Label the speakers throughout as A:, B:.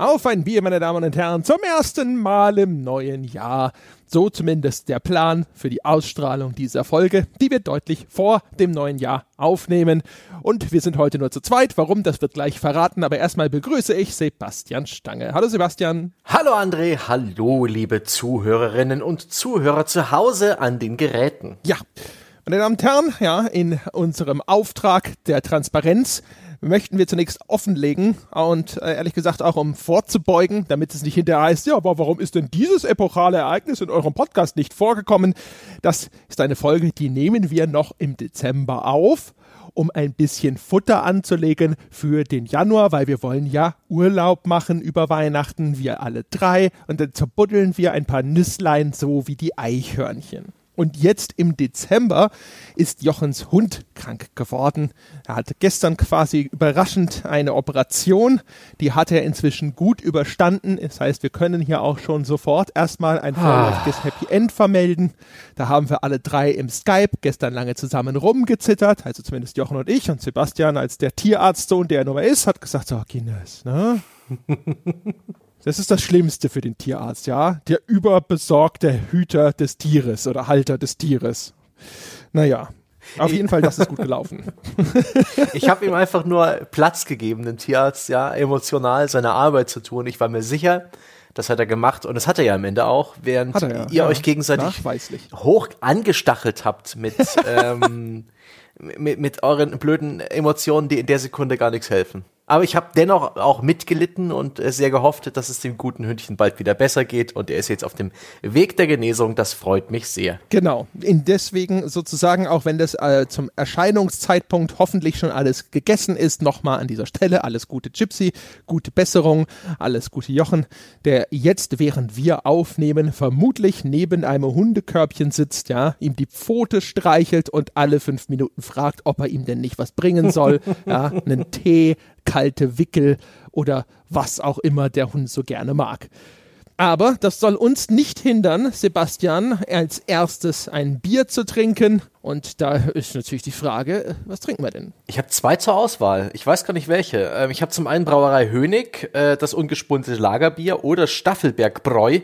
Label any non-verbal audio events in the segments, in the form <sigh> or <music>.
A: Auf ein Bier, meine Damen und Herren, zum ersten Mal im neuen Jahr. So zumindest der Plan für die Ausstrahlung dieser Folge, die wir deutlich vor dem neuen Jahr aufnehmen. Und wir sind heute nur zu zweit. Warum, das wird gleich verraten. Aber erstmal begrüße ich Sebastian Stange. Hallo Sebastian.
B: Hallo André. Hallo liebe Zuhörerinnen und Zuhörer zu Hause an den Geräten.
A: Ja. Meine Damen und Herren, ja, in unserem Auftrag der Transparenz möchten wir zunächst offenlegen und äh, ehrlich gesagt auch um vorzubeugen, damit es nicht hinterher heißt, ja, aber warum ist denn dieses epochale Ereignis in eurem Podcast nicht vorgekommen? Das ist eine Folge, die nehmen wir noch im Dezember auf um ein bisschen Futter anzulegen für den Januar, weil wir wollen ja Urlaub machen über Weihnachten, wir alle drei, und dann zerbuddeln wir ein paar Nüsslein so wie die Eichhörnchen. Und jetzt im Dezember ist Jochens Hund krank geworden. Er hatte gestern quasi überraschend eine Operation. Die hat er inzwischen gut überstanden. Das heißt, wir können hier auch schon sofort erstmal ein vorläufiges ah. Happy End vermelden. Da haben wir alle drei im Skype gestern lange zusammen rumgezittert. Also zumindest Jochen und ich. Und Sebastian als der Tierarztsohn, der er Nummer ist, hat gesagt, so, Guinness, ne? <laughs> Das ist das Schlimmste für den Tierarzt, ja? Der überbesorgte Hüter des Tieres oder Halter des Tieres. Naja, auf jeden Fall, das ist gut gelaufen. <laughs>
B: ich habe ihm einfach nur Platz gegeben, den Tierarzt, ja, emotional seine Arbeit zu tun. Ich war mir sicher, das hat er gemacht und das hat er ja am Ende auch, während ja, ihr ja. euch gegenseitig hoch angestachelt habt mit, <laughs> ähm, mit, mit euren blöden Emotionen, die in der Sekunde gar nichts helfen. Aber ich habe dennoch auch mitgelitten und äh, sehr gehofft, dass es dem guten Hündchen bald wieder besser geht. Und er ist jetzt auf dem Weg der Genesung. Das freut mich sehr.
A: Genau. In deswegen sozusagen, auch wenn das äh, zum Erscheinungszeitpunkt hoffentlich schon alles gegessen ist, nochmal an dieser Stelle alles gute Gypsy, gute Besserung, alles gute Jochen, der jetzt, während wir aufnehmen, vermutlich neben einem Hundekörbchen sitzt, ja, ihm die Pfote streichelt und alle fünf Minuten fragt, ob er ihm denn nicht was bringen soll. <laughs> ja, einen Tee, kalte Wickel oder was auch immer der Hund so gerne mag. Aber das soll uns nicht hindern, Sebastian, als erstes ein Bier zu trinken. Und da ist natürlich die Frage, was trinken wir denn?
B: Ich habe zwei zur Auswahl. Ich weiß gar nicht welche. Ähm, ich habe zum einen Brauerei Hönig, äh, das ungespunnte Lagerbier, oder Staffelbergbräu,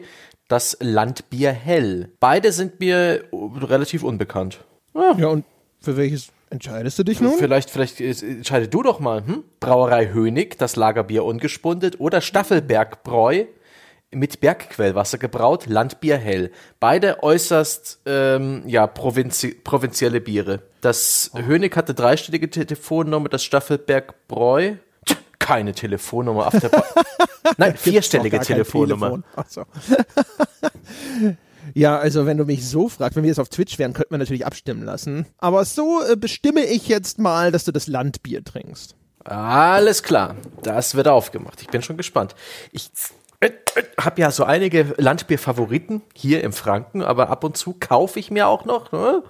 B: das Landbier Hell. Beide sind mir relativ unbekannt.
A: Ja, und für welches Entscheidest du dich nun?
B: Vielleicht, vielleicht entscheide du doch mal. Hm? Brauerei Hönig, das Lagerbier ungespundet oder Staffelbergbräu mit Bergquellwasser gebraut, Landbier hell. Beide äußerst ähm, ja, provinzi provinzielle Biere. Das oh. Hönig hatte dreistellige Telefonnummer, das Staffelbergbräu keine Telefonnummer auf der <laughs> Nein, vierstellige Telefonnummer. Telefon. So. <laughs>
A: Ja, also wenn du mich so fragst, wenn wir jetzt auf Twitch wären, könnten wir natürlich abstimmen lassen. Aber so äh, bestimme ich jetzt mal, dass du das Landbier trinkst.
B: Alles klar, das wird aufgemacht. Ich bin schon gespannt. Ich äh, äh, habe ja so einige Landbier-Favoriten hier im Franken, aber ab und zu kaufe ich mir auch noch ne,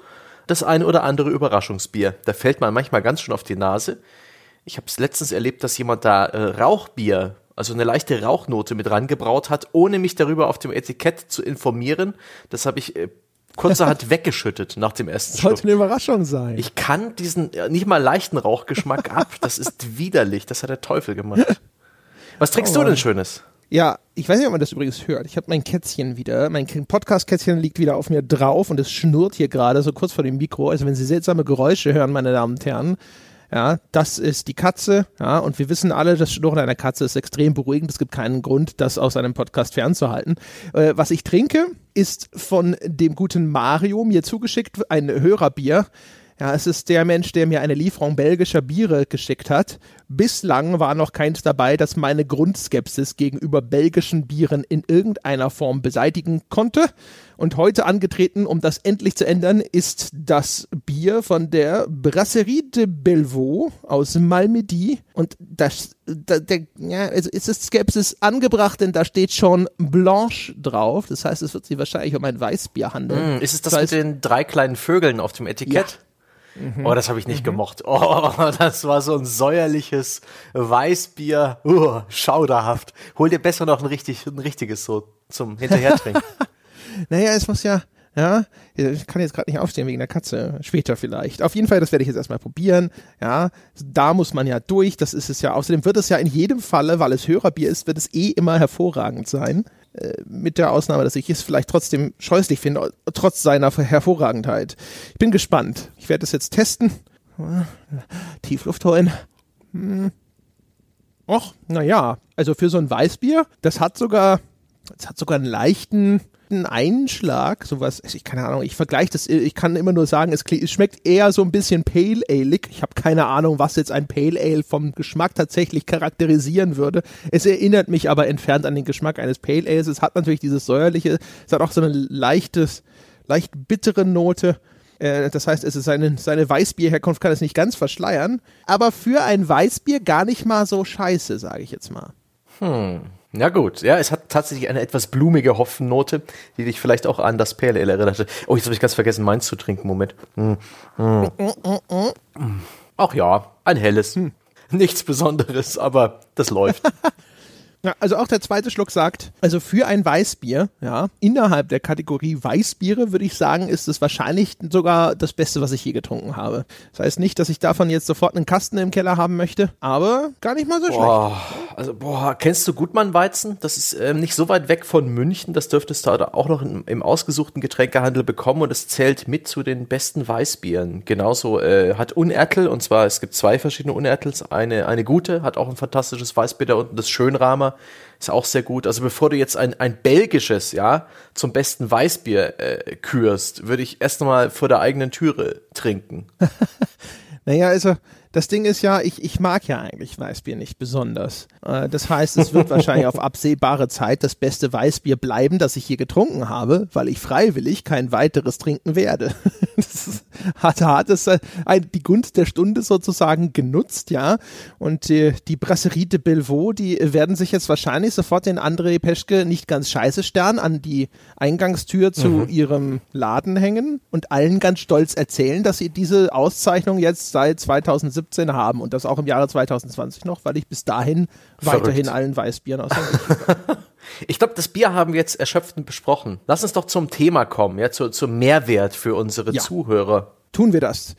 B: das eine oder andere Überraschungsbier. Da fällt man manchmal ganz schön auf die Nase. Ich habe es letztens erlebt, dass jemand da äh, Rauchbier also eine leichte Rauchnote mit rangebraut hat, ohne mich darüber auf dem Etikett zu informieren. Das habe ich äh, kurzerhand <laughs> weggeschüttet nach dem ersten
A: Sollte eine Überraschung sein.
B: Ich kann diesen nicht mal leichten Rauchgeschmack <laughs> ab. Das ist widerlich. Das hat der Teufel gemacht. Was trinkst oh, du denn Schönes?
A: Ja, ich weiß nicht, ob man das übrigens hört. Ich habe mein Kätzchen wieder, mein Podcast-Kätzchen liegt wieder auf mir drauf und es schnurrt hier gerade so kurz vor dem Mikro. Also wenn Sie seltsame Geräusche hören, meine Damen und Herren, ja, das ist die Katze. Ja, und wir wissen alle, das Schnurren einer Katze ist extrem beruhigend. Es gibt keinen Grund, das aus einem Podcast fernzuhalten. Äh, was ich trinke, ist von dem guten Mario mir zugeschickt ein Hörerbier. Ja, es ist der Mensch, der mir eine Lieferung belgischer Biere geschickt hat. Bislang war noch keins dabei, das meine Grundskepsis gegenüber belgischen Bieren in irgendeiner Form beseitigen konnte. Und heute angetreten, um das endlich zu ändern, ist das Bier von der Brasserie de Bellevaux aus Malmedy. Und das, da, der, ja, also ist es Skepsis angebracht, denn da steht schon Blanche drauf. Das heißt, es wird sich wahrscheinlich um ein Weißbier handeln.
B: Mm, ist es das, das heißt, mit den drei kleinen Vögeln auf dem Etikett? Ja. Mhm. Oh, das habe ich nicht mhm. gemocht. <laughs> Oh, das war so ein säuerliches Weißbier. Uh, schauderhaft. Hol dir besser noch ein, richtig, ein richtiges so zum Hinterhertrinken. <laughs>
A: naja, es muss ja, Ja, ich kann jetzt gerade nicht aufstehen wegen der Katze. Später vielleicht. Auf jeden Fall, das werde ich jetzt erstmal probieren. Ja, da muss man ja durch. Das ist es ja. Außerdem wird es ja in jedem Falle, weil es Hörerbier ist, wird es eh immer hervorragend sein. Äh, mit der Ausnahme, dass ich es vielleicht trotzdem scheußlich finde, trotz seiner Hervorragendheit. Ich bin gespannt. Ich werde es jetzt testen. Tiefluft holen. Hm. Och, naja, also für so ein Weißbier, das hat sogar, das hat sogar einen leichten, Einschlag, sowas, ich keine Ahnung, ich vergleiche das, ich kann immer nur sagen, es, es schmeckt eher so ein bisschen Pale Ale-ig. Ich habe keine Ahnung, was jetzt ein Pale Ale vom Geschmack tatsächlich charakterisieren würde. Es erinnert mich aber entfernt an den Geschmack eines Pale Ales. Es hat natürlich dieses säuerliche, es hat auch so eine leichtes, leicht bittere Note. Äh, das heißt, es ist seine, seine Weißbierherkunft kann es nicht ganz verschleiern, aber für ein Weißbier gar nicht mal so scheiße, sage ich jetzt mal.
B: Hm. Ja gut, ja, es hat tatsächlich eine etwas blumige Hopfennote, die dich vielleicht auch an das Pale Ale erinnert. Oh, jetzt habe ich ganz vergessen, meins zu trinken. Moment. Hm. Hm. Ach ja, ein helles. Hm. Nichts Besonderes, aber das läuft. <laughs>
A: Ja, also auch der zweite Schluck sagt, also für ein Weißbier, ja, innerhalb der Kategorie Weißbiere würde ich sagen, ist es wahrscheinlich sogar das Beste, was ich je getrunken habe. Das heißt nicht, dass ich davon jetzt sofort einen Kasten im Keller haben möchte, aber gar nicht mal so boah,
B: schlecht. Also, boah, kennst du Gutmann-Weizen? Das ist ähm, nicht so weit weg von München. Das dürftest du auch noch in, im ausgesuchten Getränkehandel bekommen und es zählt mit zu den besten Weißbieren. Genauso äh, hat Unertel, und zwar es gibt zwei verschiedene Unertels. Eine, eine gute, hat auch ein fantastisches Weißbier da unten, das Schönramer ist auch sehr gut. Also bevor du jetzt ein, ein belgisches, ja, zum besten Weißbier äh, kürst, würde ich erst einmal vor der eigenen Türe trinken. <laughs>
A: naja, also das Ding ist ja, ich, ich mag ja eigentlich Weißbier nicht besonders. Äh, das heißt, es wird wahrscheinlich auf <laughs> absehbare Zeit das beste Weißbier bleiben, das ich hier getrunken habe, weil ich freiwillig kein weiteres trinken werde. <laughs> <laughs> das hat, hat es äh, die Gunst der Stunde sozusagen genutzt, ja. Und äh, die Brasserie de Bellevaux, die werden sich jetzt wahrscheinlich sofort den André Peschke nicht ganz scheiße Stern an die Eingangstür zu mhm. ihrem Laden hängen und allen ganz stolz erzählen, dass sie diese Auszeichnung jetzt seit 2017 2017 haben und das auch im Jahre 2020 noch, weil ich bis dahin Verrückt. weiterhin allen Weißbieren aus <laughs>
B: Ich glaube, das Bier haben wir jetzt erschöpfend besprochen. Lass uns doch zum Thema kommen, ja, zu, zum Mehrwert für unsere ja. Zuhörer.
A: Tun wir das.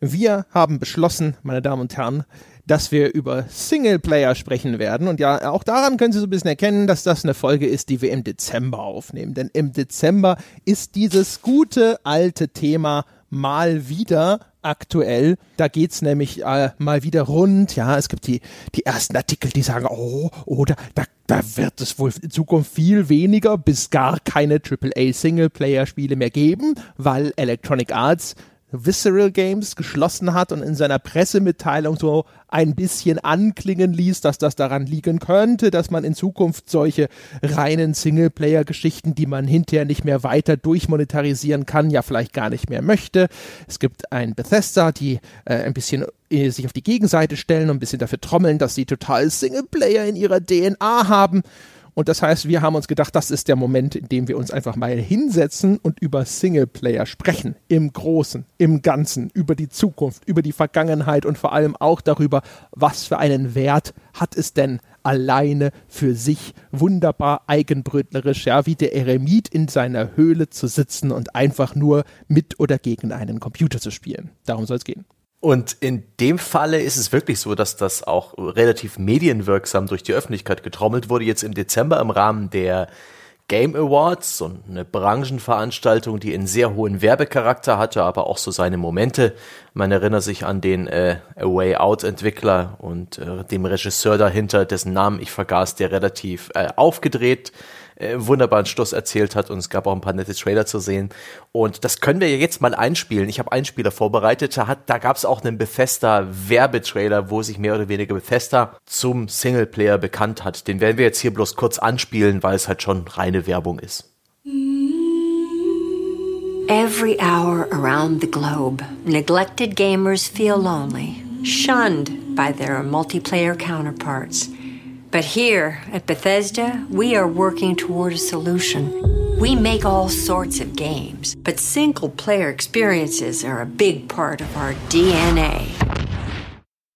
A: Wir haben beschlossen, meine Damen und Herren, dass wir über Singleplayer sprechen werden. Und ja, auch daran können Sie so ein bisschen erkennen, dass das eine Folge ist, die wir im Dezember aufnehmen. Denn im Dezember ist dieses gute alte Thema mal wieder aktuell. Da geht's nämlich äh, mal wieder rund. Ja, es gibt die, die ersten Artikel, die sagen, oh, oder da, da wird es wohl in Zukunft viel weniger bis gar keine AAA Singleplayer-Spiele mehr geben, weil Electronic Arts Visceral Games geschlossen hat und in seiner Pressemitteilung so ein bisschen anklingen ließ, dass das daran liegen könnte, dass man in Zukunft solche reinen Singleplayer-Geschichten, die man hinterher nicht mehr weiter durchmonetarisieren kann, ja vielleicht gar nicht mehr möchte. Es gibt ein Bethesda, die äh, ein bisschen äh, sich auf die Gegenseite stellen und ein bisschen dafür trommeln, dass sie total Singleplayer in ihrer DNA haben. Und das heißt, wir haben uns gedacht, das ist der Moment, in dem wir uns einfach mal hinsetzen und über Singleplayer sprechen. Im Großen, im Ganzen, über die Zukunft, über die Vergangenheit und vor allem auch darüber, was für einen Wert hat es denn alleine für sich wunderbar eigenbrötlerisch, ja, wie der Eremit in seiner Höhle zu sitzen und einfach nur mit oder gegen einen Computer zu spielen. Darum soll es gehen.
B: Und in dem Falle ist es wirklich so, dass das auch relativ medienwirksam durch die Öffentlichkeit getrommelt wurde. Jetzt im Dezember im Rahmen der Game Awards, so eine Branchenveranstaltung, die einen sehr hohen Werbecharakter hatte, aber auch so seine Momente. Man erinnert sich an den äh, A Way Out Entwickler und äh, dem Regisseur dahinter, dessen Namen ich vergaß, der relativ äh, aufgedreht äh, wunderbaren Schluss erzählt hat und es gab auch ein paar nette Trailer zu sehen. Und das können wir ja jetzt mal einspielen. Ich habe einen Spieler vorbereitet, da, da gab es auch einen Bethesda-Werbetrailer, wo sich mehr oder weniger Bethesda zum Singleplayer bekannt hat. Den werden wir jetzt hier bloß kurz anspielen, weil es halt schon reine Werbung ist. Every hour around the globe, neglected gamers feel lonely, shunned by their multiplayer counterparts. But here at Bethesda, we are working toward a solution. We make all sorts of games, but single player experiences are a big part of our DNA.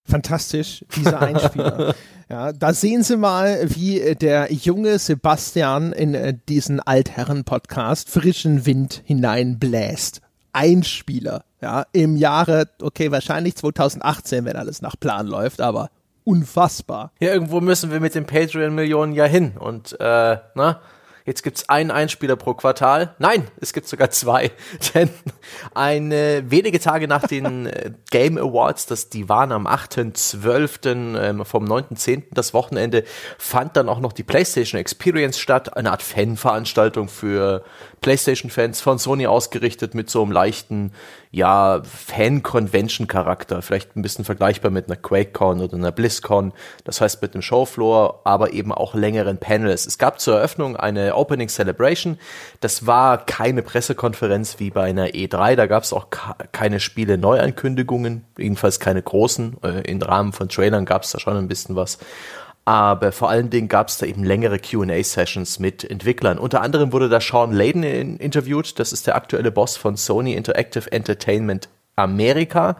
A: Fantastisch, dieser Einspieler. <laughs> Ja, da sehen Sie mal, wie der junge Sebastian in äh, diesen Altherren-Podcast frischen Wind hineinbläst. Ein Spieler, ja, im Jahre, okay, wahrscheinlich 2018, wenn alles nach Plan läuft, aber unfassbar.
B: Ja, irgendwo müssen wir mit den Patreon-Millionen ja hin und, äh, ne? Jetzt gibt's einen Einspieler pro Quartal. Nein, es gibt sogar zwei. <laughs> Denn eine, wenige Tage nach den äh, Game Awards, das die waren am 8.12. Ähm, vom 9.10. das Wochenende, fand dann auch noch die PlayStation Experience statt. Eine Art Fanveranstaltung für PlayStation-Fans von Sony ausgerichtet mit so einem leichten, ja, Fan-Convention-Charakter. Vielleicht ein bisschen vergleichbar mit einer QuakeCon oder einer BlizzCon. Das heißt mit einem Showfloor, aber eben auch längeren Panels. Es gab zur Eröffnung eine Opening Celebration. Das war keine Pressekonferenz wie bei einer E3. Da gab es auch keine Spiele-Neuankündigungen, jedenfalls keine großen. Äh, Im Rahmen von Trailern gab es da schon ein bisschen was. Aber vor allen Dingen gab es da eben längere QA-Sessions mit Entwicklern. Unter anderem wurde da Sean Layden in, interviewt. Das ist der aktuelle Boss von Sony Interactive Entertainment Amerika.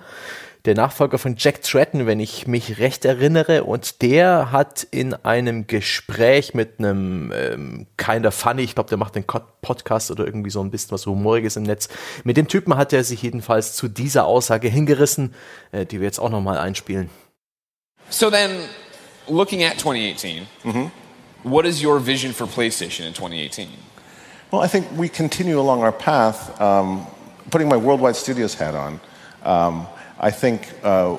B: Der Nachfolger von Jack Tretton, wenn ich mich recht erinnere. Und der hat in einem Gespräch mit einem ähm, Kinder Funny, ich glaube, der macht einen Podcast oder irgendwie so ein bisschen was Humoriges im Netz. Mit dem Typen hat er sich jedenfalls zu dieser Aussage hingerissen, äh, die wir jetzt auch nochmal einspielen.
C: So then looking at 2018, mm-hmm. what is your vision for PlayStation in 2018?
D: Well, I think we continue along our path. Um, putting my Worldwide Studios hat on, um, I think uh,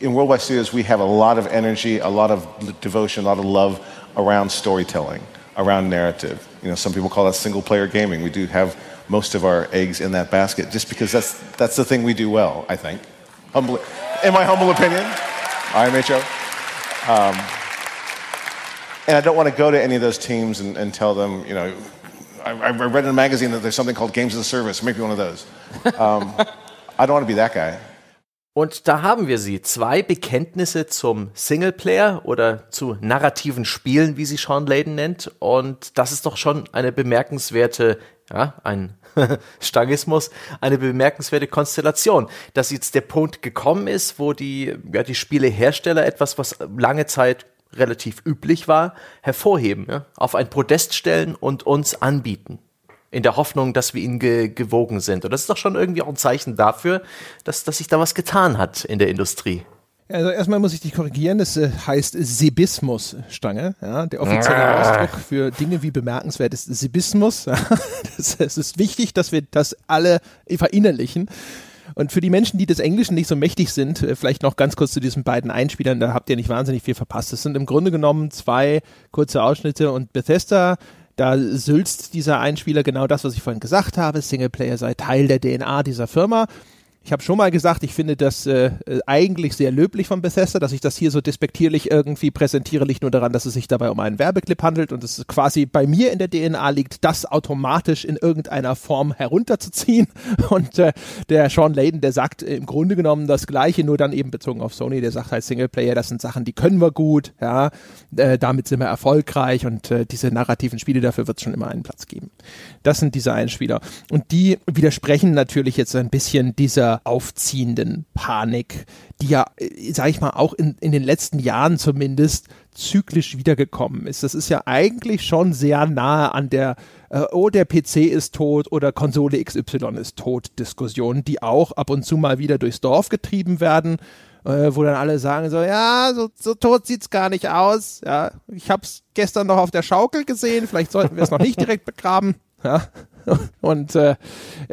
D: in Worldwide Studios we have a lot of energy, a lot of devotion, a lot of love around storytelling, around narrative. You know, some people call that single-player gaming. We do have most of our eggs in that basket, just because that's that's the thing we do well. I think, in my humble opinion, IMHO. Um, and I don't want to go to any of those teams and, and tell them, you know, I, I, read in a magazine that there's something called Games as a Service. Maybe one of those. Um, <laughs> I don't want to be that guy.
B: Und da haben wir sie. Zwei Bekenntnisse zum Singleplayer oder zu narrativen Spielen, wie sie Sean Layden nennt. Und das ist doch schon eine bemerkenswerte, ja, ein <laughs> Stangismus, eine bemerkenswerte Konstellation, dass jetzt der Punkt gekommen ist, wo die, ja, die Spielehersteller etwas, was lange Zeit relativ üblich war, hervorheben, ja, auf ein Podest stellen und uns anbieten. In der Hoffnung, dass wir ihnen ge gewogen sind. Und das ist doch schon irgendwie auch ein Zeichen dafür, dass, dass sich da was getan hat in der Industrie.
A: Also erstmal muss ich dich korrigieren, das äh, heißt Sebismus-Stange. Ja? Der offizielle ah. Ausdruck für Dinge wie bemerkenswert ist Sebismus. <laughs> das, es ist wichtig, dass wir das alle verinnerlichen. Und für die Menschen, die des Englischen nicht so mächtig sind, äh, vielleicht noch ganz kurz zu diesen beiden Einspielern, da habt ihr nicht wahnsinnig viel verpasst. Es sind im Grunde genommen zwei kurze Ausschnitte und Bethesda da sülzt dieser Einspieler genau das, was ich vorhin gesagt habe. Singleplayer sei Teil der DNA dieser Firma. Ich habe schon mal gesagt, ich finde das äh, eigentlich sehr löblich von Bethesda, dass ich das hier so despektierlich irgendwie präsentiere, liegt nur daran, dass es sich dabei um einen Werbeclip handelt und es quasi bei mir in der DNA liegt, das automatisch in irgendeiner Form herunterzuziehen. <laughs> Und äh, der Sean Layden, der sagt im Grunde genommen das Gleiche, nur dann eben bezogen auf Sony, der sagt halt Singleplayer, das sind Sachen, die können wir gut, ja, äh, damit sind wir erfolgreich und äh, diese narrativen Spiele, dafür wird es schon immer einen Platz geben. Das sind diese Einspieler. Und die widersprechen natürlich jetzt ein bisschen dieser aufziehenden Panik, die ja, äh, sage ich mal, auch in, in den letzten Jahren zumindest zyklisch wiedergekommen ist. Das ist ja eigentlich schon sehr nahe an der äh, oh, der PC ist tot oder Konsole XY ist tot Diskussion, die auch ab und zu mal wieder durchs Dorf getrieben werden, äh, wo dann alle sagen so, ja, so, so tot sieht's gar nicht aus. Ja, ich hab's gestern noch auf der Schaukel gesehen, vielleicht sollten wir es noch nicht direkt begraben. Ja, <laughs> Und äh,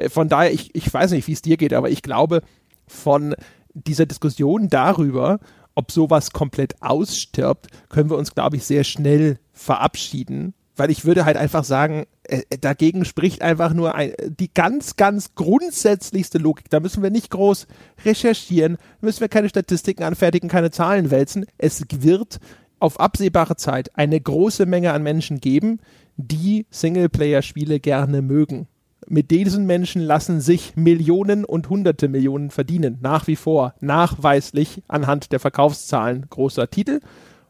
A: von daher, ich, ich weiß nicht, wie es dir geht, aber ich glaube, von dieser Diskussion darüber, ob sowas komplett ausstirbt, können wir uns, glaube ich, sehr schnell verabschieden. Weil ich würde halt einfach sagen, äh, dagegen spricht einfach nur ein, die ganz, ganz grundsätzlichste Logik. Da müssen wir nicht groß recherchieren, müssen wir keine Statistiken anfertigen, keine Zahlen wälzen. Es wird auf absehbare Zeit eine große Menge an Menschen geben, die Singleplayer-Spiele gerne mögen. Mit diesen Menschen lassen sich Millionen und hunderte Millionen verdienen, nach wie vor, nachweislich anhand der Verkaufszahlen großer Titel.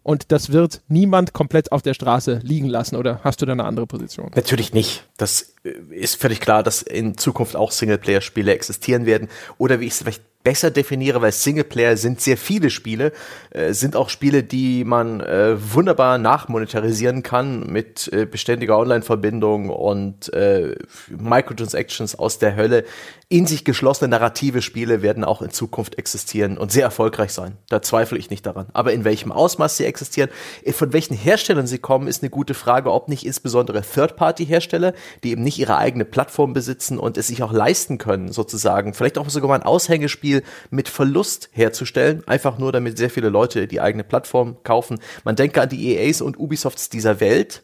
A: Und das wird niemand komplett auf der Straße liegen lassen. Oder hast du da eine andere Position?
B: Natürlich nicht. Das ist völlig klar, dass in Zukunft auch Singleplayer-Spiele existieren werden. Oder wie ich es vielleicht besser definiere, weil Singleplayer sind sehr viele Spiele, äh, sind auch Spiele, die man äh, wunderbar nachmonetarisieren kann mit äh, beständiger Online-Verbindung und äh, Microtransactions aus der Hölle. In sich geschlossene narrative Spiele werden auch in Zukunft existieren und sehr erfolgreich sein. Da zweifle ich nicht daran. Aber in welchem Ausmaß sie existieren, äh, von welchen Herstellern sie kommen, ist eine gute Frage, ob nicht insbesondere Third-Party-Hersteller, die eben nicht ihre eigene Plattform besitzen und es sich auch leisten können, sozusagen, vielleicht auch sogar mal ein Aushängespiel Spiel mit Verlust herzustellen, einfach nur damit sehr viele Leute die eigene Plattform kaufen. Man denke an die EAs und Ubisofts dieser Welt.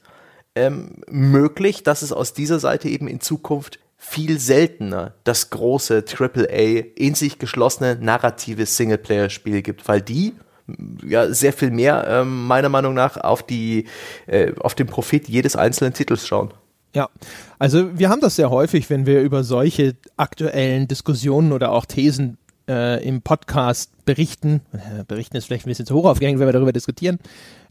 B: Ähm, möglich, dass es aus dieser Seite eben in Zukunft viel seltener das große AAA in sich geschlossene narrative Singleplayer-Spiel gibt, weil die ja sehr viel mehr ähm, meiner Meinung nach auf die äh, auf den Profit jedes einzelnen Titels schauen.
A: Ja, also wir haben das sehr häufig, wenn wir über solche aktuellen Diskussionen oder auch Thesen äh, im Podcast berichten, äh, berichten ist vielleicht ein bisschen zu hoch aufgehängt, wenn wir darüber diskutieren,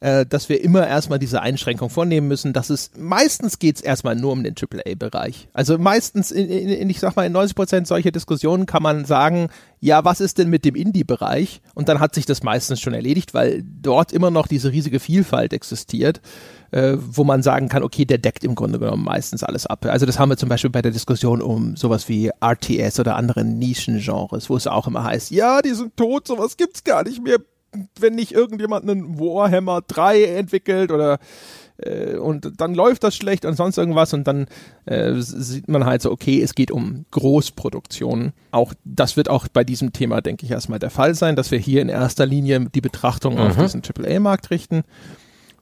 A: äh, dass wir immer erstmal diese Einschränkung vornehmen müssen, dass es meistens geht es erstmal nur um den AAA-Bereich. Also meistens, in, in, ich sag mal, in 90 Prozent solcher Diskussionen kann man sagen, ja, was ist denn mit dem Indie-Bereich? Und dann hat sich das meistens schon erledigt, weil dort immer noch diese riesige Vielfalt existiert äh, wo man sagen kann, okay, der deckt im Grunde genommen meistens alles ab. Also das haben wir zum Beispiel bei der Diskussion um sowas wie RTS oder andere Nischengenres, wo es auch immer heißt, ja, die sind tot, sowas gibt's gar nicht mehr, wenn nicht irgendjemand einen Warhammer 3 entwickelt oder äh, und dann läuft das schlecht und sonst irgendwas und dann äh, sieht man halt so, okay, es geht um Großproduktionen. Auch das wird auch bei diesem Thema, denke ich, erstmal der Fall sein, dass wir hier in erster Linie die Betrachtung mhm. auf diesen AAA-Markt richten.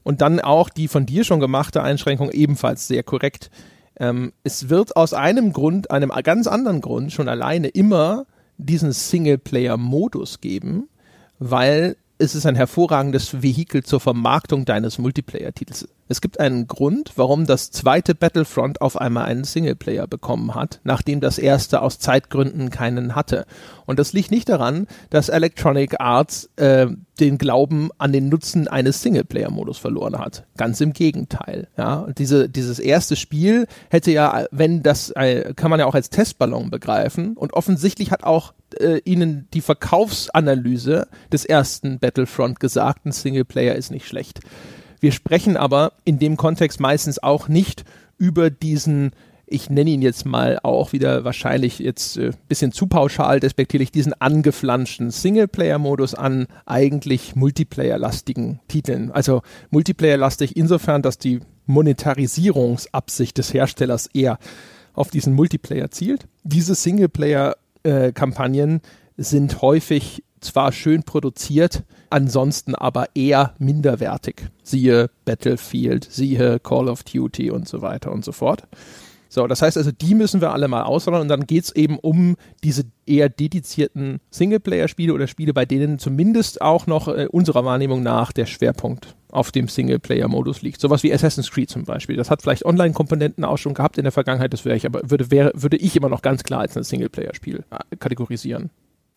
A: Und dann auch die von dir schon gemachte Einschränkung ebenfalls sehr korrekt. Ähm, es wird aus einem Grund, einem ganz anderen Grund schon alleine immer diesen Singleplayer-Modus geben, weil es ist ein hervorragendes Vehikel zur Vermarktung deines Multiplayer-Titels. Es gibt einen Grund, warum das zweite Battlefront auf einmal einen Singleplayer bekommen hat, nachdem das erste aus Zeitgründen keinen hatte. Und das liegt nicht daran, dass Electronic Arts äh, den Glauben an den Nutzen eines Singleplayer-Modus verloren hat. Ganz im Gegenteil. Ja, und diese, dieses erste Spiel hätte ja, wenn das, äh, kann man ja auch als Testballon begreifen. Und offensichtlich hat auch äh, ihnen die Verkaufsanalyse des ersten Battlefront gesagt, ein Singleplayer ist nicht schlecht. Wir sprechen aber in dem Kontext meistens auch nicht über diesen ich nenne ihn jetzt mal auch wieder wahrscheinlich jetzt ein äh, bisschen zu pauschal, despektierlich diesen angeflanschten Singleplayer-Modus an eigentlich Multiplayer-lastigen Titeln. Also Multiplayer-lastig insofern, dass die Monetarisierungsabsicht des Herstellers eher auf diesen Multiplayer zielt. Diese Singleplayer-Kampagnen äh, sind häufig zwar schön produziert, ansonsten aber eher minderwertig. Siehe Battlefield, siehe Call of Duty und so weiter und so fort. So, das heißt also, die müssen wir alle mal ausrollen und dann geht es eben um diese eher dedizierten Singleplayer-Spiele oder Spiele, bei denen zumindest auch noch äh, unserer Wahrnehmung nach der Schwerpunkt auf dem Singleplayer-Modus liegt. Sowas wie Assassin's Creed zum Beispiel. Das hat vielleicht Online-Komponenten auch schon gehabt in der Vergangenheit, das wäre ich aber, würde, wäre, würde ich immer noch ganz klar als ein Singleplayer-Spiel äh, kategorisieren.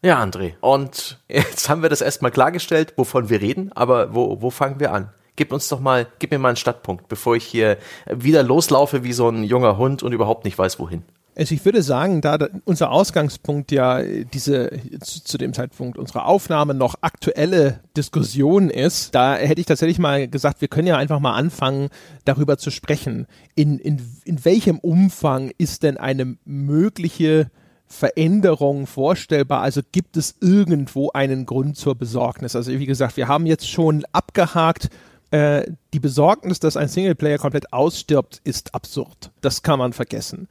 B: Ja, André. Und jetzt haben wir das erstmal klargestellt, wovon wir reden, aber wo, wo fangen wir an? Gib uns doch mal, gib mir mal einen Startpunkt, bevor ich hier wieder loslaufe wie so ein junger Hund und überhaupt nicht weiß, wohin.
A: Also ich würde sagen, da unser Ausgangspunkt ja diese zu, zu, dem Zeitpunkt unserer Aufnahme noch aktuelle Diskussion ist, da hätte ich tatsächlich mal gesagt, wir können ja einfach mal anfangen, darüber zu sprechen. In, in, in welchem Umfang ist denn eine mögliche Veränderung vorstellbar? Also gibt es irgendwo einen Grund zur Besorgnis? Also wie gesagt, wir haben jetzt schon abgehakt, äh, die Besorgnis, dass ein Singleplayer komplett ausstirbt, ist absurd. Das kann man vergessen.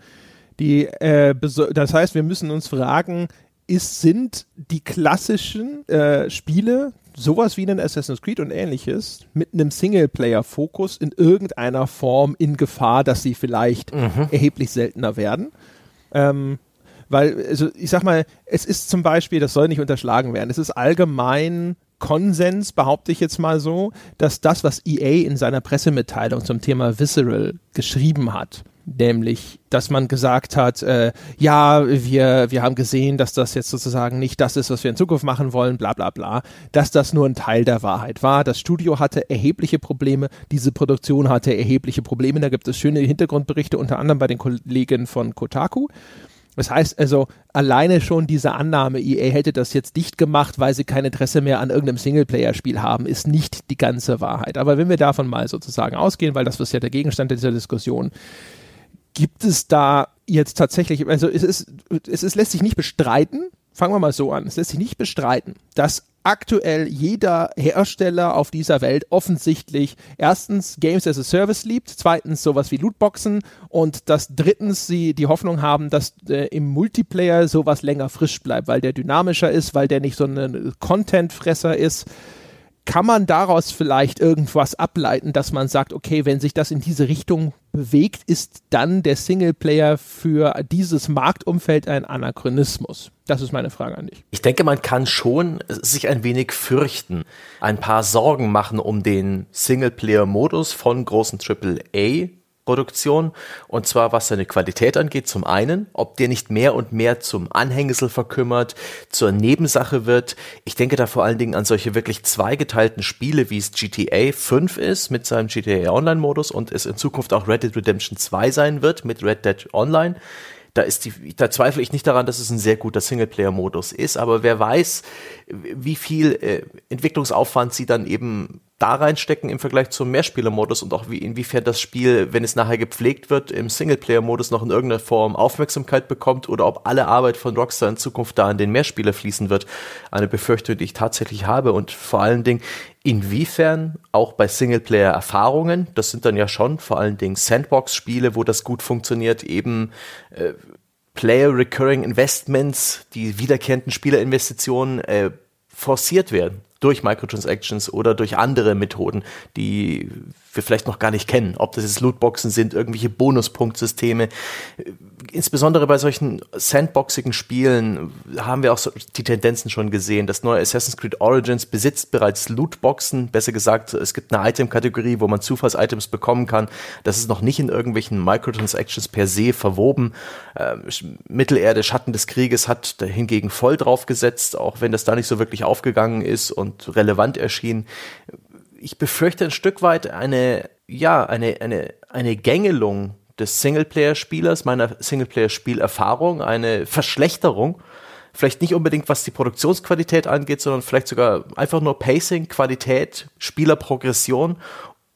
A: Die, äh, das heißt, wir müssen uns fragen, ist, sind die klassischen äh, Spiele, sowas wie ein Assassin's Creed und ähnliches, mit einem Singleplayer-Fokus in irgendeiner Form in Gefahr, dass sie vielleicht mhm. erheblich seltener werden? Ähm, weil, also ich sag mal, es ist zum Beispiel, das soll nicht unterschlagen werden, es ist allgemein Konsens, behaupte ich jetzt mal so, dass das, was EA in seiner Pressemitteilung zum Thema Visceral geschrieben hat, nämlich, dass man gesagt hat, äh, ja, wir, wir haben gesehen, dass das jetzt sozusagen nicht das ist, was wir in Zukunft machen wollen, bla bla bla, dass das nur ein Teil der Wahrheit war. Das Studio hatte erhebliche Probleme, diese Produktion hatte erhebliche Probleme, da gibt es schöne Hintergrundberichte, unter anderem bei den Kollegen von Kotaku. Das heißt also, alleine schon diese Annahme, EA hätte das jetzt dicht gemacht, weil sie kein Interesse mehr an irgendeinem Singleplayer-Spiel haben, ist nicht die ganze Wahrheit. Aber wenn wir davon mal sozusagen ausgehen, weil das ist ja der Gegenstand dieser Diskussion, gibt es da jetzt tatsächlich, also es ist, es ist, lässt sich nicht bestreiten, fangen wir mal so an, es lässt sich nicht bestreiten, dass aktuell jeder Hersteller auf dieser Welt offensichtlich erstens Games as a Service liebt, zweitens sowas wie Lootboxen und dass drittens sie die Hoffnung haben, dass äh, im Multiplayer sowas länger frisch bleibt, weil der dynamischer ist, weil der nicht so ein Content-Fresser ist kann man daraus vielleicht irgendwas ableiten, dass man sagt, okay, wenn sich das in diese Richtung bewegt, ist dann der Singleplayer für dieses Marktumfeld ein Anachronismus? Das ist meine Frage an dich.
B: Ich denke, man kann schon sich ein wenig fürchten, ein paar Sorgen machen um den Singleplayer-Modus von großen AAA Produktion. Und zwar was seine Qualität angeht, zum einen, ob der nicht mehr und mehr zum Anhängsel verkümmert, zur Nebensache wird. Ich denke da vor allen Dingen an solche wirklich zweigeteilten Spiele, wie es GTA 5 ist mit seinem GTA Online Modus und es in Zukunft auch Red Dead Redemption 2 sein wird mit Red Dead Online da ist die, da zweifle ich nicht daran, dass es ein sehr guter Singleplayer-Modus ist, aber wer weiß, wie viel äh, Entwicklungsaufwand sie dann eben da reinstecken im Vergleich zum Mehrspieler-Modus und auch wie, inwiefern das Spiel, wenn es nachher gepflegt wird, im Singleplayer-Modus noch in irgendeiner Form Aufmerksamkeit bekommt oder ob alle Arbeit von Rockstar in Zukunft da in den Mehrspieler fließen wird. Eine Befürchtung, die ich tatsächlich habe und vor allen Dingen, inwiefern auch bei Singleplayer-Erfahrungen, das sind dann ja schon vor allen Dingen Sandbox-Spiele, wo das gut funktioniert, eben äh, Player Recurring Investments, die wiederkehrenden Spielerinvestitionen äh, forciert werden durch Microtransactions oder durch andere Methoden, die wir vielleicht noch gar nicht kennen. Ob das jetzt Lootboxen sind, irgendwelche Bonuspunktsysteme. Insbesondere bei solchen sandboxigen Spielen haben wir auch so die Tendenzen schon gesehen. Das neue Assassin's Creed Origins besitzt bereits Lootboxen. Besser gesagt, es gibt eine Item-Kategorie, wo man Zufalls-Items bekommen kann. Das ist noch nicht in irgendwelchen Microtransactions per se verwoben. Ähm, Mittelerde, Schatten des Krieges hat hingegen voll draufgesetzt, auch wenn das da nicht so wirklich aufgegangen ist und relevant erschien ich befürchte ein Stück weit eine, ja, eine, eine, eine Gängelung des Singleplayer-Spielers, meiner Singleplayer-Spielerfahrung, eine Verschlechterung. Vielleicht nicht unbedingt, was die Produktionsqualität angeht, sondern vielleicht sogar einfach nur Pacing, Qualität, Spielerprogression,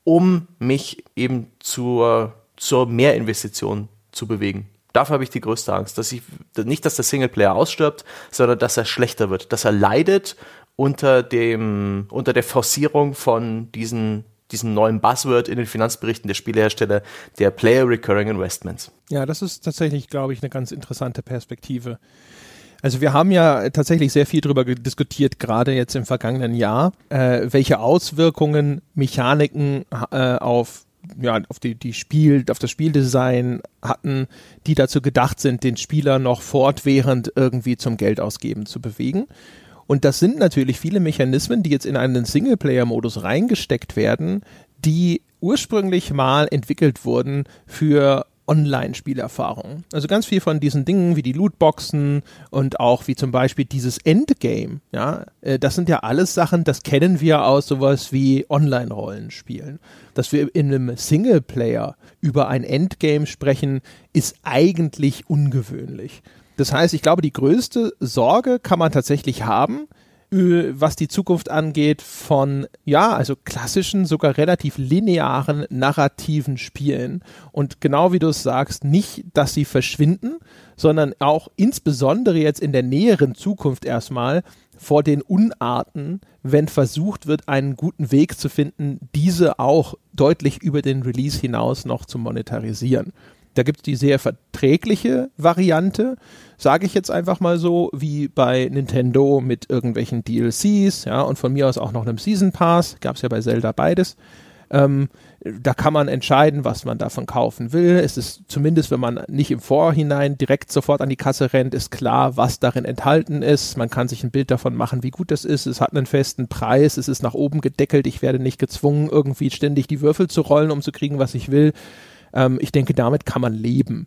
B: um mich eben zur, zur Mehrinvestition zu bewegen. Dafür habe ich die größte Angst, dass ich nicht, dass der Singleplayer ausstirbt, sondern dass er schlechter wird, dass er leidet unter dem, unter der Forcierung von diesen diesen neuen Buzzword in den Finanzberichten der Spielehersteller, der Player Recurring Investments.
A: Ja, das ist tatsächlich, glaube ich, eine ganz interessante Perspektive. Also wir haben ja tatsächlich sehr viel darüber diskutiert, gerade jetzt im vergangenen Jahr, äh, welche Auswirkungen Mechaniken äh, auf ja, auf die, die Spiel, auf das Spieldesign hatten, die dazu gedacht sind, den Spieler noch fortwährend irgendwie zum Geldausgeben zu bewegen. Und das sind natürlich viele Mechanismen, die jetzt in einen Singleplayer-Modus reingesteckt werden, die ursprünglich mal entwickelt wurden für Online-Spielerfahrung. Also ganz viel von diesen Dingen wie die Lootboxen und auch wie zum Beispiel dieses Endgame, ja, äh, das sind ja alles Sachen, das kennen wir aus sowas wie Online-Rollenspielen. Dass wir in einem Singleplayer über ein Endgame sprechen, ist eigentlich ungewöhnlich. Das heißt, ich glaube, die größte Sorge kann man tatsächlich haben, äh, was die Zukunft angeht von, ja, also klassischen, sogar relativ linearen, narrativen Spielen. Und genau wie du es sagst, nicht, dass sie verschwinden, sondern auch insbesondere jetzt in der näheren Zukunft erstmal vor den Unarten, wenn versucht wird, einen guten Weg zu finden, diese auch deutlich über den Release hinaus noch zu monetarisieren. Da gibt es die sehr verträgliche Variante, sage ich jetzt einfach mal so, wie bei Nintendo mit irgendwelchen DLCs, ja, und von mir aus auch noch einem Season Pass, gab es ja bei Zelda beides. Ähm, da kann man entscheiden, was man davon kaufen will. Es ist zumindest, wenn man nicht im Vorhinein direkt sofort an die Kasse rennt, ist klar, was darin enthalten ist. Man kann sich ein Bild davon machen, wie gut das ist. Es hat einen festen Preis. Es ist nach oben gedeckelt. Ich werde nicht gezwungen, irgendwie ständig die Würfel zu rollen, um zu kriegen, was ich will. Ähm, ich denke, damit kann man leben.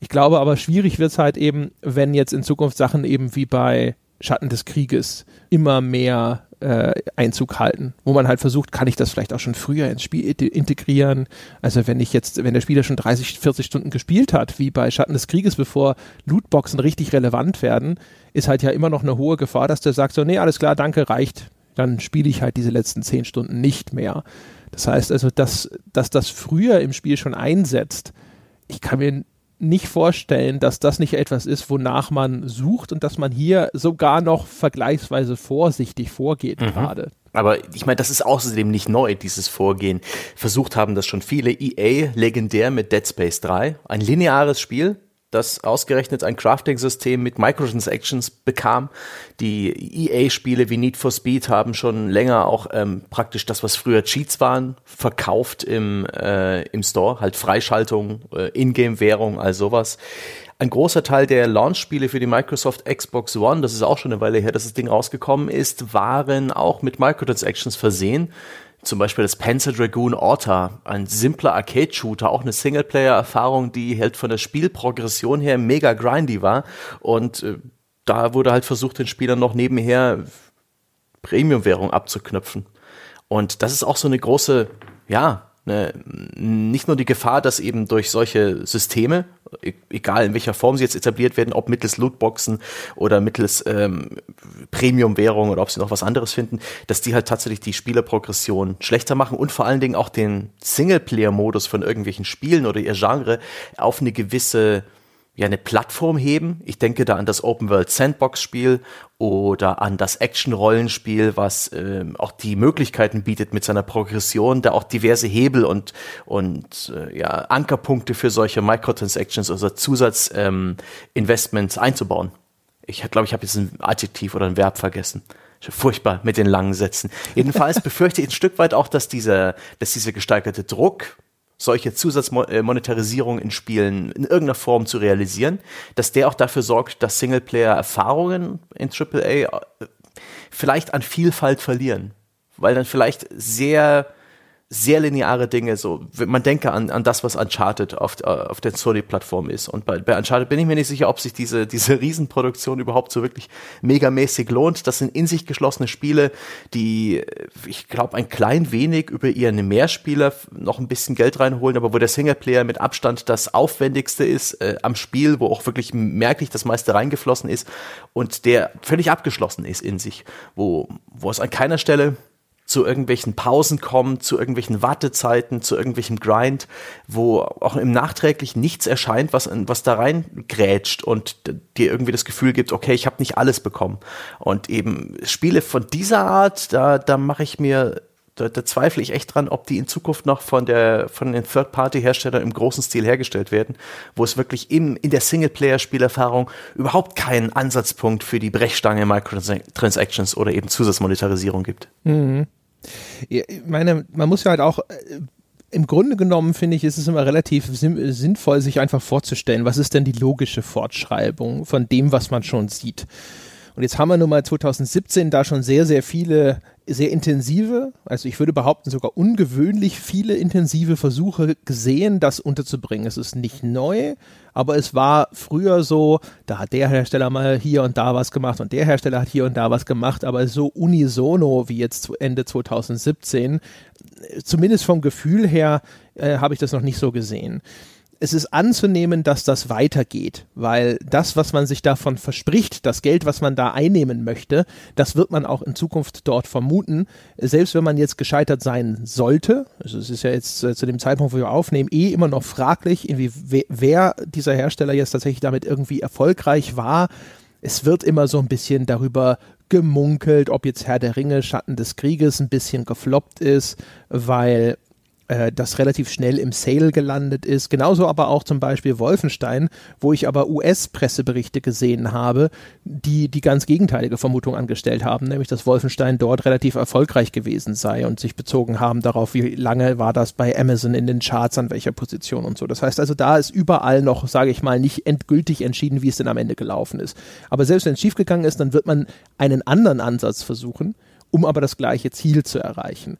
A: Ich glaube aber, schwierig wird es halt eben, wenn jetzt in Zukunft Sachen eben wie bei Schatten des Krieges immer mehr äh, Einzug halten, wo man halt versucht, kann ich das vielleicht auch schon früher ins Spiel integrieren. Also wenn ich jetzt, wenn der Spieler schon 30, 40 Stunden gespielt hat, wie bei Schatten des Krieges, bevor Lootboxen richtig relevant werden, ist halt ja immer noch eine hohe Gefahr, dass der sagt so, nee, alles klar, danke, reicht. Dann spiele ich halt diese letzten 10 Stunden nicht mehr. Das heißt also, dass, dass das früher im Spiel schon einsetzt, ich kann mir nicht vorstellen, dass das nicht etwas ist, wonach man sucht und dass man hier sogar noch vergleichsweise vorsichtig vorgeht mhm. gerade.
B: Aber ich meine, das ist außerdem nicht neu, dieses Vorgehen. Versucht haben das schon viele. EA legendär mit Dead Space 3. Ein lineares Spiel, das ausgerechnet ein Crafting-System mit Microtransactions bekam. Die EA-Spiele wie Need for Speed haben schon länger auch ähm, praktisch das, was früher Cheats waren, verkauft im, äh, im Store, halt Freischaltung, äh, Ingame-Währung, all sowas. Ein großer Teil der Launch-Spiele für die Microsoft Xbox One, das ist auch schon eine Weile her, dass das Ding rausgekommen ist, waren auch mit Microtransactions versehen zum Beispiel das Panzer Dragoon Orta, ein simpler Arcade-Shooter, auch eine Singleplayer-Erfahrung, die halt von der Spielprogression her mega grindy war. Und äh, da wurde halt versucht, den Spielern noch nebenher Premium-Währung abzuknüpfen. Und das ist auch so eine große, ja, Ne, nicht nur die Gefahr, dass eben durch solche Systeme, e-, egal in welcher Form sie jetzt etabliert werden, ob mittels Lootboxen oder mittels ähm, Premium-Währung oder ob sie noch was anderes finden, dass die halt tatsächlich die Spielerprogression schlechter machen und vor allen Dingen auch den Singleplayer-Modus von irgendwelchen Spielen oder ihr Genre auf eine gewisse ja eine Plattform heben. Ich denke da an das Open World Sandbox Spiel oder an das Action Rollenspiel, was ähm, auch die Möglichkeiten bietet mit seiner Progression, da auch diverse Hebel und und äh, ja Ankerpunkte für solche Microtransactions, also Zusatzinvestments ähm, einzubauen. Ich glaube, ich habe jetzt ein Adjektiv oder ein Verb vergessen furchtbar mit den langen Sätzen. Jedenfalls <laughs> befürchte ich ein Stück weit auch, dass dieser, dass dieser gesteigerte Druck solche Zusatzmonetarisierung in Spielen in irgendeiner Form zu realisieren, dass der auch dafür sorgt, dass Singleplayer-Erfahrungen in AAA äh, vielleicht an Vielfalt verlieren, weil dann vielleicht sehr sehr lineare Dinge, so, man denke an, an das, was Uncharted auf, äh, auf der Sony-Plattform ist. Und bei, bei Uncharted bin ich mir nicht sicher, ob sich diese, diese Riesenproduktion überhaupt so wirklich megamäßig lohnt. Das sind in sich geschlossene Spiele, die, ich glaube, ein klein wenig über ihren Mehrspieler noch ein bisschen Geld reinholen, aber wo der Singleplayer mit Abstand das aufwendigste ist äh, am Spiel, wo auch wirklich merklich das meiste reingeflossen ist und der völlig abgeschlossen ist in sich, wo, wo es an keiner Stelle zu irgendwelchen Pausen kommt, zu irgendwelchen Wartezeiten, zu irgendwelchem Grind, wo auch im Nachträglich nichts erscheint, was, was da rein grätscht und dir irgendwie das Gefühl gibt, okay, ich habe nicht alles bekommen. Und eben Spiele von dieser Art, da, da mache ich mir da, da zweifle ich echt dran, ob die in Zukunft noch von der von den Third-Party-Herstellern im großen Stil hergestellt werden, wo es wirklich im, in der Singleplayer-Spielerfahrung überhaupt keinen Ansatzpunkt für die Brechstange Microtransactions oder eben Zusatzmonetarisierung gibt.
A: Mhm. Ich meine, man muss ja halt auch äh, im Grunde genommen finde ich, ist es immer relativ sinnvoll, sich einfach vorzustellen, was ist denn die logische Fortschreibung von dem, was man schon sieht. Und jetzt haben wir nun mal 2017 da schon sehr, sehr viele, sehr intensive, also ich würde behaupten sogar ungewöhnlich viele intensive Versuche gesehen, das unterzubringen. Es ist nicht neu, aber es war früher so, da hat der Hersteller mal hier und da was gemacht und der Hersteller hat hier und da was gemacht, aber so unisono wie jetzt Ende 2017, zumindest vom Gefühl her, äh, habe ich das noch nicht so gesehen es ist anzunehmen, dass das weitergeht, weil das, was man sich davon verspricht, das Geld, was man da einnehmen möchte, das wird man auch in Zukunft dort vermuten. Selbst wenn man jetzt gescheitert sein sollte, also es ist ja jetzt äh, zu dem Zeitpunkt, wo wir aufnehmen, eh immer noch fraglich, irgendwie wer dieser Hersteller jetzt tatsächlich damit irgendwie erfolgreich war. Es wird immer so ein bisschen darüber gemunkelt, ob jetzt Herr der Ringe, Schatten des Krieges ein bisschen gefloppt ist, weil äh, das relativ schnell im Sale gelandet ist. Genauso aber auch zum Beispiel Wolfenstein, wo ich aber US-Presseberichte gesehen habe, die die ganz gegenteilige Vermutung angestellt haben, nämlich dass Wolfenstein dort relativ erfolgreich gewesen sei und sich bezogen haben darauf, wie lange war das bei Amazon in den Charts, an welcher Position und so. Das heißt also, da ist überall noch, sage ich mal, nicht endgültig entschieden, wie es denn am Ende gelaufen ist. Aber selbst wenn es schiefgegangen ist, dann wird man einen anderen Ansatz versuchen, um aber das gleiche Ziel zu erreichen.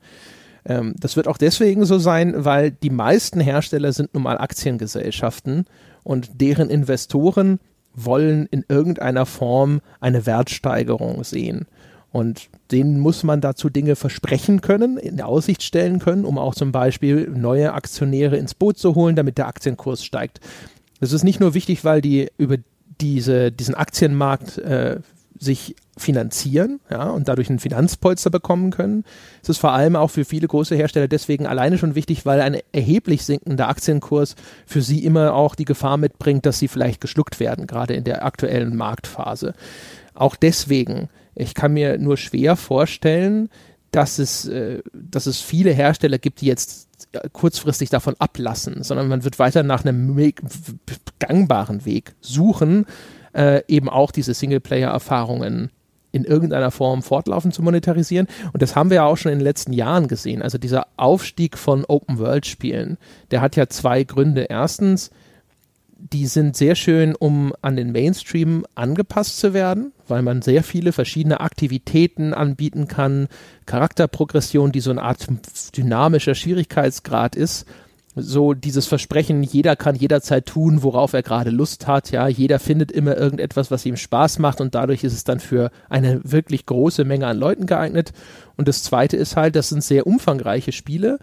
A: Ähm, das wird auch deswegen so sein, weil die meisten Hersteller sind nun mal Aktiengesellschaften und deren Investoren wollen in irgendeiner Form eine Wertsteigerung sehen. Und denen muss man dazu Dinge versprechen können, in Aussicht stellen können, um auch zum Beispiel neue Aktionäre ins Boot zu holen, damit der Aktienkurs steigt. Das ist nicht nur wichtig, weil die über diese, diesen Aktienmarkt äh, sich finanzieren ja, und dadurch einen Finanzpolster bekommen können. Es ist vor allem auch für viele große Hersteller deswegen alleine schon wichtig, weil ein erheblich sinkender Aktienkurs für sie immer auch die Gefahr mitbringt, dass sie vielleicht geschluckt werden, gerade in der aktuellen Marktphase. Auch deswegen, ich kann mir nur schwer vorstellen, dass es, äh, dass es viele Hersteller gibt, die jetzt kurzfristig davon ablassen, sondern man wird weiter nach einem gangbaren Weg suchen, äh, eben auch diese Singleplayer-Erfahrungen in irgendeiner Form fortlaufend zu monetarisieren. Und das haben wir ja auch schon in den letzten Jahren gesehen. Also dieser Aufstieg von Open-World-Spielen, der hat ja zwei Gründe. Erstens, die sind sehr schön, um an den Mainstream angepasst zu werden, weil man sehr viele verschiedene Aktivitäten anbieten kann, Charakterprogression, die so eine Art dynamischer Schwierigkeitsgrad ist so dieses Versprechen, jeder kann jederzeit tun, worauf er gerade Lust hat, ja, jeder findet immer irgendetwas, was ihm Spaß macht und dadurch ist es dann für eine wirklich große Menge an Leuten geeignet. Und das zweite ist halt, das sind sehr umfangreiche Spiele,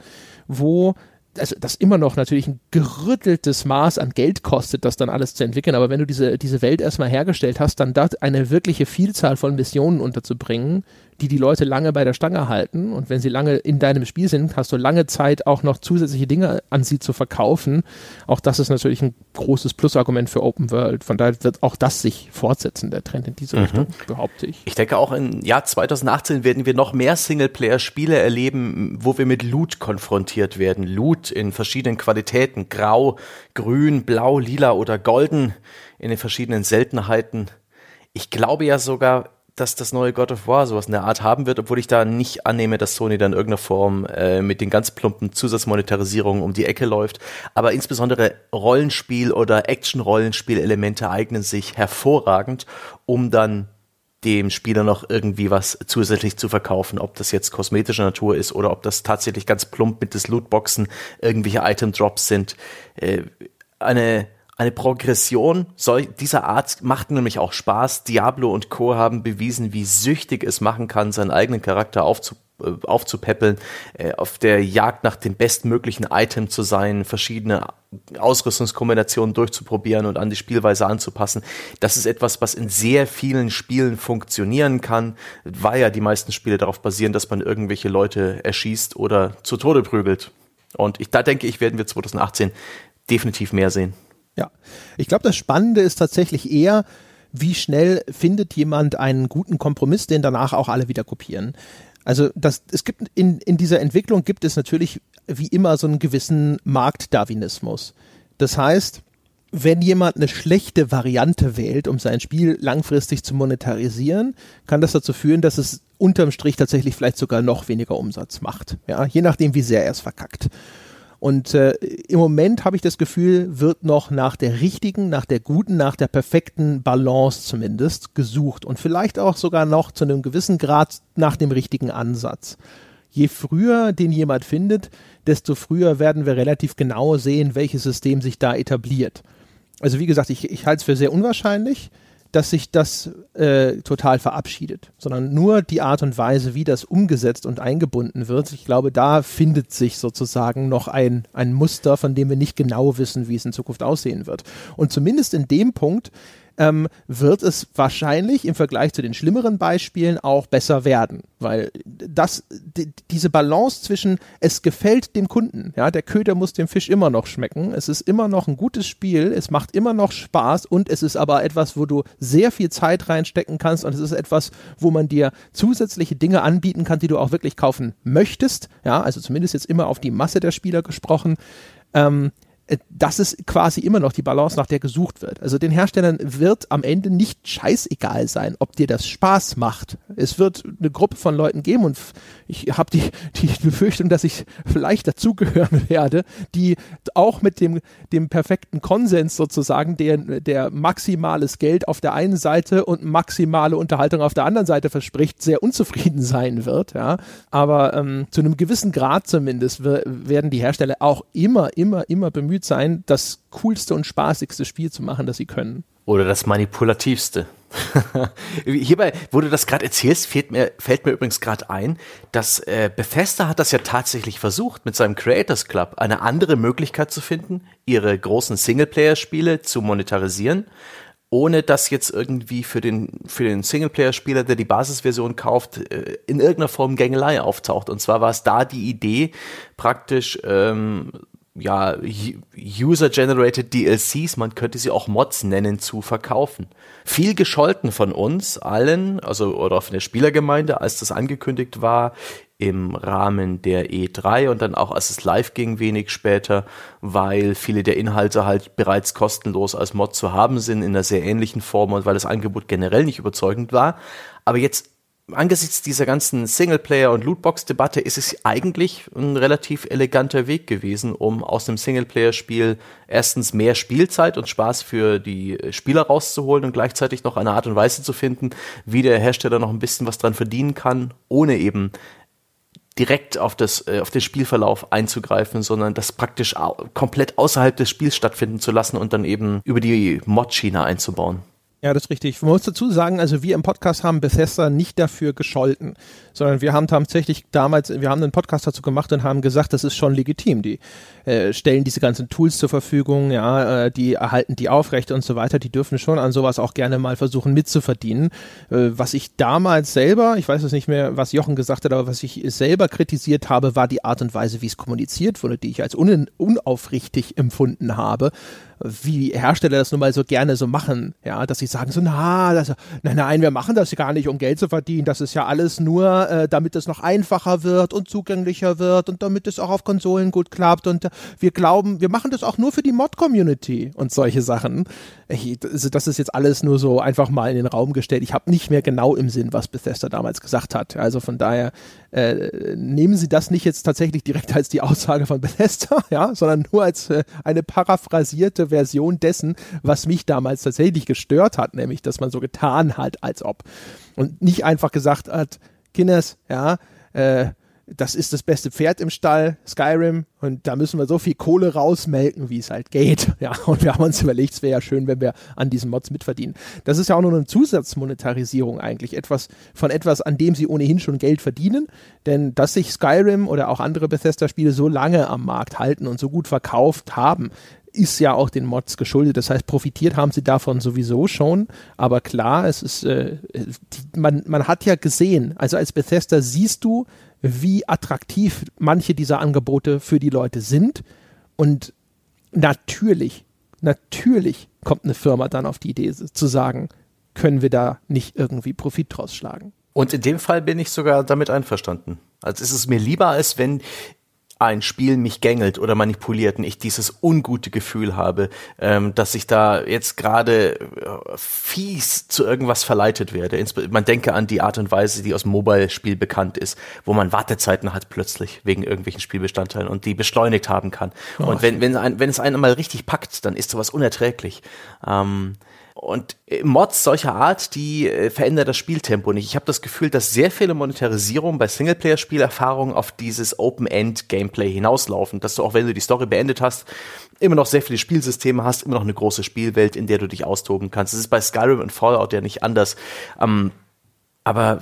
A: wo also das immer noch natürlich ein gerütteltes Maß an Geld kostet, das dann alles zu entwickeln. Aber wenn du diese, diese Welt erstmal hergestellt hast, dann dort eine wirkliche Vielzahl von Missionen unterzubringen, die die Leute lange bei der Stange halten. Und wenn sie lange in deinem Spiel sind, hast du lange Zeit auch noch zusätzliche Dinge an sie zu verkaufen. Auch das ist natürlich ein großes Plusargument für Open World. Von daher wird auch das sich fortsetzen, der Trend in diese mhm. Richtung, behaupte ich.
B: Ich denke auch im Jahr 2018 werden wir noch mehr Singleplayer-Spiele erleben, wo wir mit Loot konfrontiert werden. Loot in verschiedenen Qualitäten. Grau, grün, blau, lila oder golden in den verschiedenen Seltenheiten. Ich glaube ja sogar, dass das neue God of War sowas in der Art haben wird, obwohl ich da nicht annehme, dass Sony dann in irgendeiner Form äh, mit den ganz plumpen Zusatzmonetarisierungen um die Ecke läuft. Aber insbesondere Rollenspiel- oder Action-Rollenspiel-Elemente eignen sich hervorragend, um dann dem Spieler noch irgendwie was zusätzlich zu verkaufen, ob das jetzt kosmetischer Natur ist oder ob das tatsächlich ganz plump mit des Lootboxen irgendwelche Item-Drops sind. Äh, eine eine Progression dieser Art macht nämlich auch Spaß. Diablo und Co. haben bewiesen, wie süchtig es machen kann, seinen eigenen Charakter aufzu, äh, aufzupäppeln, äh, auf der Jagd nach dem bestmöglichen Item zu sein, verschiedene Ausrüstungskombinationen durchzuprobieren und an die Spielweise anzupassen. Das ist etwas, was in sehr vielen Spielen funktionieren kann, weil ja die meisten Spiele darauf basieren, dass man irgendwelche Leute erschießt oder zu Tode prügelt. Und ich, da denke ich, werden wir 2018 definitiv mehr sehen.
A: Ja, ich glaube, das Spannende ist tatsächlich eher, wie schnell findet jemand einen guten Kompromiss, den danach auch alle wieder kopieren. Also das, es gibt in, in dieser Entwicklung gibt es natürlich wie immer so einen gewissen Marktdarwinismus. Das heißt, wenn jemand eine schlechte Variante wählt, um sein Spiel langfristig zu monetarisieren, kann das dazu führen, dass es unterm Strich tatsächlich vielleicht sogar noch weniger Umsatz macht. Ja, je nachdem, wie sehr er es verkackt. Und äh, im Moment habe ich das Gefühl, wird noch nach der richtigen, nach der guten, nach der perfekten Balance zumindest gesucht und vielleicht auch sogar noch zu einem gewissen Grad nach dem richtigen Ansatz. Je früher den jemand findet, desto früher werden wir relativ genau sehen, welches System sich da etabliert. Also wie gesagt, ich, ich halte es für sehr unwahrscheinlich dass sich das äh, total verabschiedet, sondern nur die Art und Weise, wie das umgesetzt und eingebunden wird. Ich glaube, da findet sich sozusagen noch ein, ein Muster, von dem wir nicht genau wissen, wie es in Zukunft aussehen wird. Und zumindest in dem Punkt ähm, wird es wahrscheinlich im Vergleich zu den schlimmeren Beispielen auch besser werden, weil das die, diese Balance zwischen es gefällt dem Kunden, ja, der Köder muss dem Fisch immer noch schmecken, es ist immer noch ein gutes Spiel, es macht immer noch Spaß und es ist aber etwas, wo du sehr viel Zeit reinstecken kannst und es ist etwas, wo man dir zusätzliche Dinge anbieten kann, die du auch wirklich kaufen möchtest, ja, also zumindest jetzt immer auf die Masse der Spieler gesprochen. Ähm, äh, das ist quasi immer noch die Balance, nach der gesucht wird. Also den Herstellern wird am Ende nicht scheißegal sein, ob dir das Spaß macht. Es wird eine Gruppe von Leuten geben und ich habe die, die Befürchtung, dass ich vielleicht dazugehören <laughs> werde, die auch mit dem, dem perfekten Konsens sozusagen, der, der maximales Geld auf der einen Seite und maximale Unterhaltung auf der anderen Seite verspricht, sehr unzufrieden <laughs> sein wird. Ja. Aber ähm, zu einem gewissen Grad zumindest werden die Hersteller auch immer, immer, immer bemüht sein, das coolste und spaßigste Spiel zu machen, das sie können.
B: Oder das manipulativste. <laughs> Hierbei, wo du das gerade erzählst, fällt mir, fällt mir übrigens gerade ein, dass äh, Bethesda hat das ja tatsächlich versucht, mit seinem Creators Club eine andere Möglichkeit zu finden, ihre großen Singleplayer-Spiele zu monetarisieren, ohne dass jetzt irgendwie für den, für den Singleplayer-Spieler, der die Basisversion kauft, äh, in irgendeiner Form Gängelei auftaucht. Und zwar war es da die Idee, praktisch ähm, ja, User-Generated DLCs, man könnte sie auch Mods nennen, zu verkaufen. Viel gescholten von uns allen, also oder von der Spielergemeinde, als das angekündigt war im Rahmen der E3 und dann auch als es live ging wenig später, weil viele der Inhalte halt bereits kostenlos als Mod zu haben sind in einer sehr ähnlichen Form und weil das Angebot generell nicht überzeugend war. Aber jetzt angesichts dieser ganzen Singleplayer- und Lootbox-Debatte ist es eigentlich ein relativ eleganter Weg gewesen, um aus dem Singleplayer-Spiel erstens mehr Spielzeit und Spaß für die Spieler rauszuholen und gleichzeitig noch eine Art und Weise zu finden, wie der Hersteller noch ein bisschen was dran verdienen kann, ohne eben direkt auf das äh, auf den Spielverlauf einzugreifen, sondern das praktisch komplett außerhalb des Spiels stattfinden zu lassen und dann eben über die Mod-Schiene einzubauen.
A: Ja, das ist richtig. Man muss dazu sagen, also wir im Podcast haben Bethesda nicht dafür gescholten, sondern wir haben tatsächlich damals, wir haben einen Podcast dazu gemacht und haben gesagt, das ist schon legitim. Die äh, stellen diese ganzen Tools zur Verfügung, ja, äh, die erhalten die aufrecht und so weiter. Die dürfen schon an sowas auch gerne mal versuchen mitzuverdienen. Äh, was ich damals selber, ich weiß es nicht mehr, was Jochen gesagt hat, aber was ich selber kritisiert habe, war die Art und Weise, wie es kommuniziert wurde, die ich als un unaufrichtig empfunden habe wie Hersteller das nun mal so gerne so machen, ja, dass sie sagen so, na, das, nein, nein, wir machen das gar nicht, um Geld zu verdienen, das ist ja alles nur, äh, damit es noch einfacher wird und zugänglicher wird und damit es auch auf Konsolen gut klappt und äh, wir glauben, wir machen das auch nur für die Mod-Community und solche Sachen. Ich, also das ist jetzt alles nur so einfach mal in den Raum gestellt. Ich habe nicht mehr genau im Sinn, was Bethesda damals gesagt hat. Also von daher äh, nehmen Sie das nicht jetzt tatsächlich direkt als die Aussage von Bethesda, <laughs> ja, sondern nur als äh, eine paraphrasierte Version dessen, was mich damals tatsächlich gestört hat, nämlich, dass man so getan hat, als ob. Und nicht einfach gesagt hat, Kinders, ja, äh, das ist das beste Pferd im Stall, Skyrim, und da müssen wir so viel Kohle rausmelken, wie es halt geht. <laughs> Ja, und wir haben uns überlegt, es wäre ja schön, wenn wir an diesen Mods mitverdienen. Das ist ja auch nur eine Zusatzmonetarisierung eigentlich, etwas von etwas, an dem sie ohnehin schon Geld verdienen, denn dass sich Skyrim oder auch andere Bethesda-Spiele so lange am Markt halten und so gut verkauft haben, ist ja auch den Mods geschuldet. Das heißt, profitiert haben sie davon sowieso schon. Aber klar, es ist, äh, die, man, man hat ja gesehen, also als Bethesda siehst du, wie attraktiv manche dieser Angebote für die Leute sind. Und natürlich, natürlich kommt eine Firma dann auf die Idee zu sagen, können wir da nicht irgendwie Profit draus schlagen.
B: Und in dem Fall bin ich sogar damit einverstanden. Also ist es mir lieber, als wenn ein Spiel mich gängelt oder manipuliert und ich dieses ungute Gefühl habe, ähm, dass ich da jetzt gerade äh, fies zu irgendwas verleitet werde. Man denke an die Art und Weise, die aus dem Mobile-Spiel bekannt ist, wo man Wartezeiten hat plötzlich wegen irgendwelchen Spielbestandteilen und die beschleunigt haben kann. Oh, und wenn, wenn, ein, wenn es einen mal richtig packt, dann ist sowas unerträglich. Ähm, und Mods solcher Art, die äh, verändern das Spieltempo nicht. Ich habe das Gefühl, dass sehr viele Monetarisierungen bei Singleplayer-Spielerfahrungen auf dieses Open-End-Gameplay hinauslaufen, dass du auch, wenn du die Story beendet hast, immer noch sehr viele Spielsysteme hast, immer noch eine große Spielwelt, in der du dich austoben kannst. Das ist bei Skyrim und Fallout ja nicht anders. Ähm, aber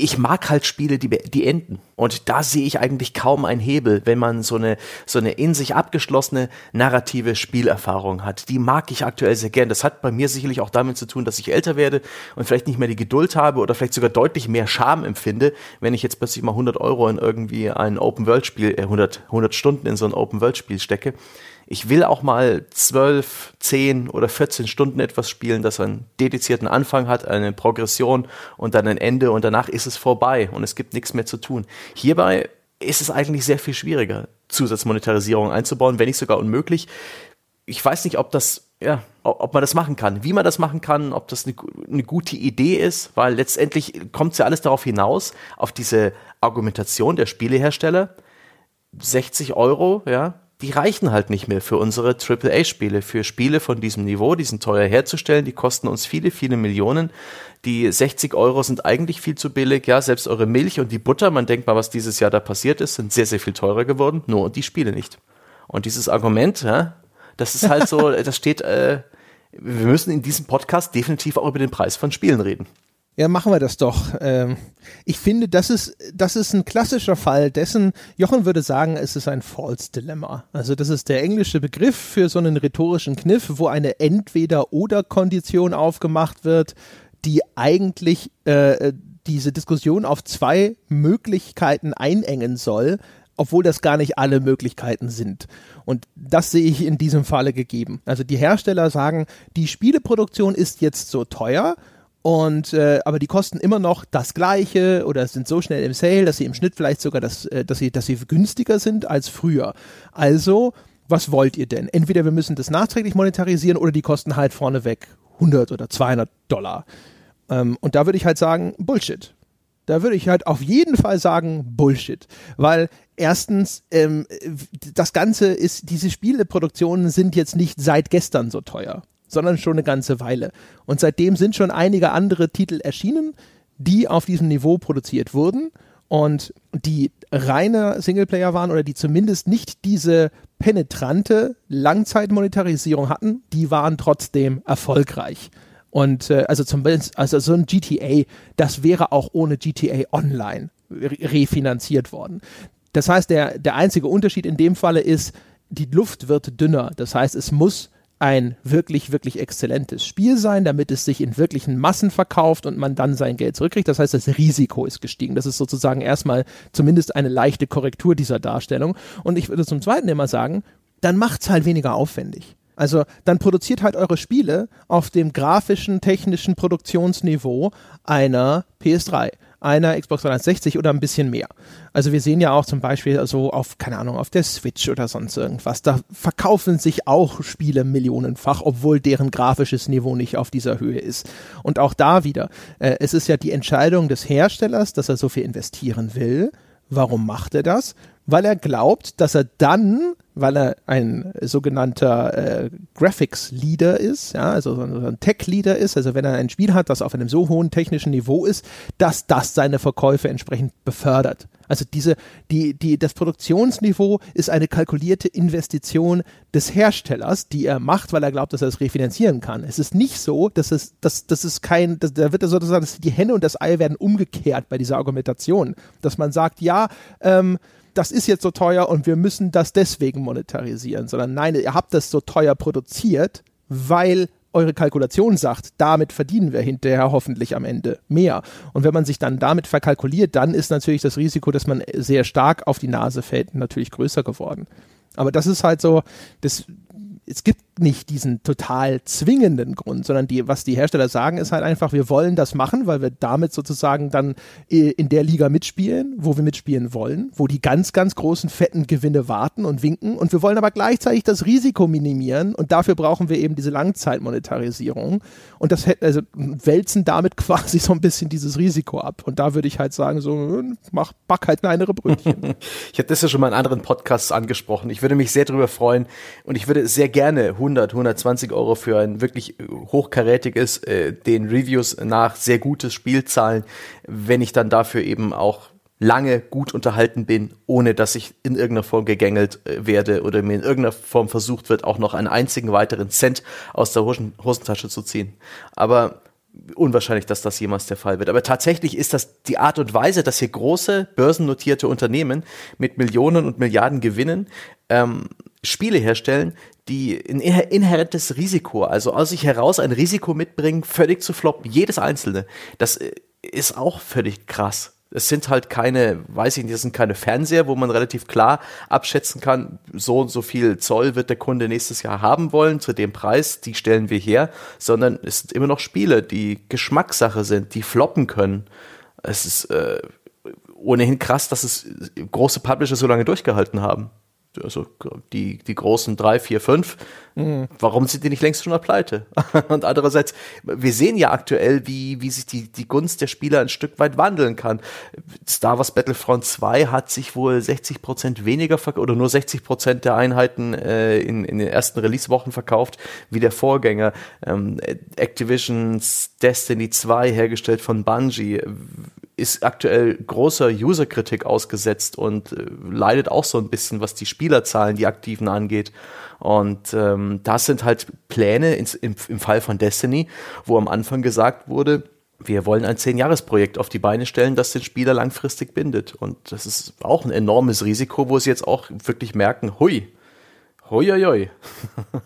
B: ich mag halt Spiele, die, die enden. Und da sehe ich eigentlich kaum einen Hebel, wenn man so eine, so eine in sich abgeschlossene narrative Spielerfahrung hat. Die mag ich aktuell sehr gern. Das hat bei mir sicherlich auch damit zu tun, dass ich älter werde und vielleicht nicht mehr die Geduld habe oder vielleicht sogar deutlich mehr Scham empfinde, wenn ich jetzt plötzlich mal 100 Euro in irgendwie ein Open-World-Spiel, äh, 100, 100 Stunden in so ein Open-World-Spiel stecke ich will auch mal zwölf, zehn oder 14 Stunden etwas spielen, das einen dedizierten Anfang hat, eine Progression und dann ein Ende und danach ist es vorbei und es gibt nichts mehr zu tun. Hierbei ist es eigentlich sehr viel schwieriger, Zusatzmonetarisierung einzubauen, wenn nicht sogar unmöglich. ich weiß nicht, ob das, ja, ob man das machen kann, wie man das machen kann, ob das eine, eine gute Idee ist, weil letztendlich kommt es ja alles darauf hinaus, auf diese Argumentation der Spielehersteller. 60 Euro, ja, die reichen halt nicht mehr für unsere AAA-Spiele, für Spiele von diesem Niveau, die sind teuer herzustellen, die kosten uns viele, viele Millionen. Die 60 Euro sind eigentlich viel zu billig, ja, selbst eure Milch und die Butter, man denkt mal, was dieses Jahr da passiert ist, sind sehr, sehr viel teurer geworden, nur die Spiele nicht. Und dieses Argument, ja, das ist halt so, <laughs> das steht, äh, wir müssen in diesem Podcast definitiv auch über den Preis von Spielen reden.
A: Ja, machen wir das doch. Ähm, ich finde, das ist, das ist ein klassischer Fall dessen, Jochen würde sagen, es ist ein False Dilemma. Also das ist der englische Begriff für so einen rhetorischen Kniff, wo eine Entweder-Oder-Kondition aufgemacht wird, die eigentlich äh, diese Diskussion auf zwei Möglichkeiten einengen soll, obwohl das gar nicht alle Möglichkeiten sind. Und das sehe ich in diesem Falle gegeben. Also die Hersteller sagen, die Spieleproduktion ist jetzt so teuer, und äh, aber die kosten immer noch das gleiche oder sind so schnell im Sale, dass sie im Schnitt vielleicht sogar das, äh, dass sie, dass sie günstiger sind als früher. Also, was wollt ihr denn? Entweder wir müssen das nachträglich monetarisieren oder die kosten halt vorneweg 100 oder 200 Dollar. Ähm, und da würde ich halt sagen, Bullshit. Da würde ich halt auf jeden Fall sagen, Bullshit. Weil erstens, ähm, das Ganze ist, diese Spieleproduktionen sind jetzt nicht seit gestern so teuer, sondern schon eine ganze Weile. Und seitdem sind schon einige andere Titel erschienen, die auf diesem Niveau produziert wurden und die reine Singleplayer waren oder die zumindest nicht diese penetrante Langzeitmonetarisierung hatten, die waren trotzdem erfolgreich. Und äh, also zum also so ein GTA, das wäre auch ohne GTA Online refinanziert worden. Das heißt, der, der einzige Unterschied in dem Falle ist, die Luft wird dünner. Das heißt, es muss ein wirklich, wirklich exzellentes Spiel sein, damit es sich in wirklichen Massen verkauft und man dann sein Geld zurückkriegt. Das heißt, das Risiko ist gestiegen. Das ist sozusagen erstmal zumindest eine leichte Korrektur dieser Darstellung. Und ich würde zum Zweiten immer sagen, dann macht's halt weniger aufwendig. Also dann produziert halt eure Spiele auf dem grafischen, technischen Produktionsniveau einer PS3 einer Xbox 360 oder ein bisschen mehr. Also wir sehen ja auch zum Beispiel so auf, keine Ahnung, auf der Switch oder sonst irgendwas, da verkaufen sich auch Spiele millionenfach, obwohl deren grafisches Niveau nicht auf dieser Höhe ist. Und auch da wieder, äh, es ist ja die Entscheidung des Herstellers, dass er so viel investieren will. Warum macht er das? Weil er glaubt, dass er dann weil er ein sogenannter äh, Graphics Leader ist, ja, also so ein Tech Leader ist, also wenn er ein Spiel hat, das auf einem so hohen technischen Niveau ist, dass das seine Verkäufe entsprechend befördert. Also diese, die, die, das Produktionsniveau ist eine kalkulierte Investition des Herstellers, die er macht, weil er glaubt, dass er es refinanzieren kann. Es ist nicht so, dass es, dass, dass es kein, dass, da wird sozusagen, dass die Henne und das Ei werden umgekehrt bei dieser Argumentation, dass man sagt, ja, ähm, das ist jetzt so teuer und wir müssen das deswegen monetarisieren, sondern nein, ihr habt das so teuer produziert, weil eure Kalkulation sagt, damit verdienen wir hinterher hoffentlich am Ende mehr. Und wenn man sich dann damit verkalkuliert, dann ist natürlich das Risiko, dass man sehr stark auf die Nase fällt, natürlich größer geworden. Aber das ist halt so, das, es gibt nicht diesen total zwingenden Grund, sondern die, was die Hersteller sagen, ist halt einfach, wir wollen das machen, weil wir damit sozusagen dann äh, in der Liga mitspielen, wo wir mitspielen wollen, wo die ganz, ganz großen, fetten Gewinne warten und winken. Und wir wollen aber gleichzeitig das Risiko minimieren und dafür brauchen wir eben diese Langzeitmonetarisierung. Und das also wälzen damit <laughs> quasi so ein bisschen dieses Risiko ab. Und da würde ich halt sagen, so, mach, back halt kleinere Brötchen. <laughs>
B: ich habe das ja schon mal in anderen Podcasts angesprochen. Ich würde mich sehr darüber freuen und ich würde sehr gerne 100, 120 Euro für ein wirklich hochkarätiges, äh, den Reviews nach sehr gutes Spiel zahlen, wenn ich dann dafür eben auch lange gut unterhalten bin, ohne dass ich in irgendeiner Form gegängelt äh, werde oder mir in irgendeiner Form versucht wird, auch noch einen einzigen weiteren Cent aus der Hosen Hosentasche zu ziehen. Aber unwahrscheinlich, dass das jemals der Fall wird. Aber tatsächlich ist das die Art und Weise, dass hier große börsennotierte Unternehmen mit Millionen und Milliarden Gewinnen ähm, Spiele herstellen, die ein inhärentes Risiko, also aus sich heraus ein Risiko mitbringen, völlig zu floppen, jedes einzelne. Das äh, ist auch völlig krass. Es sind halt keine, weiß ich nicht, das sind keine Fernseher, wo man relativ klar abschätzen kann, so und so viel Zoll wird der Kunde nächstes Jahr haben wollen, zu dem Preis, die stellen wir her, sondern es sind immer noch Spiele, die Geschmackssache sind, die floppen können. Es ist äh, ohnehin krass, dass es große Publisher so lange durchgehalten haben. Also die, die großen drei, vier, fünf, mhm. warum sind die nicht längst schon pleite? <laughs> Und andererseits, wir sehen ja aktuell, wie, wie sich die, die Gunst der Spieler ein Stück weit wandeln kann. Star Wars Battlefront 2 hat sich wohl 60 Prozent weniger oder nur 60 Prozent der Einheiten äh, in, in den ersten Release-Wochen verkauft wie der Vorgänger. Ähm, Activisions Destiny 2, hergestellt von Bungie, ist aktuell großer User-Kritik ausgesetzt und äh, leidet auch so ein bisschen, was die Spielerzahlen, die Aktiven angeht. Und ähm, das sind halt Pläne ins, im, im Fall von Destiny, wo am Anfang gesagt wurde, wir wollen ein Zehn-Jahres-Projekt auf die Beine stellen, das den Spieler langfristig bindet. Und das ist auch ein enormes Risiko, wo sie jetzt auch wirklich merken, hui, hui, hui, hui.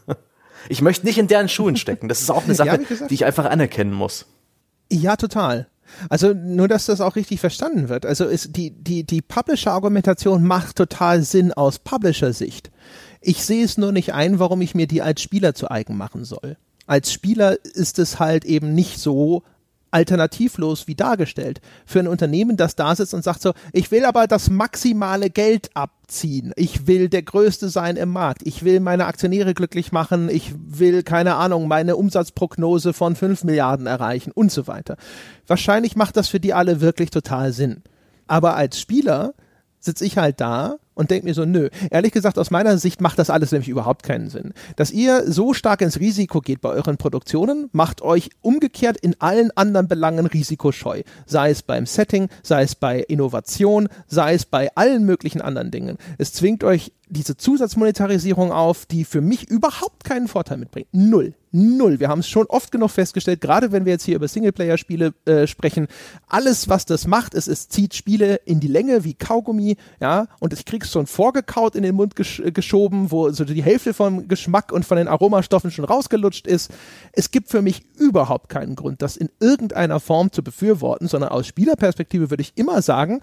B: <laughs> ich möchte nicht in deren Schuhen stecken. Das ist auch eine Sache, ja, die ich einfach anerkennen muss.
A: Ja, total. Also nur, dass das auch richtig verstanden wird. Also ist die, die, die Publisher-Argumentation macht total Sinn aus Publisher-Sicht. Ich sehe es nur nicht ein, warum ich mir die als Spieler zu eigen machen soll. Als Spieler ist es halt eben nicht so alternativlos wie dargestellt. Für ein Unternehmen, das da sitzt und sagt so, ich will aber das maximale Geld abziehen. Ich will der Größte sein im Markt. Ich will meine Aktionäre glücklich machen. Ich will, keine Ahnung, meine Umsatzprognose von 5 Milliarden erreichen und so weiter. Wahrscheinlich macht das für die alle wirklich total Sinn. Aber als Spieler sitze ich halt da und denke mir so, nö. Ehrlich gesagt, aus meiner Sicht macht das alles nämlich überhaupt keinen Sinn. Dass ihr so stark ins Risiko geht bei euren Produktionen, macht euch umgekehrt in allen anderen Belangen risikoscheu. Sei es beim Setting, sei es bei Innovation, sei es bei allen möglichen anderen Dingen. Es zwingt euch diese Zusatzmonetarisierung auf, die für mich überhaupt keinen Vorteil mitbringt. Null. Null. Wir haben es schon oft genug festgestellt, gerade wenn wir jetzt hier über Singleplayer-Spiele äh, sprechen. Alles, was das macht, ist, es zieht Spiele in die Länge wie Kaugummi, ja, und ich krieg's schon vorgekaut in den Mund gesch äh, geschoben, wo so die Hälfte vom Geschmack und von den Aromastoffen schon rausgelutscht ist. Es gibt für mich überhaupt keinen Grund, das in irgendeiner Form zu befürworten, sondern aus Spielerperspektive würde ich immer sagen,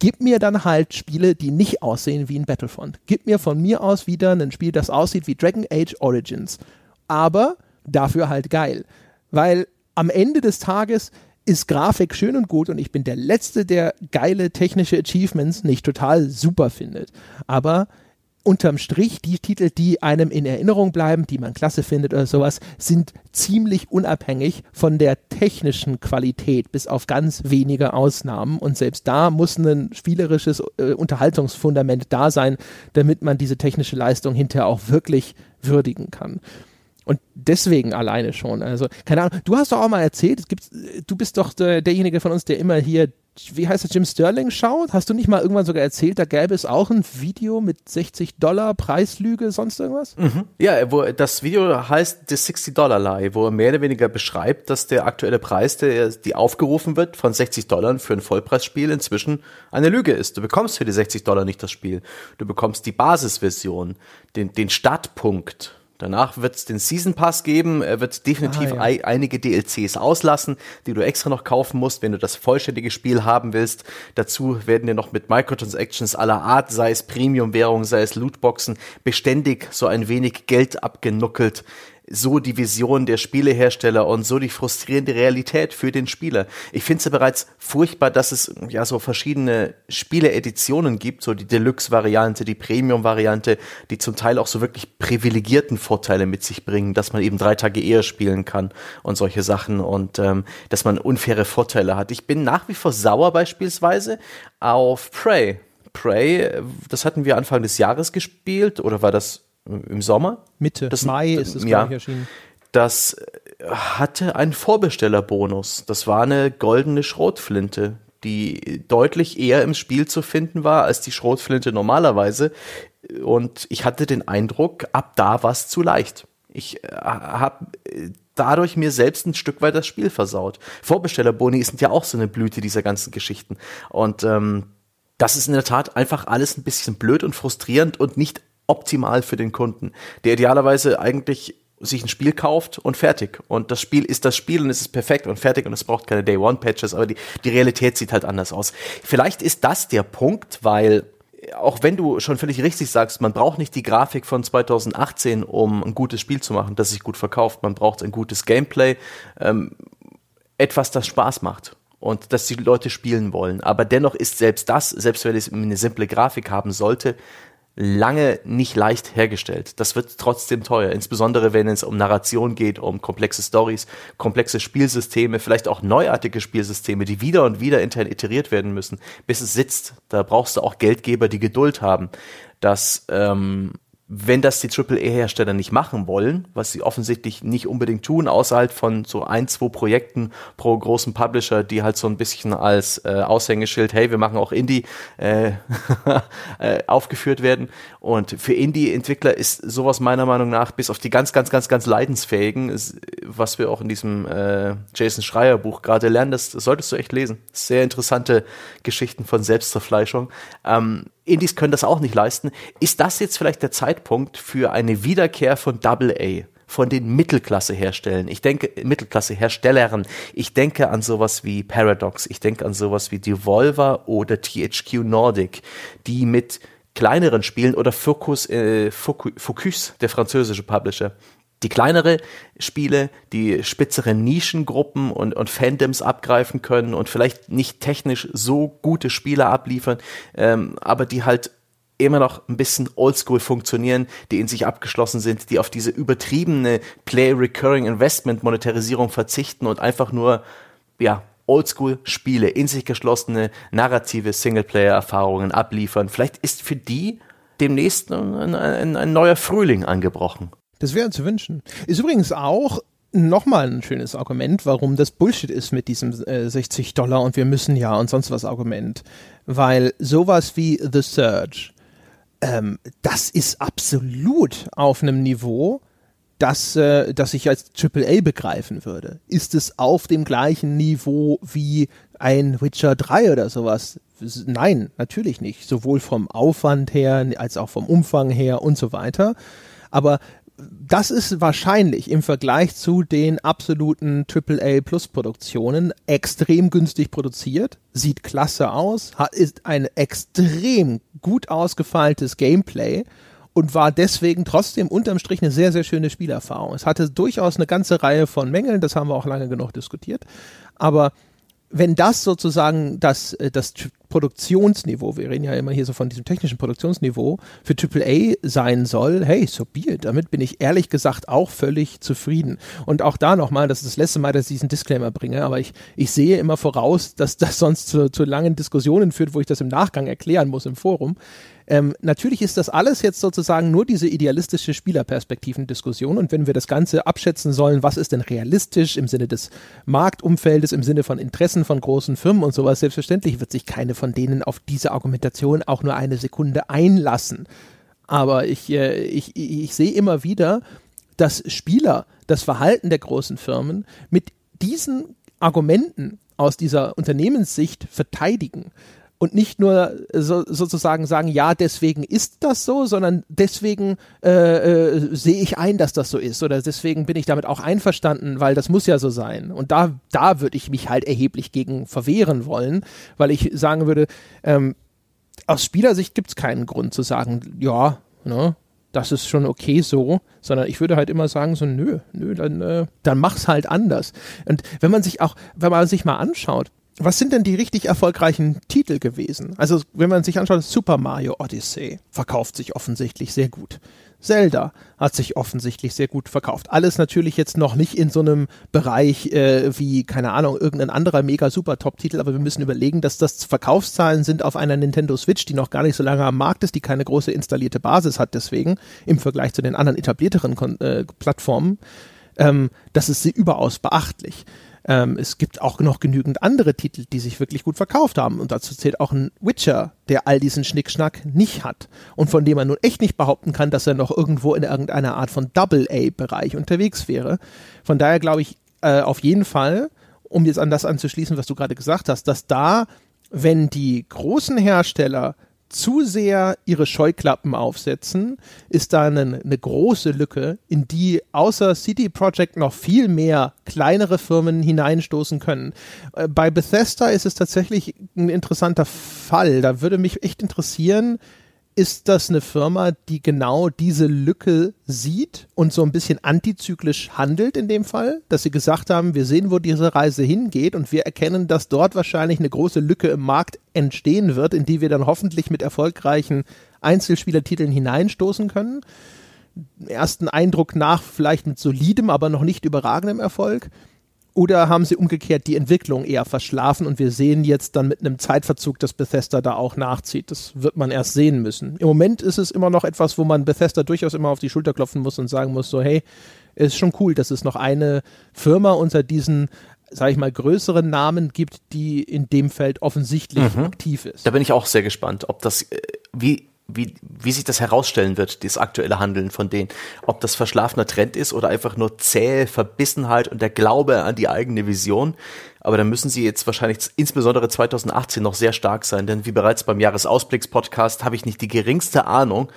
A: gib mir dann halt Spiele, die nicht aussehen wie ein Battlefront. Gib mir von mir aus wieder ein Spiel, das aussieht wie Dragon Age Origins. Aber dafür halt geil. Weil am Ende des Tages ist Grafik schön und gut und ich bin der Letzte, der geile technische Achievements nicht total super findet. Aber unterm Strich die Titel, die einem in Erinnerung bleiben, die man klasse findet oder sowas, sind ziemlich unabhängig von der technischen Qualität, bis auf ganz wenige Ausnahmen. Und selbst da muss ein spielerisches äh, Unterhaltungsfundament da sein, damit man diese technische Leistung hinterher auch wirklich würdigen kann. Und deswegen alleine schon. Also, keine Ahnung, du hast doch auch mal erzählt, es gibt, du bist doch der, derjenige von uns, der immer hier, wie heißt das, Jim Sterling schaut? Hast du nicht mal irgendwann sogar erzählt, da gäbe es auch ein Video mit 60 Dollar Preislüge, sonst irgendwas?
B: Mhm. Ja, wo das Video heißt The 60 Dollar Lie, wo er mehr oder weniger beschreibt, dass der aktuelle Preis, der, die aufgerufen wird von 60 Dollar für ein Vollpreisspiel inzwischen eine Lüge ist. Du bekommst für die 60 Dollar nicht das Spiel. Du bekommst die Basisversion, den, den Startpunkt Danach wird es den Season Pass geben. Er wird definitiv ah, ja. einige DLCs auslassen, die du extra noch kaufen musst, wenn du das vollständige Spiel haben willst. Dazu werden dir noch mit Microtransactions aller Art, sei es Premium-Währung, sei es Lootboxen, beständig so ein wenig Geld abgenuckelt so die Vision der Spielehersteller und so die frustrierende Realität für den Spieler. Ich finde es ja bereits furchtbar, dass es ja so verschiedene Spieleeditionen gibt, so die Deluxe-Variante, die Premium-Variante, die zum Teil auch so wirklich privilegierten Vorteile mit sich bringen, dass man eben drei Tage eher spielen kann und solche Sachen und ähm, dass man unfaire Vorteile hat. Ich bin nach wie vor sauer beispielsweise auf Prey. Prey, das hatten wir Anfang des Jahres gespielt oder war das im Sommer.
A: Mitte
B: das,
A: Mai ist es, ja, ich, erschienen.
B: Das hatte einen Vorbestellerbonus. Das war eine goldene Schrotflinte, die deutlich eher im Spiel zu finden war als die Schrotflinte normalerweise. Und ich hatte den Eindruck, ab da war es zu leicht. Ich äh, habe dadurch mir selbst ein Stück weit das Spiel versaut. Vorbestellerboni sind ja auch so eine Blüte dieser ganzen Geschichten. Und ähm, das ist in der Tat einfach alles ein bisschen blöd und frustrierend und nicht optimal für den Kunden, der idealerweise eigentlich sich ein Spiel kauft und fertig. Und das Spiel ist das Spiel und es ist perfekt und fertig und es braucht keine Day-One-Patches, aber die, die Realität sieht halt anders aus. Vielleicht ist das der Punkt, weil auch wenn du schon völlig richtig sagst, man braucht nicht die Grafik von 2018, um ein gutes Spiel zu machen, das sich gut verkauft. Man braucht ein gutes Gameplay, ähm, etwas, das Spaß macht und dass die Leute spielen wollen. Aber dennoch ist selbst das, selbst wenn es eine simple Grafik haben sollte, lange nicht leicht hergestellt. Das wird trotzdem teuer, insbesondere wenn es um Narration geht, um komplexe Stories, komplexe Spielsysteme, vielleicht auch neuartige Spielsysteme, die wieder und wieder intern iteriert werden müssen, bis es sitzt. Da brauchst du auch Geldgeber, die Geduld haben, dass ähm, wenn das die AAA-Hersteller nicht machen wollen, was sie offensichtlich nicht unbedingt tun, außerhalb von so ein, zwei Projekten pro großen Publisher, die halt so ein bisschen als äh, Aushängeschild, hey, wir machen auch Indie, äh, <laughs> äh, aufgeführt werden. Und für Indie-Entwickler ist sowas meiner Meinung nach, bis auf die ganz, ganz, ganz, ganz leidensfähigen, was wir auch in diesem äh, Jason Schreier Buch gerade lernen, das, solltest du echt lesen. Sehr interessante Geschichten von Selbstzerfleischung. Ähm, Indies können das auch nicht leisten. Ist das jetzt vielleicht der Zeitpunkt für eine Wiederkehr von Double A? von den Mittelklasse-Herstellern. Ich denke, Mittelklasse-Herstellern. Ich denke an sowas wie Paradox. Ich denke an sowas wie Devolver oder THQ Nordic, die mit kleineren Spielen oder Focus, äh, Focus, der französische Publisher, die kleinere Spiele, die spitzere Nischengruppen und, und Fandoms abgreifen können und vielleicht nicht technisch so gute Spiele abliefern, ähm, aber die halt immer noch ein bisschen oldschool funktionieren, die in sich abgeschlossen sind, die auf diese übertriebene Play Recurring Investment Monetarisierung verzichten und einfach nur, ja, oldschool Spiele, in sich geschlossene narrative Singleplayer Erfahrungen abliefern. Vielleicht ist für die demnächst ein, ein, ein neuer Frühling angebrochen.
A: Das wäre zu wünschen. Ist übrigens auch nochmal ein schönes Argument, warum das Bullshit ist mit diesem äh, 60 Dollar und wir müssen ja und sonst was Argument. Weil sowas wie The Surge, ähm, das ist absolut auf einem Niveau, das, äh, das ich als AAA begreifen würde. Ist es auf dem gleichen Niveau wie ein Witcher 3 oder sowas? Nein, natürlich nicht. Sowohl vom Aufwand her als auch vom Umfang her und so weiter. Aber das ist wahrscheinlich im Vergleich zu den absoluten AAA Plus Produktionen extrem günstig produziert, sieht klasse aus, hat, ist ein extrem gut ausgefeiltes Gameplay und war deswegen trotzdem unterm Strich eine sehr, sehr schöne Spielerfahrung. Es hatte durchaus eine ganze Reihe von Mängeln, das haben wir auch lange genug diskutiert, aber wenn das sozusagen das, äh, das Produktionsniveau, wir reden ja immer hier so von diesem technischen Produktionsniveau, für AAA sein soll, hey, so be it. Damit bin ich ehrlich gesagt auch völlig zufrieden. Und auch da nochmal, das ist das letzte Mal, dass ich diesen Disclaimer bringe, aber ich, ich sehe immer voraus, dass das sonst zu, zu langen Diskussionen führt, wo ich das im Nachgang erklären muss im Forum. Ähm, natürlich ist das alles jetzt sozusagen nur diese idealistische Spielerperspektiven-Diskussion und wenn wir das Ganze abschätzen sollen, was ist denn realistisch im Sinne des Marktumfeldes, im Sinne von Interessen von großen Firmen und sowas, selbstverständlich wird sich keine von denen auf diese Argumentation auch nur eine Sekunde einlassen. Aber ich, äh, ich, ich sehe immer wieder, dass Spieler das Verhalten der großen Firmen mit diesen Argumenten aus dieser Unternehmenssicht verteidigen und nicht nur so, sozusagen sagen, ja, deswegen ist das so, sondern deswegen äh, äh, sehe ich ein, dass das so ist oder deswegen bin ich damit auch einverstanden, weil das muss ja so sein. Und da, da würde ich mich halt erheblich gegen verwehren wollen, weil ich sagen würde, ähm, aus Spielersicht gibt es keinen Grund zu sagen, ja, ne, das ist schon okay so, sondern ich würde halt immer sagen so, nö, nö, dann, äh, dann mach's halt anders. Und wenn man sich auch, wenn man sich mal anschaut, was sind denn die richtig erfolgreichen Titel gewesen? Also, wenn man sich anschaut, Super Mario Odyssey verkauft sich offensichtlich sehr gut. Zelda hat sich offensichtlich sehr gut verkauft. Alles natürlich jetzt noch nicht in so einem Bereich äh, wie, keine Ahnung, irgendein anderer mega super Top-Titel, aber wir müssen überlegen, dass das Verkaufszahlen sind auf einer Nintendo Switch, die noch gar nicht so lange am Markt ist, die keine große installierte Basis hat, deswegen im Vergleich zu den anderen etablierteren Kon äh, Plattformen. Ähm, das ist sie überaus beachtlich. Ähm, es gibt auch noch genügend andere Titel, die sich wirklich gut verkauft haben. Und dazu zählt auch ein Witcher, der all diesen Schnickschnack nicht hat. Und von dem man nun echt nicht behaupten kann, dass er noch irgendwo in irgendeiner Art von Double-A-Bereich unterwegs wäre. Von daher glaube ich äh, auf jeden Fall, um jetzt an das anzuschließen, was du gerade gesagt hast, dass da, wenn die großen Hersteller zu sehr ihre Scheuklappen aufsetzen, ist da eine, eine, große Lücke, in die außer City Project noch viel mehr kleinere Firmen hineinstoßen können. Äh, bei Bethesda ist es tatsächlich ein interessanter Fall. Da würde mich echt interessieren, ist das eine Firma, die genau diese Lücke sieht und so ein bisschen antizyklisch handelt in dem Fall, dass sie gesagt haben, wir sehen, wo diese Reise hingeht und wir erkennen, dass dort wahrscheinlich eine große Lücke im Markt entstehen wird, in die wir dann hoffentlich mit erfolgreichen Einzelspielertiteln hineinstoßen können. Ersten Eindruck nach vielleicht mit solidem, aber noch nicht überragendem Erfolg. Oder haben sie umgekehrt die Entwicklung eher verschlafen und wir sehen jetzt dann mit einem Zeitverzug, dass Bethesda da auch nachzieht. Das wird man erst sehen müssen. Im Moment ist es immer noch etwas, wo man Bethesda durchaus immer auf die Schulter klopfen muss und sagen muss, so hey, ist schon cool, dass es noch eine Firma unter diesen sage ich mal, größeren Namen gibt, die in dem Feld offensichtlich mhm. aktiv ist.
B: Da bin ich auch sehr gespannt, ob das, äh, wie wie, wie sich das herausstellen wird, das aktuelle Handeln von denen. Ob das verschlafener Trend ist oder einfach nur zähe Verbissenheit und der Glaube an die eigene Vision. Aber da müssen sie jetzt wahrscheinlich insbesondere 2018 noch sehr stark sein, denn wie bereits beim Jahresausblicks-Podcast habe ich nicht die geringste Ahnung,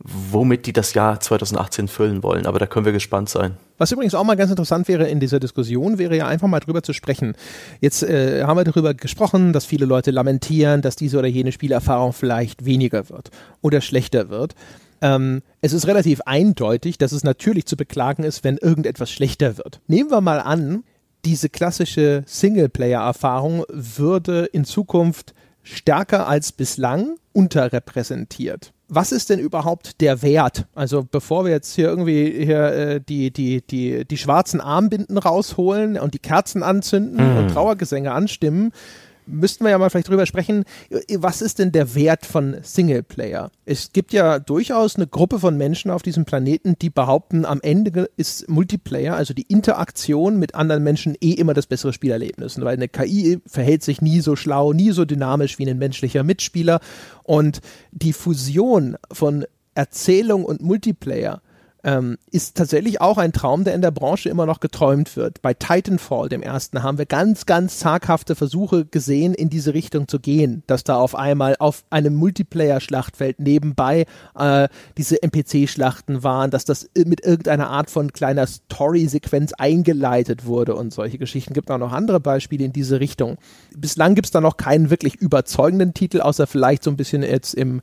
B: womit die das Jahr 2018 füllen wollen. Aber da können wir gespannt sein.
A: Was übrigens auch mal ganz interessant wäre in dieser Diskussion, wäre ja einfach mal drüber zu sprechen. Jetzt äh, haben wir darüber gesprochen, dass viele Leute lamentieren, dass diese oder jene Spielerfahrung vielleicht weniger wird oder schlechter wird. Ähm, es ist relativ eindeutig, dass es natürlich zu beklagen ist, wenn irgendetwas schlechter wird. Nehmen wir mal an, diese klassische Singleplayer-Erfahrung würde in Zukunft stärker als bislang unterrepräsentiert was ist denn überhaupt der Wert? Also bevor wir jetzt hier irgendwie hier äh, die, die, die, die schwarzen Armbinden rausholen und die Kerzen anzünden mhm. und Trauergesänge anstimmen, müssten wir ja mal vielleicht drüber sprechen, was ist denn der Wert von Singleplayer? Es gibt ja durchaus eine Gruppe von Menschen auf diesem Planeten, die behaupten, am Ende ist Multiplayer, also die Interaktion mit anderen Menschen, eh immer das bessere Spielerlebnis. Weil eine KI verhält sich nie so schlau, nie so dynamisch wie ein menschlicher Mitspieler. Und die Fusion von Erzählung und Multiplayer ähm, ist tatsächlich auch ein Traum, der in der Branche immer noch geträumt wird. Bei Titanfall, dem ersten, haben wir ganz, ganz zaghafte Versuche gesehen, in diese Richtung zu gehen, dass da auf einmal auf einem Multiplayer-Schlachtfeld nebenbei äh, diese NPC-Schlachten waren, dass das mit irgendeiner Art von kleiner Story-Sequenz eingeleitet wurde und solche Geschichten. Gibt auch noch andere Beispiele in diese Richtung. Bislang gibt es da noch keinen wirklich überzeugenden Titel, außer vielleicht so ein bisschen jetzt im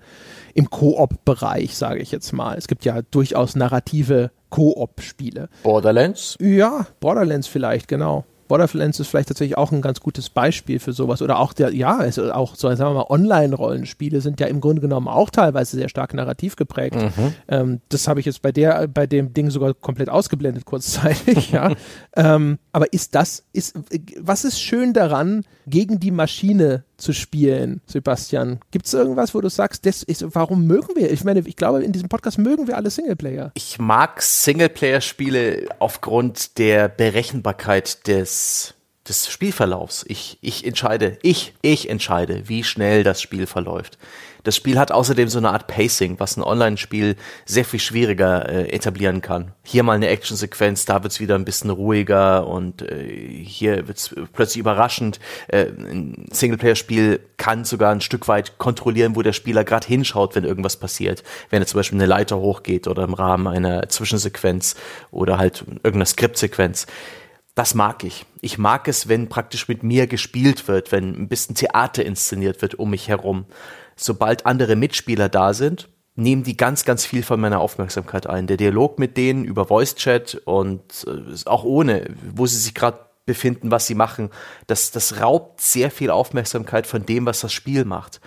A: im Koop-Bereich, sage ich jetzt mal. Es gibt ja durchaus narrative Koop-Spiele.
B: Borderlands?
A: Ja, Borderlands vielleicht, genau. Borderlands ist vielleicht tatsächlich auch ein ganz gutes Beispiel für sowas. Oder auch der, ja, also auch so, sagen wir mal, Online-Rollenspiele sind ja im Grunde genommen auch teilweise sehr stark narrativ geprägt. Mhm. Ähm, das habe ich jetzt bei der, bei dem Ding sogar komplett ausgeblendet kurzzeitig, <laughs> ja. ähm, aber ist das, ist, was ist schön daran, gegen die Maschine zu spielen, Sebastian? Gibt es irgendwas, wo du sagst, das ist, warum mögen wir? Ich meine, ich glaube, in diesem Podcast mögen wir alle Singleplayer.
B: Ich mag Singleplayer-Spiele aufgrund der Berechenbarkeit des des Spielverlaufs. Ich, ich entscheide, ich, ich entscheide, wie schnell das Spiel verläuft. Das Spiel hat außerdem so eine Art Pacing, was ein Online-Spiel sehr viel schwieriger äh, etablieren kann. Hier mal eine Actionsequenz, da wird's wieder ein bisschen ruhiger und äh, hier wird's plötzlich überraschend. Äh, ein Singleplayer-Spiel kann sogar ein Stück weit kontrollieren, wo der Spieler gerade hinschaut, wenn irgendwas passiert. Wenn er zum Beispiel eine Leiter hochgeht oder im Rahmen einer Zwischensequenz oder halt irgendeiner Skriptsequenz das mag ich. Ich mag es, wenn praktisch mit mir gespielt wird, wenn ein bisschen Theater inszeniert wird um mich herum sobald andere Mitspieler da sind, nehmen die ganz, ganz viel von meiner Aufmerksamkeit ein. Der Dialog mit denen über Voice Chat und äh, auch ohne, wo sie sich gerade befinden, was sie machen, das, das raubt sehr viel Aufmerksamkeit von dem, was das Spiel macht.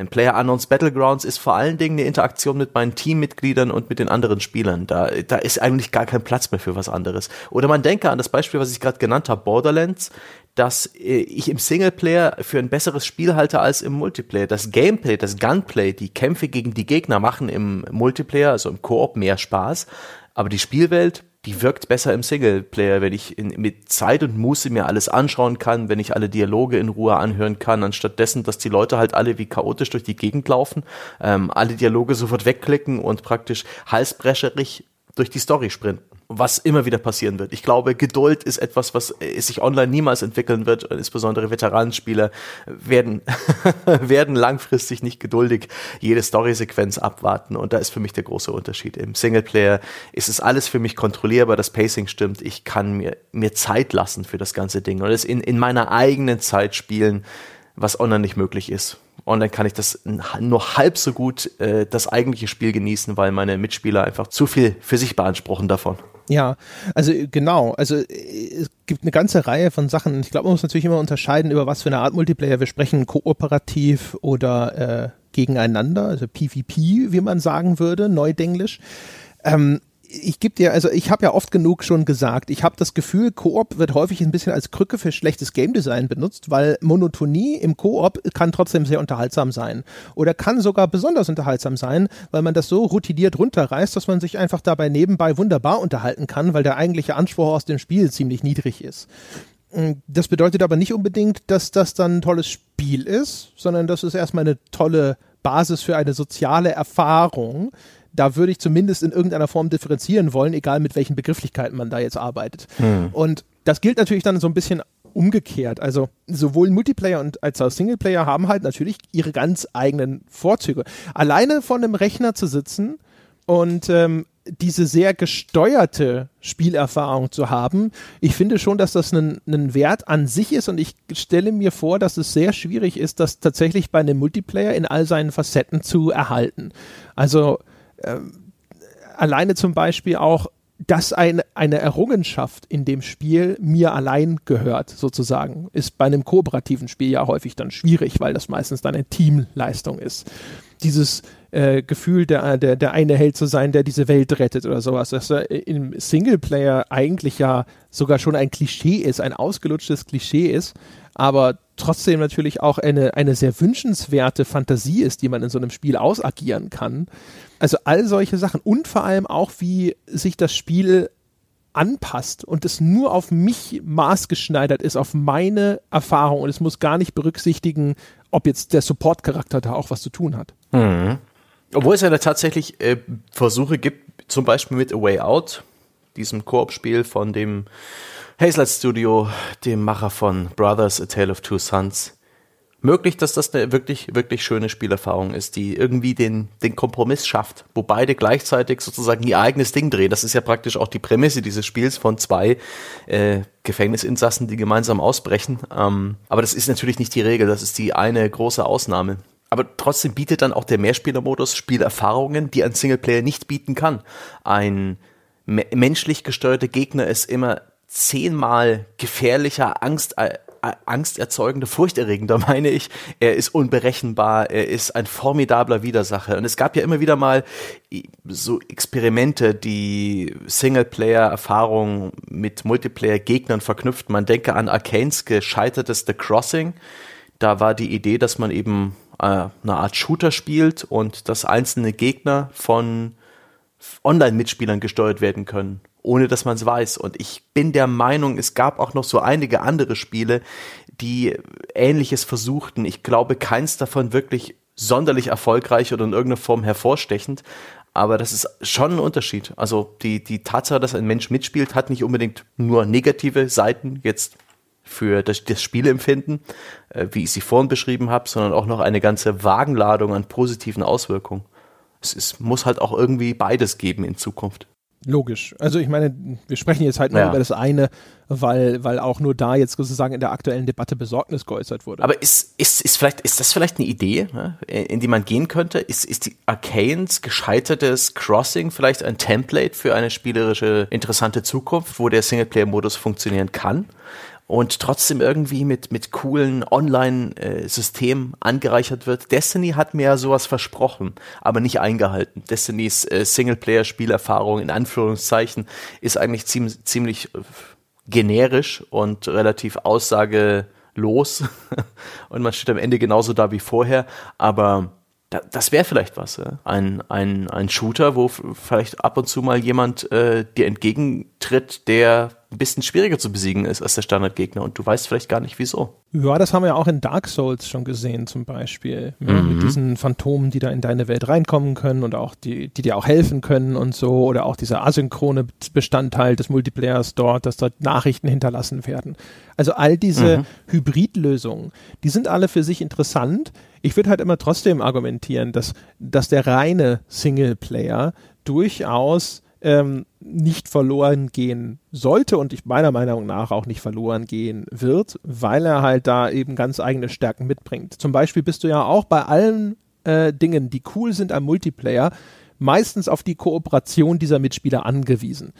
B: Ein Player Unknowns Battlegrounds ist vor allen Dingen eine Interaktion mit meinen Teammitgliedern und mit den anderen Spielern. Da, da ist eigentlich gar kein Platz mehr für was anderes. Oder man denke an das Beispiel, was ich gerade genannt habe, Borderlands, dass äh, ich im Singleplayer für ein besseres Spiel halte als im Multiplayer. Das Gameplay, das Gunplay, die Kämpfe gegen die Gegner machen im Multiplayer, also im Koop mehr Spaß. Aber die Spielwelt die wirkt besser im Singleplayer, wenn ich in, mit Zeit und Muße mir alles anschauen kann, wenn ich alle Dialoge in Ruhe anhören kann, anstatt dessen, dass die Leute halt alle wie chaotisch durch die Gegend laufen, ähm, alle Dialoge sofort wegklicken und praktisch halsbrecherig durch die Story sprinten was immer wieder passieren wird. Ich glaube, Geduld ist etwas, was sich online niemals entwickeln wird. Insbesondere Veteranenspieler werden, <laughs> werden langfristig nicht geduldig jede Story-Sequenz abwarten. Und da ist für mich der große Unterschied. Im Singleplayer ist es alles für mich kontrollierbar, das Pacing stimmt. Ich kann mir, mir Zeit lassen für das ganze Ding und es in, in meiner eigenen Zeit spielen, was online nicht möglich ist Und dann kann ich das nur halb so gut äh, das eigentliche Spiel genießen, weil meine Mitspieler einfach zu viel für sich beanspruchen davon.
A: Ja, also genau. Also es gibt eine ganze Reihe von Sachen. Ich glaube, man muss natürlich immer unterscheiden, über was für eine Art Multiplayer wir sprechen, kooperativ oder äh, gegeneinander, also PvP, wie man sagen würde, neudenglisch. Ähm, ich gebe dir, also ich habe ja oft genug schon gesagt, ich habe das Gefühl, Koop wird häufig ein bisschen als Krücke für schlechtes Game Design benutzt, weil Monotonie im Koop kann trotzdem sehr unterhaltsam sein oder kann sogar besonders unterhaltsam sein, weil man das so routiniert runterreißt, dass man sich einfach dabei nebenbei wunderbar unterhalten kann, weil der eigentliche Anspruch aus dem Spiel ziemlich niedrig ist. Hm, das bedeutet aber nicht unbedingt, dass das dann ein tolles Spiel ist, sondern das ist erstmal eine tolle Basis für eine soziale Erfahrung, da würde ich zumindest in irgendeiner Form differenzieren wollen, egal mit welchen Begrifflichkeiten man da jetzt arbeitet. Hm. Und das gilt natürlich dann so ein bisschen umgekehrt. Also sowohl Multiplayer und als auch Singleplayer haben halt natürlich ihre ganz eigenen Vorzüge. Alleine vor einem Rechner zu sitzen und ähm, diese sehr gesteuerte Spielerfahrung zu haben, ich finde schon, dass das ein, Wert an sich ist und ich stelle mir vor, dass es sehr schwierig ist, das tatsächlich bei einem Multiplayer in all seinen Facetten zu erhalten. Also ähm, alleine zum Beispiel auch, dass ein, eine Errungenschaft in dem Spiel mir allein gehört, sozusagen, ist bei einem kooperativen Spiel ja häufig dann schwierig, weil das meistens dann eine Teamleistung ist. Dieses äh, Gefühl, der, der, der eine Held zu sein, der diese Welt rettet oder sowas, das im Singleplayer eigentlich ja sogar schon ein Klischee ist, ein ausgelutschtes Klischee ist, aber trotzdem natürlich auch eine, eine sehr wünschenswerte Fantasie ist, die man in so einem Spiel ausagieren kann. Also all solche Sachen und vor allem auch, wie sich das Spiel anpasst und es nur auf mich maßgeschneidert ist, auf meine Erfahrung und es muss gar nicht berücksichtigen, ob jetzt der Support-Charakter da auch was zu tun hat.
B: Mhm. Obwohl es ja tatsächlich äh, Versuche gibt, zum Beispiel mit A Way Out, diesem Koop-Spiel von dem Hazelight Studio, dem Macher von Brothers, A Tale of Two Sons. Möglich, dass das eine wirklich, wirklich schöne Spielerfahrung ist, die irgendwie den, den Kompromiss schafft, wo beide gleichzeitig sozusagen ihr eigenes Ding drehen. Das ist ja praktisch auch die Prämisse dieses Spiels von zwei äh, Gefängnisinsassen, die gemeinsam ausbrechen. Ähm, aber das ist natürlich nicht die Regel, das ist die eine große Ausnahme. Aber trotzdem bietet dann auch der Mehrspielermodus Spielerfahrungen, die ein Singleplayer nicht bieten kann. Ein me menschlich gesteuerter Gegner ist immer zehnmal gefährlicher, Angst, äh, angsterzeugender, furchterregender, <laughs> meine ich. Er ist unberechenbar, er ist ein formidabler Widersacher. Und es gab ja immer wieder mal so Experimente, die Singleplayer-Erfahrungen mit Multiplayer-Gegnern verknüpft. Man denke an Arcanes gescheitertes The Crossing. Da war die Idee, dass man eben äh, eine Art Shooter spielt und dass einzelne Gegner von Online-Mitspielern gesteuert werden können ohne dass man es weiß. Und ich bin der Meinung, es gab auch noch so einige andere Spiele, die Ähnliches versuchten. Ich glaube, keins davon wirklich sonderlich erfolgreich oder in irgendeiner Form hervorstechend. Aber das ist schon ein Unterschied. Also die, die Tatsache, dass ein Mensch mitspielt, hat nicht unbedingt nur negative Seiten jetzt für das, das Spieleempfinden, äh, wie ich sie vorhin beschrieben habe, sondern auch noch eine ganze Wagenladung an positiven Auswirkungen. Es ist, muss halt auch irgendwie beides geben in Zukunft.
A: Logisch. Also ich meine, wir sprechen jetzt halt nur ja. über das eine, weil, weil auch nur da jetzt sozusagen in der aktuellen Debatte Besorgnis geäußert wurde.
B: Aber ist, ist, ist, vielleicht, ist das vielleicht eine Idee, ne, in die man gehen könnte? Ist, ist die Arcanes gescheitertes Crossing vielleicht ein Template für eine spielerische interessante Zukunft, wo der Singleplayer-Modus funktionieren kann? Und trotzdem irgendwie mit, mit coolen Online-Systemen angereichert wird. Destiny hat mir ja sowas versprochen, aber nicht eingehalten. Destinys äh, Singleplayer-Spielerfahrung in Anführungszeichen ist eigentlich ziemlich, ziemlich äh, generisch und relativ aussagelos <laughs> und man steht am Ende genauso da wie vorher, aber das wäre vielleicht was. Ja? Ein, ein, ein Shooter, wo vielleicht ab und zu mal jemand äh, dir entgegentritt, der ein bisschen schwieriger zu besiegen ist als der Standardgegner und du weißt vielleicht gar nicht wieso.
A: Ja, das haben wir ja auch in Dark Souls schon gesehen zum Beispiel. Mhm. Mit diesen Phantomen, die da in deine Welt reinkommen können und auch die, die dir auch helfen können und so oder auch dieser asynchrone Bestandteil des Multiplayers dort, dass dort Nachrichten hinterlassen werden. Also all diese mhm. Hybridlösungen, die sind alle für sich interessant. Ich würde halt immer trotzdem argumentieren, dass, dass der reine Singleplayer durchaus ähm, nicht verloren gehen sollte und ich meiner Meinung nach auch nicht verloren gehen wird, weil er halt da eben ganz eigene Stärken mitbringt. Zum Beispiel bist du ja auch bei allen äh, Dingen, die cool sind am Multiplayer, meistens auf die Kooperation dieser Mitspieler angewiesen.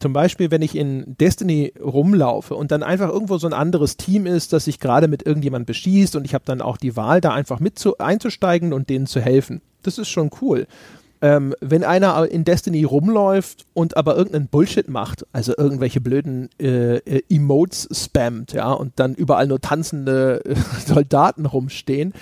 A: Zum Beispiel, wenn ich in Destiny rumlaufe und dann einfach irgendwo so ein anderes Team ist, das sich gerade mit irgendjemand beschießt und ich habe dann auch die Wahl, da einfach mit zu, einzusteigen und denen zu helfen. Das ist schon cool. Ähm, wenn einer in Destiny rumläuft und aber irgendeinen Bullshit macht, also irgendwelche blöden äh, äh, Emotes spammt, ja, und dann überall nur tanzende äh, <laughs> Soldaten rumstehen,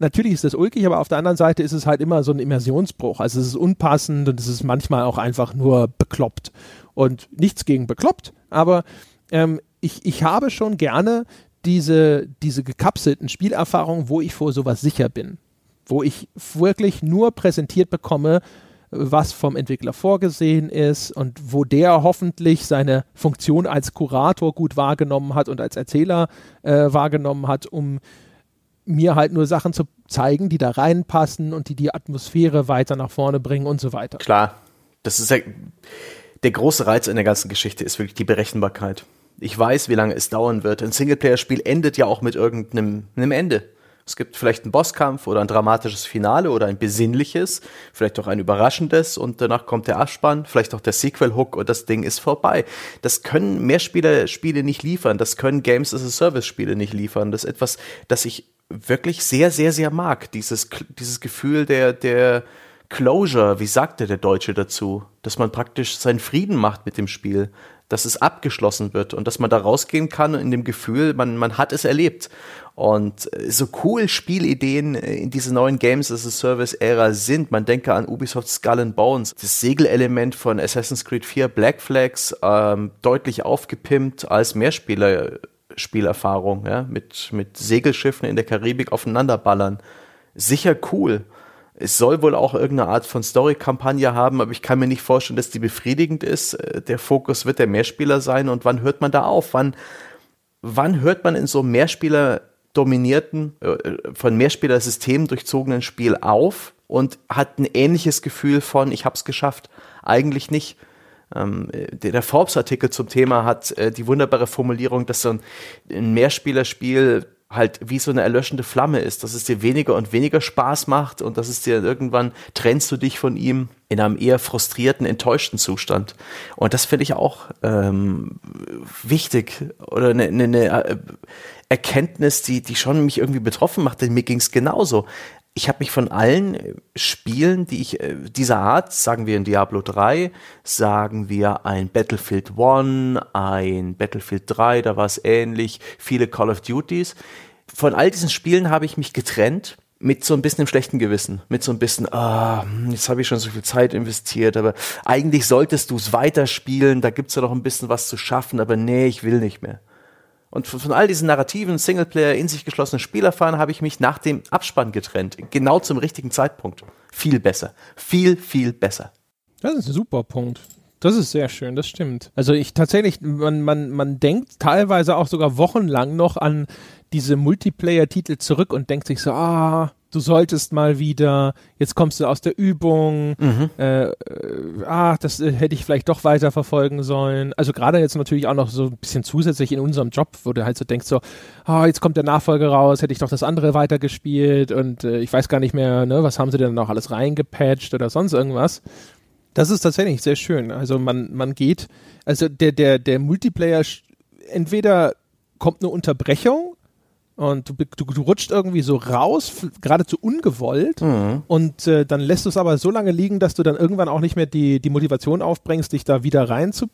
A: natürlich ist das ulkig, aber auf der anderen Seite ist es halt immer so ein Immersionsbruch. Also es ist unpassend und es ist manchmal auch einfach nur bekloppt. Und nichts gegen bekloppt, aber ähm, ich, ich habe schon gerne diese, diese gekapselten Spielerfahrungen, wo ich vor sowas sicher bin wo ich wirklich nur präsentiert bekomme, was vom Entwickler vorgesehen ist und wo der hoffentlich seine Funktion als Kurator gut wahrgenommen hat und als Erzähler äh, wahrgenommen hat, um mir halt nur Sachen zu zeigen, die da reinpassen und die die Atmosphäre weiter nach vorne bringen und so weiter.
B: Klar, das ist ja, der große Reiz in der ganzen Geschichte ist wirklich die Berechenbarkeit. Ich weiß, wie lange es dauern wird. Ein Singleplayer-Spiel endet ja auch mit irgendeinem Ende. Es gibt vielleicht einen Bosskampf oder ein dramatisches Finale oder ein besinnliches, vielleicht auch ein überraschendes und danach kommt der Abspann, vielleicht auch der Sequel-Hook und das Ding ist vorbei. Das können Mehrspieler-Spiele nicht liefern, das können Games as a Service-Spiele nicht liefern. Das ist etwas, das ich wirklich sehr, sehr, sehr mag. Dieses, dieses Gefühl der, der Closure, wie sagte der Deutsche dazu? Dass man praktisch seinen Frieden macht mit dem Spiel dass es abgeschlossen wird und dass man da rausgehen kann in dem Gefühl, man, man hat es erlebt. Und äh, so cool Spielideen äh, in diese neuen Games as a Service Ära sind. Man denke an Ubisoft Skull and Bones, das Segelelement von Assassin's Creed 4 Black Flags, ähm, deutlich aufgepimpt als Mehrspieler Spielerfahrung, ja, mit, mit Segelschiffen in der Karibik aufeinanderballern. Sicher cool. Es soll wohl auch irgendeine Art von Story-Kampagne haben, aber ich kann mir nicht vorstellen, dass die befriedigend ist. Äh, der Fokus wird der Mehrspieler sein und wann hört man da auf? Wann, wann hört man in so Mehrspieler dominierten, äh, von Mehrspielersystemen durchzogenen Spiel auf und hat ein ähnliches Gefühl von, ich hab's geschafft. Eigentlich nicht. Ähm, der, Forbes-Artikel zum Thema hat äh, die wunderbare Formulierung, dass so ein Mehrspielerspiel halt wie so eine erlöschende Flamme ist, dass es dir weniger und weniger Spaß macht und dass es dir irgendwann trennst du dich von ihm in einem eher frustrierten, enttäuschten Zustand. Und das finde ich auch ähm, wichtig oder eine, eine äh, Erkenntnis, die, die schon mich irgendwie betroffen macht, denn mir ging es genauso. Ich habe mich von allen äh, Spielen, die ich äh, dieser Art, sagen wir in Diablo 3, sagen wir ein Battlefield 1, ein Battlefield 3, da war es ähnlich, viele Call of Duties. Von all diesen Spielen habe ich mich getrennt mit so ein bisschen im schlechten Gewissen, mit so ein bisschen, ah, jetzt habe ich schon so viel Zeit investiert, aber eigentlich solltest du es weiterspielen, da gibt's ja noch ein bisschen was zu schaffen, aber nee, ich will nicht mehr. Und von all diesen narrativen, Singleplayer, in sich geschlossenen Spielerfahren habe ich mich nach dem Abspann getrennt. Genau zum richtigen Zeitpunkt. Viel besser. Viel, viel besser.
A: Das ist ein super Punkt. Das ist sehr schön, das stimmt. Also ich tatsächlich, man, man, man denkt teilweise auch sogar wochenlang noch an diese Multiplayer-Titel zurück und denkt sich so, ah, du solltest mal wieder, jetzt kommst du aus der Übung, mhm. äh, äh, ah, das äh, hätte ich vielleicht doch weiter verfolgen sollen. Also gerade jetzt natürlich auch noch so ein bisschen zusätzlich in unserem Job, wo du halt so denkst, so, ah, jetzt kommt der Nachfolger raus, hätte ich doch das andere weitergespielt und äh, ich weiß gar nicht mehr, ne, was haben sie denn noch alles reingepatcht oder sonst irgendwas. Das ist tatsächlich sehr schön. Also man, man geht, also der, der, der Multiplayer, entweder kommt eine Unterbrechung, und du, du, du rutscht irgendwie so raus, geradezu ungewollt mhm. und äh, dann lässt du es aber so lange liegen, dass du dann irgendwann auch nicht mehr die, die Motivation aufbringst, dich da wieder rein zu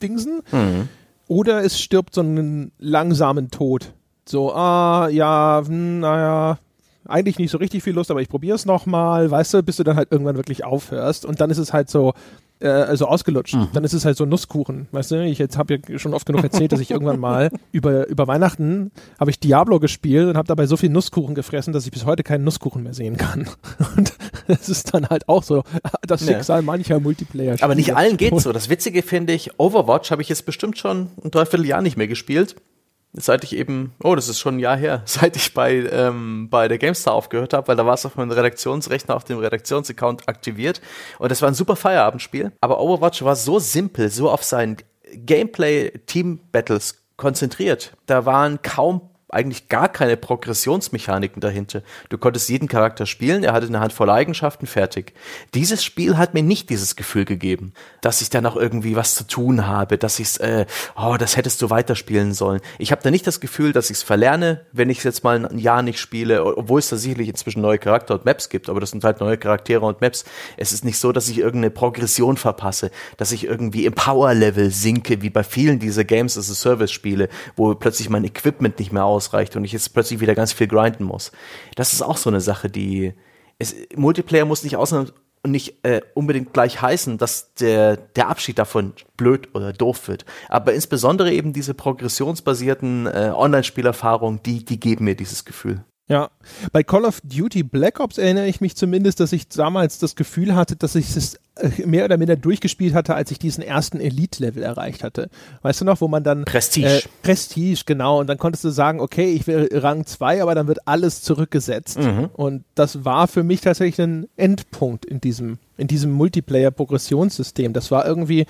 A: dingsen. Mhm. Oder es stirbt so einen langsamen Tod. So, ah, ja, hm, naja, eigentlich nicht so richtig viel Lust, aber ich probiere es nochmal, weißt du, bis du dann halt irgendwann wirklich aufhörst. Und dann ist es halt so, äh, also ausgelutscht. Mhm. Dann ist es halt so Nusskuchen. Weißt du, ich habe ja schon oft genug erzählt, dass ich irgendwann mal <laughs> über, über Weihnachten habe ich Diablo gespielt und habe dabei so viel Nusskuchen gefressen, dass ich bis heute keinen Nusskuchen mehr sehen kann. <laughs> Und das ist dann halt auch so das Schicksal ja. mancher Multiplayer. -Spiele.
B: Aber nicht allen geht's <laughs> so. Das Witzige finde ich, Overwatch habe ich jetzt bestimmt schon ein Dreivierteljahr nicht mehr gespielt. Seit ich eben, oh, das ist schon ein Jahr her, <laughs> seit ich bei, ähm, bei der GameStar aufgehört habe, weil da war es auf meinem Redaktionsrechner auf dem Redaktionsaccount aktiviert. Und das war ein super Feierabendspiel. Aber Overwatch war so simpel, so auf sein Gameplay-Team-Battles konzentriert. Da waren kaum eigentlich gar keine Progressionsmechaniken dahinter. Du konntest jeden Charakter spielen, er hatte eine Handvoll Eigenschaften, fertig. Dieses Spiel hat mir nicht dieses Gefühl gegeben, dass ich da noch irgendwie was zu tun habe, dass ich äh, oh, das hättest du weiterspielen sollen. Ich habe da nicht das Gefühl, dass ich es verlerne, wenn ich es jetzt mal ein Jahr nicht spiele, obwohl es da sicherlich inzwischen neue Charakter und Maps gibt, aber das sind halt neue Charaktere und Maps. Es ist nicht so, dass ich irgendeine Progression verpasse, dass ich irgendwie im Power-Level sinke, wie bei vielen dieser Games as a Service-Spiele, wo plötzlich mein Equipment nicht mehr aus ausreicht und ich jetzt plötzlich wieder ganz viel grinden muss. Das ist auch so eine Sache, die es, Multiplayer muss nicht ausnahms nicht äh, unbedingt gleich heißen, dass der, der Abschied davon blöd oder doof wird. Aber insbesondere eben diese progressionsbasierten äh, Online-Spielerfahrungen, die, die geben mir dieses Gefühl.
A: Ja, bei Call of Duty Black Ops erinnere ich mich zumindest, dass ich damals das Gefühl hatte, dass ich es äh, mehr oder minder durchgespielt hatte, als ich diesen ersten Elite-Level erreicht hatte. Weißt du noch, wo man dann
B: Prestige.
A: Äh, Prestige, genau, und dann konntest du sagen, okay, ich will Rang 2, aber dann wird alles zurückgesetzt. Mhm. Und das war für mich tatsächlich ein Endpunkt in diesem, in diesem Multiplayer-Progressionssystem. Das war irgendwie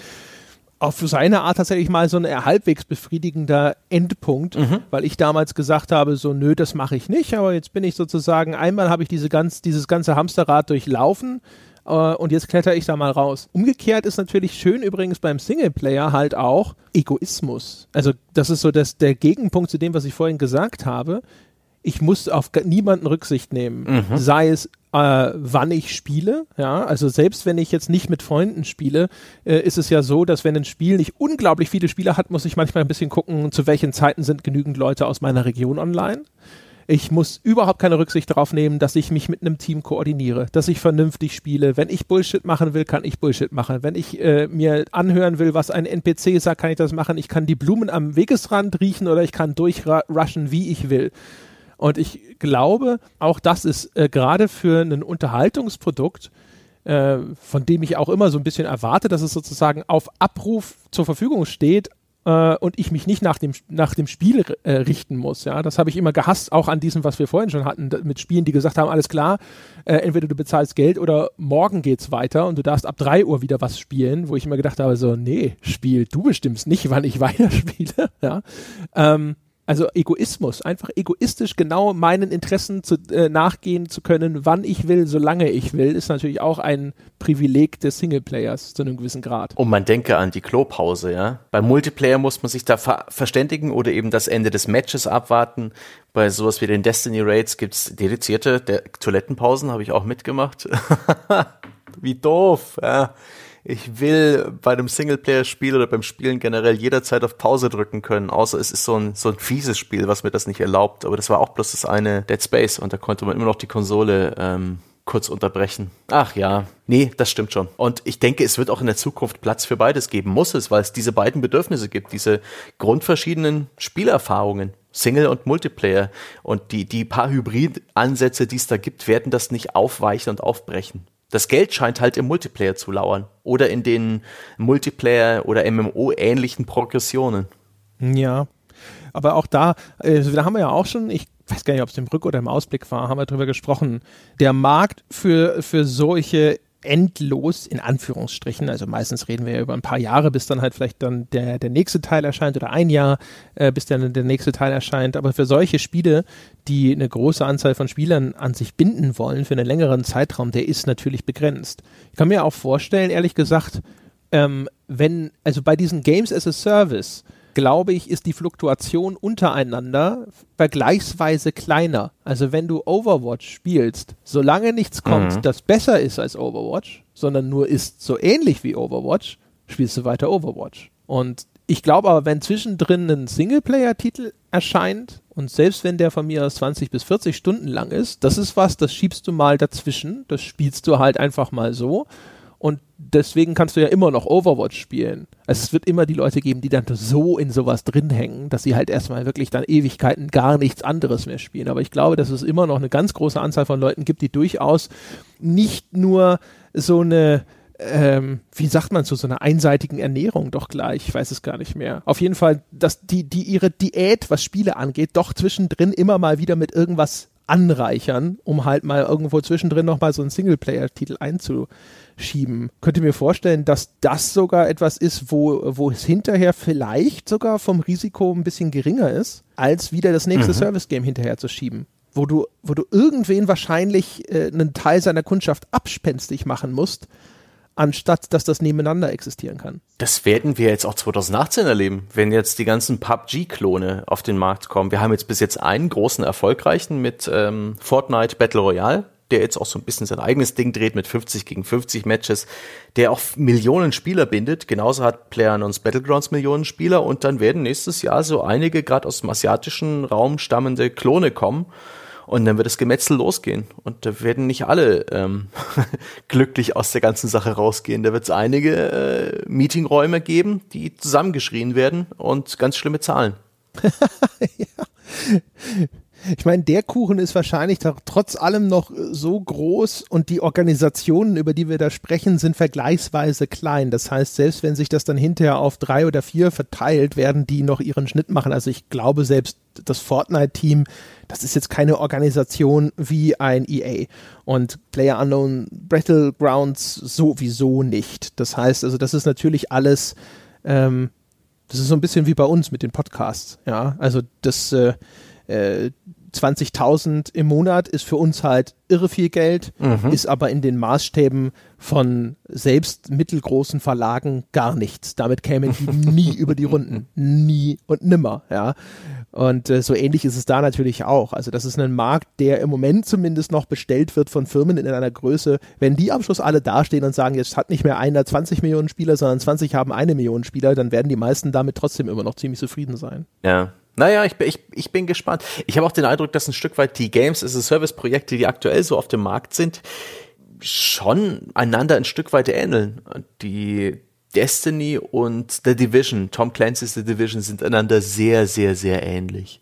A: auf seine Art tatsächlich mal so ein halbwegs befriedigender Endpunkt, mhm. weil ich damals gesagt habe, so nö, das mache ich nicht, aber jetzt bin ich sozusagen, einmal habe ich diese ganz, dieses ganze Hamsterrad durchlaufen äh, und jetzt kletter ich da mal raus. Umgekehrt ist natürlich schön übrigens beim Singleplayer halt auch Egoismus. Also das ist so das, der Gegenpunkt zu dem, was ich vorhin gesagt habe ich muss auf niemanden Rücksicht nehmen. Mhm. Sei es, äh, wann ich spiele. Ja, also selbst wenn ich jetzt nicht mit Freunden spiele, äh, ist es ja so, dass wenn ein Spiel nicht unglaublich viele Spieler hat, muss ich manchmal ein bisschen gucken, zu welchen Zeiten sind genügend Leute aus meiner Region online. Ich muss überhaupt keine Rücksicht darauf nehmen, dass ich mich mit einem Team koordiniere, dass ich vernünftig spiele. Wenn ich Bullshit machen will, kann ich Bullshit machen. Wenn ich äh, mir anhören will, was ein NPC sagt, kann ich das machen. Ich kann die Blumen am Wegesrand riechen oder ich kann durchrushen, wie ich will. Und ich glaube, auch das ist äh, gerade für ein Unterhaltungsprodukt, äh, von dem ich auch immer so ein bisschen erwarte, dass es sozusagen auf Abruf zur Verfügung steht, äh, und ich mich nicht nach dem, nach dem Spiel äh, richten muss. Ja, das habe ich immer gehasst, auch an diesem, was wir vorhin schon hatten, mit Spielen, die gesagt haben, alles klar, äh, entweder du bezahlst Geld oder morgen geht's weiter und du darfst ab drei Uhr wieder was spielen, wo ich immer gedacht habe, so, nee, Spiel, du bestimmst nicht, wann ich <laughs> weiterspiele. ja. Ähm, also Egoismus, einfach egoistisch genau meinen Interessen zu, äh, nachgehen zu können, wann ich will, solange ich will, ist natürlich auch ein Privileg des Singleplayers zu einem gewissen Grad.
B: Und man denke an die Klopause, ja. Beim Multiplayer muss man sich da ver verständigen oder eben das Ende des Matches abwarten. Bei sowas wie den Destiny Raids gibt's dedizierte Toilettenpausen, habe ich auch mitgemacht. <laughs> wie doof, ja ich will bei einem Singleplayer-Spiel oder beim Spielen generell jederzeit auf Pause drücken können, außer es ist so ein, so ein fieses Spiel, was mir das nicht erlaubt. Aber das war auch bloß das eine Dead Space und da konnte man immer noch die Konsole ähm, kurz unterbrechen. Ach ja, nee, das stimmt schon. Und ich denke, es wird auch in der Zukunft Platz für beides geben, muss es, weil es diese beiden Bedürfnisse gibt, diese grundverschiedenen Spielerfahrungen. Single und Multiplayer. Und die, die paar Hybrid-Ansätze, die es da gibt, werden das nicht aufweichen und aufbrechen das Geld scheint halt im Multiplayer zu lauern oder in den Multiplayer oder MMO-ähnlichen Progressionen.
A: Ja, aber auch da, äh, da haben wir ja auch schon, ich weiß gar nicht, ob es im Rück- oder im Ausblick war, haben wir darüber gesprochen. Der Markt für, für solche endlos in Anführungsstrichen. Also meistens reden wir ja über ein paar Jahre, bis dann halt vielleicht dann der, der nächste Teil erscheint oder ein Jahr, äh, bis dann der nächste Teil erscheint. Aber für solche Spiele, die eine große Anzahl von Spielern an sich binden wollen für einen längeren Zeitraum, der ist natürlich begrenzt. Ich kann mir auch vorstellen, ehrlich gesagt, ähm, wenn, also bei diesen Games as a Service, glaube ich, ist die Fluktuation untereinander vergleichsweise kleiner. Also wenn du Overwatch spielst, solange nichts kommt, mhm. das besser ist als Overwatch, sondern nur ist so ähnlich wie Overwatch, spielst du weiter Overwatch. Und ich glaube aber, wenn zwischendrin ein Singleplayer-Titel erscheint und selbst wenn der von mir aus 20 bis 40 Stunden lang ist, das ist was, das schiebst du mal dazwischen, das spielst du halt einfach mal so und deswegen kannst du ja immer noch Overwatch spielen. Also es wird immer die Leute geben, die dann so in sowas drin hängen, dass sie halt erstmal wirklich dann Ewigkeiten gar nichts anderes mehr spielen. Aber ich glaube, dass es immer noch eine ganz große Anzahl von Leuten gibt, die durchaus nicht nur so eine ähm, wie sagt man zu so einer einseitigen Ernährung doch gleich, ich weiß es gar nicht mehr. Auf jeden Fall, dass die, die ihre Diät, was Spiele angeht, doch zwischendrin immer mal wieder mit irgendwas anreichern, um halt mal irgendwo zwischendrin noch mal so einen Singleplayer-Titel einzuschieben. Könnt ihr mir vorstellen, dass das sogar etwas ist, wo, wo es hinterher vielleicht sogar vom Risiko ein bisschen geringer ist, als wieder das nächste mhm. Service-Game hinterher zu schieben? Wo du, wo du irgendwen wahrscheinlich äh, einen Teil seiner Kundschaft abspenstig machen musst, anstatt dass das nebeneinander existieren kann.
B: Das werden wir jetzt auch 2018 erleben, wenn jetzt die ganzen PUBG-Klone auf den Markt kommen. Wir haben jetzt bis jetzt einen großen erfolgreichen mit ähm, Fortnite Battle Royale, der jetzt auch so ein bisschen sein eigenes Ding dreht mit 50 gegen 50 Matches, der auch Millionen Spieler bindet. Genauso hat PlayerUnknown's Battlegrounds Millionen Spieler und dann werden nächstes Jahr so einige gerade aus dem asiatischen Raum stammende Klone kommen und dann wird das Gemetzel losgehen. Und da werden nicht alle ähm, <laughs> glücklich aus der ganzen Sache rausgehen. Da wird es einige äh, Meetingräume geben, die zusammengeschrien werden und ganz schlimme Zahlen. <laughs>
A: ja. Ich meine, der Kuchen ist wahrscheinlich trotz allem noch so groß und die Organisationen, über die wir da sprechen, sind vergleichsweise klein. Das heißt, selbst wenn sich das dann hinterher auf drei oder vier verteilt, werden die noch ihren Schnitt machen. Also ich glaube, selbst das Fortnite-Team, das ist jetzt keine Organisation wie ein EA. Und Player Unknown Battlegrounds sowieso nicht. Das heißt, also das ist natürlich alles, ähm, das ist so ein bisschen wie bei uns mit den Podcasts. Ja, also das, äh, äh, 20.000 im Monat ist für uns halt irre viel Geld, mhm. ist aber in den Maßstäben von selbst mittelgroßen Verlagen gar nichts. Damit kämen die <laughs> nie über die Runden. Nie und nimmer, ja. Und äh, so ähnlich ist es da natürlich auch. Also das ist ein Markt, der im Moment zumindest noch bestellt wird von Firmen in einer Größe. Wenn die am Schluss alle dastehen und sagen, jetzt hat nicht mehr einer 20 Millionen Spieler, sondern 20 haben eine Million Spieler, dann werden die meisten damit trotzdem immer noch ziemlich zufrieden sein.
B: Ja, naja, ich, ich, ich bin gespannt. Ich habe auch den Eindruck, dass ein Stück weit die Games as a Service Projekte, die aktuell so auf dem Markt sind, schon einander ein Stück weit ähneln. Die Destiny und The Division, Tom Clancy's The Division sind einander sehr, sehr, sehr ähnlich.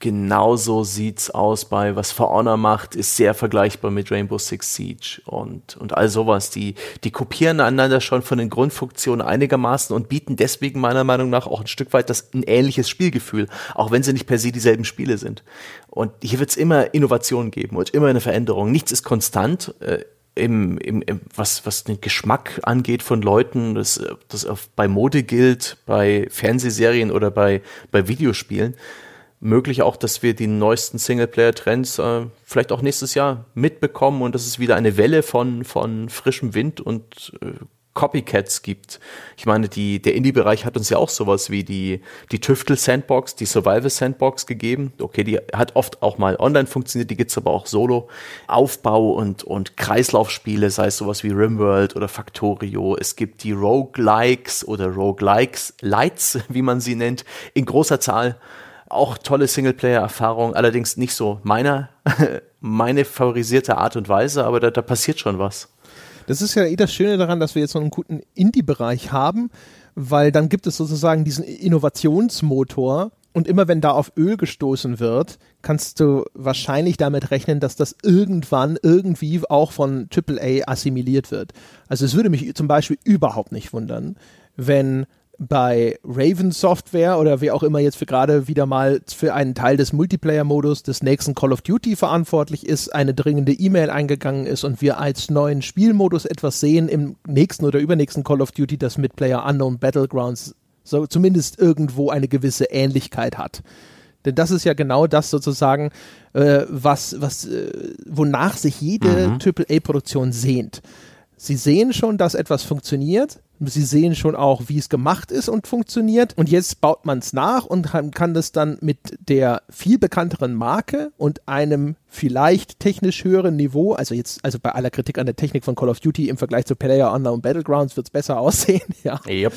B: Genauso sieht's aus bei was For Honor macht, ist sehr vergleichbar mit Rainbow Six Siege und, und all sowas. Die, die kopieren einander schon von den Grundfunktionen einigermaßen und bieten deswegen meiner Meinung nach auch ein Stück weit das, ein ähnliches Spielgefühl, auch wenn sie nicht per se dieselben Spiele sind. Und hier wird's immer Innovationen geben und immer eine Veränderung. Nichts ist konstant. Äh, im, im, im, was, was den Geschmack angeht von Leuten, das, das bei Mode gilt, bei Fernsehserien oder bei, bei Videospielen möglich auch, dass wir die neuesten Singleplayer-Trends äh, vielleicht auch nächstes Jahr mitbekommen und dass es wieder eine Welle von, von frischem Wind und äh, Copycats gibt. Ich meine, die, der Indie-Bereich hat uns ja auch sowas wie die, die Tüftel-Sandbox, die Survival-Sandbox gegeben. Okay, die hat oft auch mal online funktioniert, die gibt's aber auch solo. Aufbau und, und Kreislaufspiele, sei es sowas wie Rimworld oder Factorio. Es gibt die Roguelikes oder Roguelikes, Lights, <laughs> wie man sie nennt, in großer Zahl auch tolle Singleplayer-Erfahrung, allerdings nicht so meiner, <laughs> meine favorisierte Art und Weise, aber da, da passiert schon was.
A: Das ist ja eh das Schöne daran, dass wir jetzt so einen guten Indie-Bereich haben, weil dann gibt es sozusagen diesen Innovationsmotor und immer wenn da auf Öl gestoßen wird, kannst du wahrscheinlich damit rechnen, dass das irgendwann irgendwie auch von AAA assimiliert wird. Also es würde mich zum Beispiel überhaupt nicht wundern, wenn bei Raven Software oder wer auch immer jetzt für gerade wieder mal für einen Teil des Multiplayer-Modus des nächsten Call of Duty verantwortlich ist, eine dringende E-Mail eingegangen ist und wir als neuen Spielmodus etwas sehen im nächsten oder übernächsten Call of Duty, das mit Player Unknown Battlegrounds so zumindest irgendwo eine gewisse Ähnlichkeit hat. Denn das ist ja genau das sozusagen, äh, was, was, äh, wonach sich jede mhm. AAA-Produktion sehnt. Sie sehen schon, dass etwas funktioniert, Sie sehen schon auch, wie es gemacht ist und funktioniert. Und jetzt baut man es nach und kann das dann mit der viel bekannteren Marke und einem vielleicht technisch höheren Niveau, also jetzt, also bei aller Kritik an der Technik von Call of Duty im Vergleich zu Player Unknown Battlegrounds wird es besser <laughs> aussehen, ja. Yep.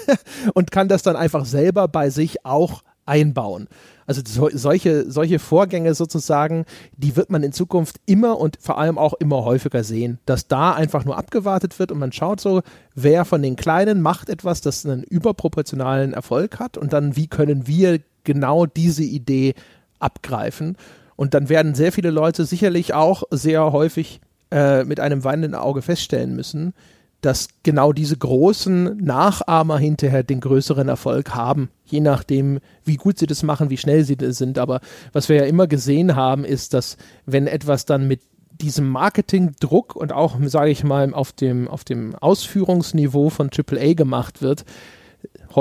A: <laughs> und kann das dann einfach selber bei sich auch einbauen. Also so, solche, solche Vorgänge sozusagen, die wird man in Zukunft immer und vor allem auch immer häufiger sehen, dass da einfach nur abgewartet wird und man schaut so, wer von den Kleinen macht etwas, das einen überproportionalen Erfolg hat und dann, wie können wir genau diese Idee abgreifen. Und dann werden sehr viele Leute sicherlich auch sehr häufig äh, mit einem weinenden Auge feststellen müssen, dass genau diese großen Nachahmer hinterher den größeren Erfolg haben, je nachdem, wie gut sie das machen, wie schnell sie das sind. Aber was wir ja immer gesehen haben, ist, dass wenn etwas dann mit diesem Marketingdruck und auch, sage ich mal, auf dem, auf dem Ausführungsniveau von AAA gemacht wird,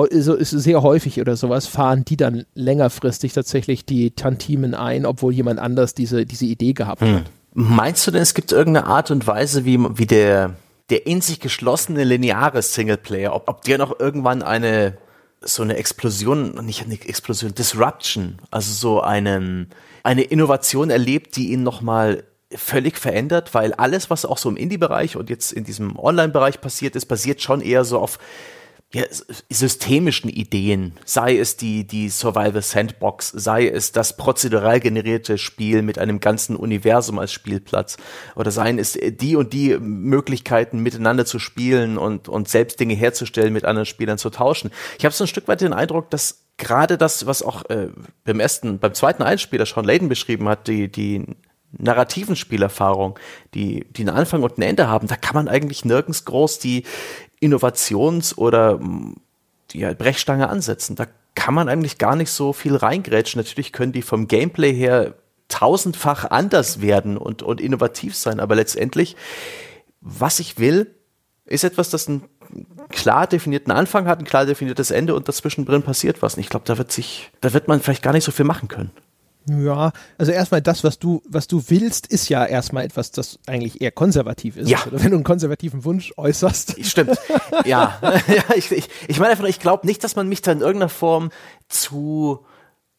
A: ist sehr häufig oder sowas, fahren die dann längerfristig tatsächlich die Tantimen ein, obwohl jemand anders diese, diese Idee gehabt hm. hat.
B: Meinst du denn, es gibt irgendeine Art und Weise, wie, wie der, der in sich geschlossene lineare Singleplayer, ob, ob der noch irgendwann eine, so eine Explosion, nicht eine Explosion, Disruption, also so einen, eine Innovation erlebt, die ihn nochmal völlig verändert, weil alles, was auch so im Indie-Bereich und jetzt in diesem Online-Bereich passiert ist, basiert schon eher so auf ja, systemischen Ideen, sei es die, die Survival Sandbox, sei es das prozedural generierte Spiel mit einem ganzen Universum als Spielplatz, oder seien es die und die Möglichkeiten miteinander zu spielen und, und selbst Dinge herzustellen, mit anderen Spielern zu tauschen. Ich habe so ein Stück weit den Eindruck, dass gerade das, was auch äh, beim ersten, beim zweiten Einspieler Sean Layden beschrieben hat, die, die narrativen Spielerfahrung, die, die einen Anfang und ein Ende haben, da kann man eigentlich nirgends groß die, Innovations- oder mm, die Brechstange ansetzen. Da kann man eigentlich gar nicht so viel reingrätschen. Natürlich können die vom Gameplay her tausendfach anders werden und, und innovativ sein, aber letztendlich, was ich will, ist etwas, das einen klar definierten Anfang hat, ein klar definiertes Ende und dazwischen drin passiert was. Und ich glaube, da wird sich, da wird man vielleicht gar nicht so viel machen können.
A: Ja, also erstmal das, was du, was du willst, ist ja erstmal etwas, das eigentlich eher konservativ ist.
B: Ja.
A: Oder wenn du einen konservativen Wunsch äußerst. <laughs>
B: Stimmt. ja. <laughs> ja ich, ich, ich meine einfach, ich glaube nicht, dass man mich da in irgendeiner Form zu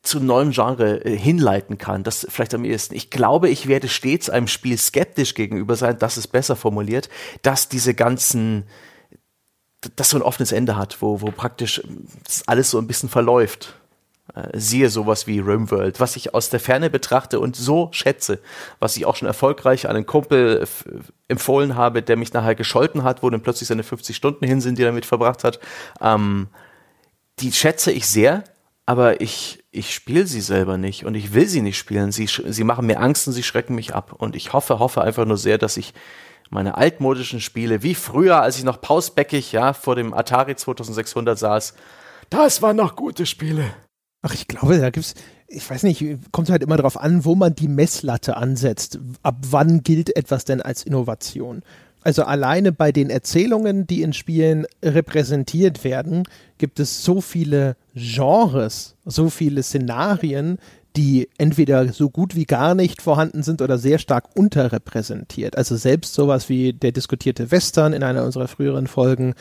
B: zu neuem Genre äh, hinleiten kann. Das vielleicht am ehesten. Ich glaube, ich werde stets einem Spiel skeptisch gegenüber sein, das ist besser formuliert, dass diese ganzen das so ein offenes Ende hat, wo, wo praktisch alles so ein bisschen verläuft. Äh, siehe sowas wie RimWorld, was ich aus der Ferne betrachte und so schätze, was ich auch schon erfolgreich einen Kumpel empfohlen habe, der mich nachher gescholten hat, wo dann plötzlich seine 50 Stunden hin sind, die er damit verbracht hat. Ähm, die schätze ich sehr, aber ich, ich spiele sie selber nicht und ich will sie nicht spielen. Sie, sie machen mir Angst und sie schrecken mich ab. Und ich hoffe, hoffe einfach nur sehr, dass ich meine altmodischen Spiele, wie früher, als ich noch pausbäckig, ja, vor dem Atari 2600 saß, das waren noch gute Spiele.
A: Ach, ich glaube, da gibt's, ich weiß nicht, kommt halt immer darauf an, wo man die Messlatte ansetzt. Ab wann gilt etwas denn als Innovation? Also alleine bei den Erzählungen, die in Spielen repräsentiert werden, gibt es so viele Genres, so viele Szenarien, die entweder so gut wie gar nicht vorhanden sind oder sehr stark unterrepräsentiert. Also selbst sowas wie der diskutierte Western in einer unserer früheren Folgen,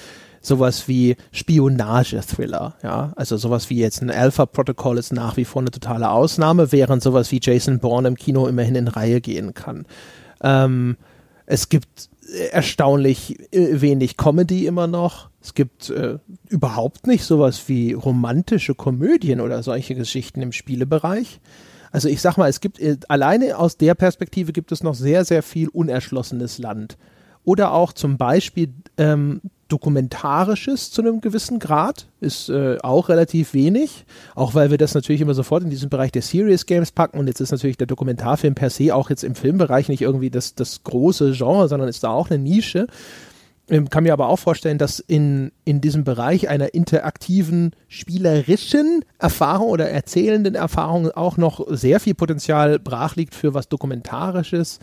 A: sowas wie Spionage-Thriller, ja, also sowas wie jetzt ein Alpha-Protokoll ist nach wie vor eine totale Ausnahme, während sowas wie Jason Bourne im Kino immerhin in Reihe gehen kann. Ähm, es gibt erstaunlich äh, wenig Comedy immer noch. Es gibt äh, überhaupt nicht sowas wie romantische Komödien oder solche Geschichten im Spielebereich. Also ich sag mal, es gibt äh, alleine aus der Perspektive gibt es noch sehr, sehr viel unerschlossenes Land. Oder auch zum Beispiel ähm, Dokumentarisches zu einem gewissen Grad ist äh, auch relativ wenig, auch weil wir das natürlich immer sofort in diesen Bereich der Serious Games packen und jetzt ist natürlich der Dokumentarfilm per se auch jetzt im Filmbereich nicht irgendwie das, das große Genre, sondern ist da auch eine Nische. Ich ähm, kann mir aber auch vorstellen, dass in, in diesem Bereich einer interaktiven, spielerischen Erfahrung oder erzählenden Erfahrung auch noch sehr viel Potenzial brach liegt für was Dokumentarisches.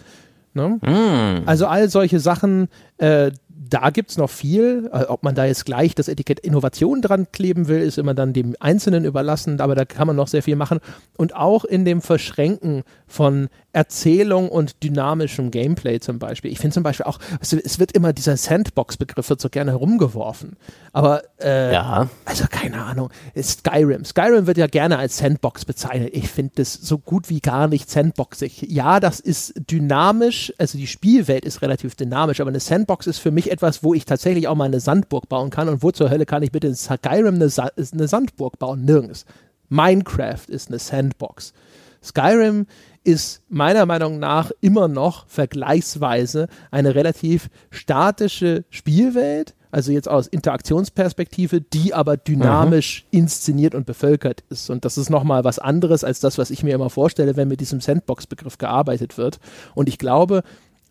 A: Ne? Mm. Also all solche Sachen, äh, da gibt es noch viel. Äh, ob man da jetzt gleich das Etikett Innovation dran kleben will, ist immer dann dem Einzelnen überlassen, aber da kann man noch sehr viel machen. Und auch in dem Verschränken von Erzählung und dynamischem Gameplay zum Beispiel. Ich finde zum Beispiel auch, es wird immer dieser Sandbox-Begriff wird so gerne herumgeworfen. Aber äh, ja. also keine Ahnung, Skyrim. Skyrim wird ja gerne als Sandbox bezeichnet. Ich finde das so gut wie gar nicht sandboxig. Ja, das ist dynamisch, also die Spielwelt ist relativ dynamisch, aber eine Sandbox ist für mich etwas, wo ich tatsächlich auch mal eine Sandburg bauen kann. Und wo zur Hölle kann ich bitte in Skyrim eine, Sa eine Sandburg bauen? Nirgends. Minecraft ist eine Sandbox. Skyrim ist meiner Meinung nach immer noch vergleichsweise eine relativ statische Spielwelt, also jetzt aus Interaktionsperspektive, die aber dynamisch mhm. inszeniert und bevölkert ist. Und das ist nochmal was anderes als das, was ich mir immer vorstelle, wenn mit diesem Sandbox-Begriff gearbeitet wird. Und ich glaube,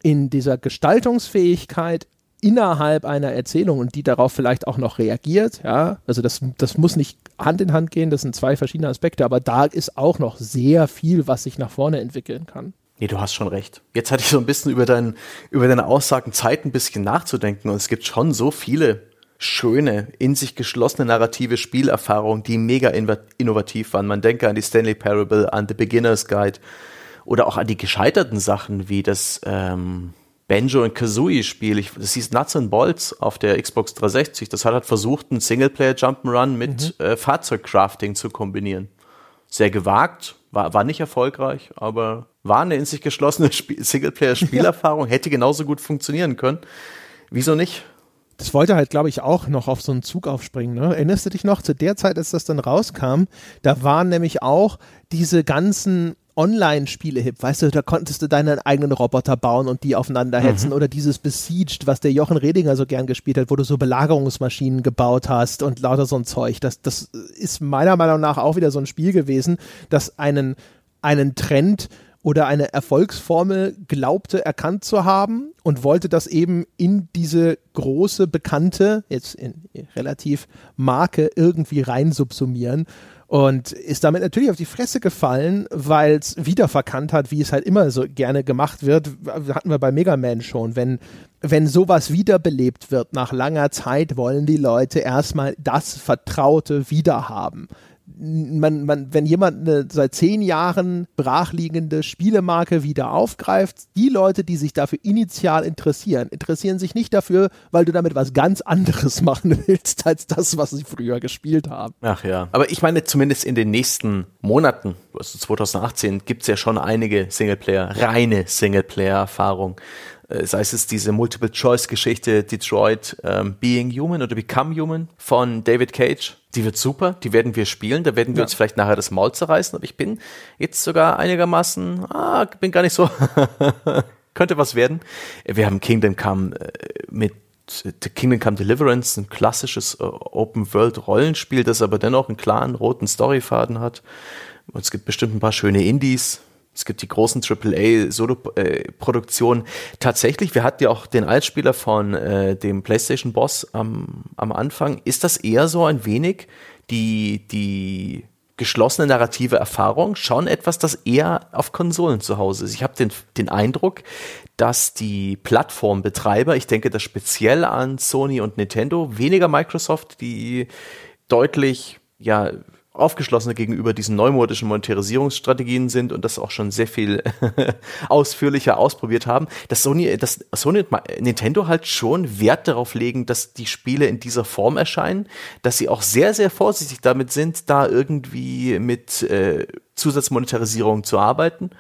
A: in dieser Gestaltungsfähigkeit innerhalb einer Erzählung und die darauf vielleicht auch noch reagiert, ja, also das, das muss nicht Hand in Hand gehen, das sind zwei verschiedene Aspekte, aber da ist auch noch sehr viel, was sich nach vorne entwickeln kann.
B: Nee, du hast schon recht. Jetzt hatte ich so ein bisschen über, dein, über deine Aussagen Zeit ein bisschen nachzudenken und es gibt schon so viele schöne, in sich geschlossene narrative Spielerfahrungen, die mega innovativ waren. Man denke an die Stanley Parable, an The Beginner's Guide oder auch an die gescheiterten Sachen wie das ähm, Banjo und Kazooie Spiel. das hieß Nuts and Bolts auf der Xbox 360. Das hat halt versucht, einen Singleplayer Jump'n'Run mit mhm. äh, Fahrzeugcrafting zu kombinieren. Sehr gewagt, war, war nicht erfolgreich, aber war eine in sich geschlossene <laughs> Singleplayer-Spielerfahrung, hätte genauso gut funktionieren können. Wieso nicht?
A: Das wollte halt, glaube ich, auch noch auf so einen Zug aufspringen. Ne? Erinnerst du dich noch, zu der Zeit, als das dann rauskam, da waren nämlich auch diese ganzen Online-Spiele hip, weißt du, da konntest du deinen eigenen Roboter bauen und die aufeinander hetzen mhm. oder dieses Besieged, was der Jochen Redinger so gern gespielt hat, wo du so Belagerungsmaschinen gebaut hast und lauter so ein Zeug. Das, das ist meiner Meinung nach auch wieder so ein Spiel gewesen, das einen, einen Trend oder eine Erfolgsformel glaubte erkannt zu haben und wollte das eben in diese große, bekannte, jetzt in relativ Marke irgendwie reinsubsumieren und ist damit natürlich auf die Fresse gefallen, weil es wieder verkannt hat, wie es halt immer so gerne gemacht wird. Hatten wir bei Mega Man schon, wenn wenn sowas wiederbelebt wird nach langer Zeit, wollen die Leute erstmal das Vertraute wiederhaben man, man, wenn jemand eine seit zehn Jahren brachliegende Spielemarke wieder aufgreift, die Leute, die sich dafür initial interessieren, interessieren sich nicht dafür, weil du damit was ganz anderes <laughs> machen willst, als das, was sie früher gespielt haben.
B: Ach ja. Aber ich meine, zumindest in den nächsten Monaten, also 2018, gibt es ja schon einige Singleplayer, reine Singleplayer-Erfahrungen sei es diese Multiple-Choice-Geschichte Detroit ähm, Being Human oder Become Human von David Cage. Die wird super, die werden wir spielen, da werden wir ja. uns vielleicht nachher das Maul zerreißen, aber ich bin jetzt sogar einigermaßen, ah, bin gar nicht so, <laughs> könnte was werden. Wir haben Kingdom Come äh, mit The Kingdom Come Deliverance, ein klassisches äh, Open-World-Rollenspiel, das aber dennoch einen klaren roten Storyfaden hat. Und es gibt bestimmt ein paar schöne Indies, es gibt die großen AAA-Solo-Produktionen. Tatsächlich, wir hatten ja auch den Altspieler von äh, dem PlayStation-Boss am, am Anfang. Ist das eher so ein wenig die, die geschlossene narrative Erfahrung? Schon etwas, das eher auf Konsolen zu Hause ist. Ich habe den, den Eindruck, dass die Plattformbetreiber, ich denke das speziell an Sony und Nintendo, weniger Microsoft, die deutlich ja aufgeschlossener gegenüber diesen neumodischen Monetarisierungsstrategien sind und das auch schon sehr viel <laughs> ausführlicher ausprobiert haben, dass Sony, dass Sony und Nintendo halt schon Wert darauf legen, dass die Spiele in dieser Form erscheinen, dass sie auch sehr, sehr vorsichtig damit sind, da irgendwie mit äh, Zusatzmonetarisierung zu arbeiten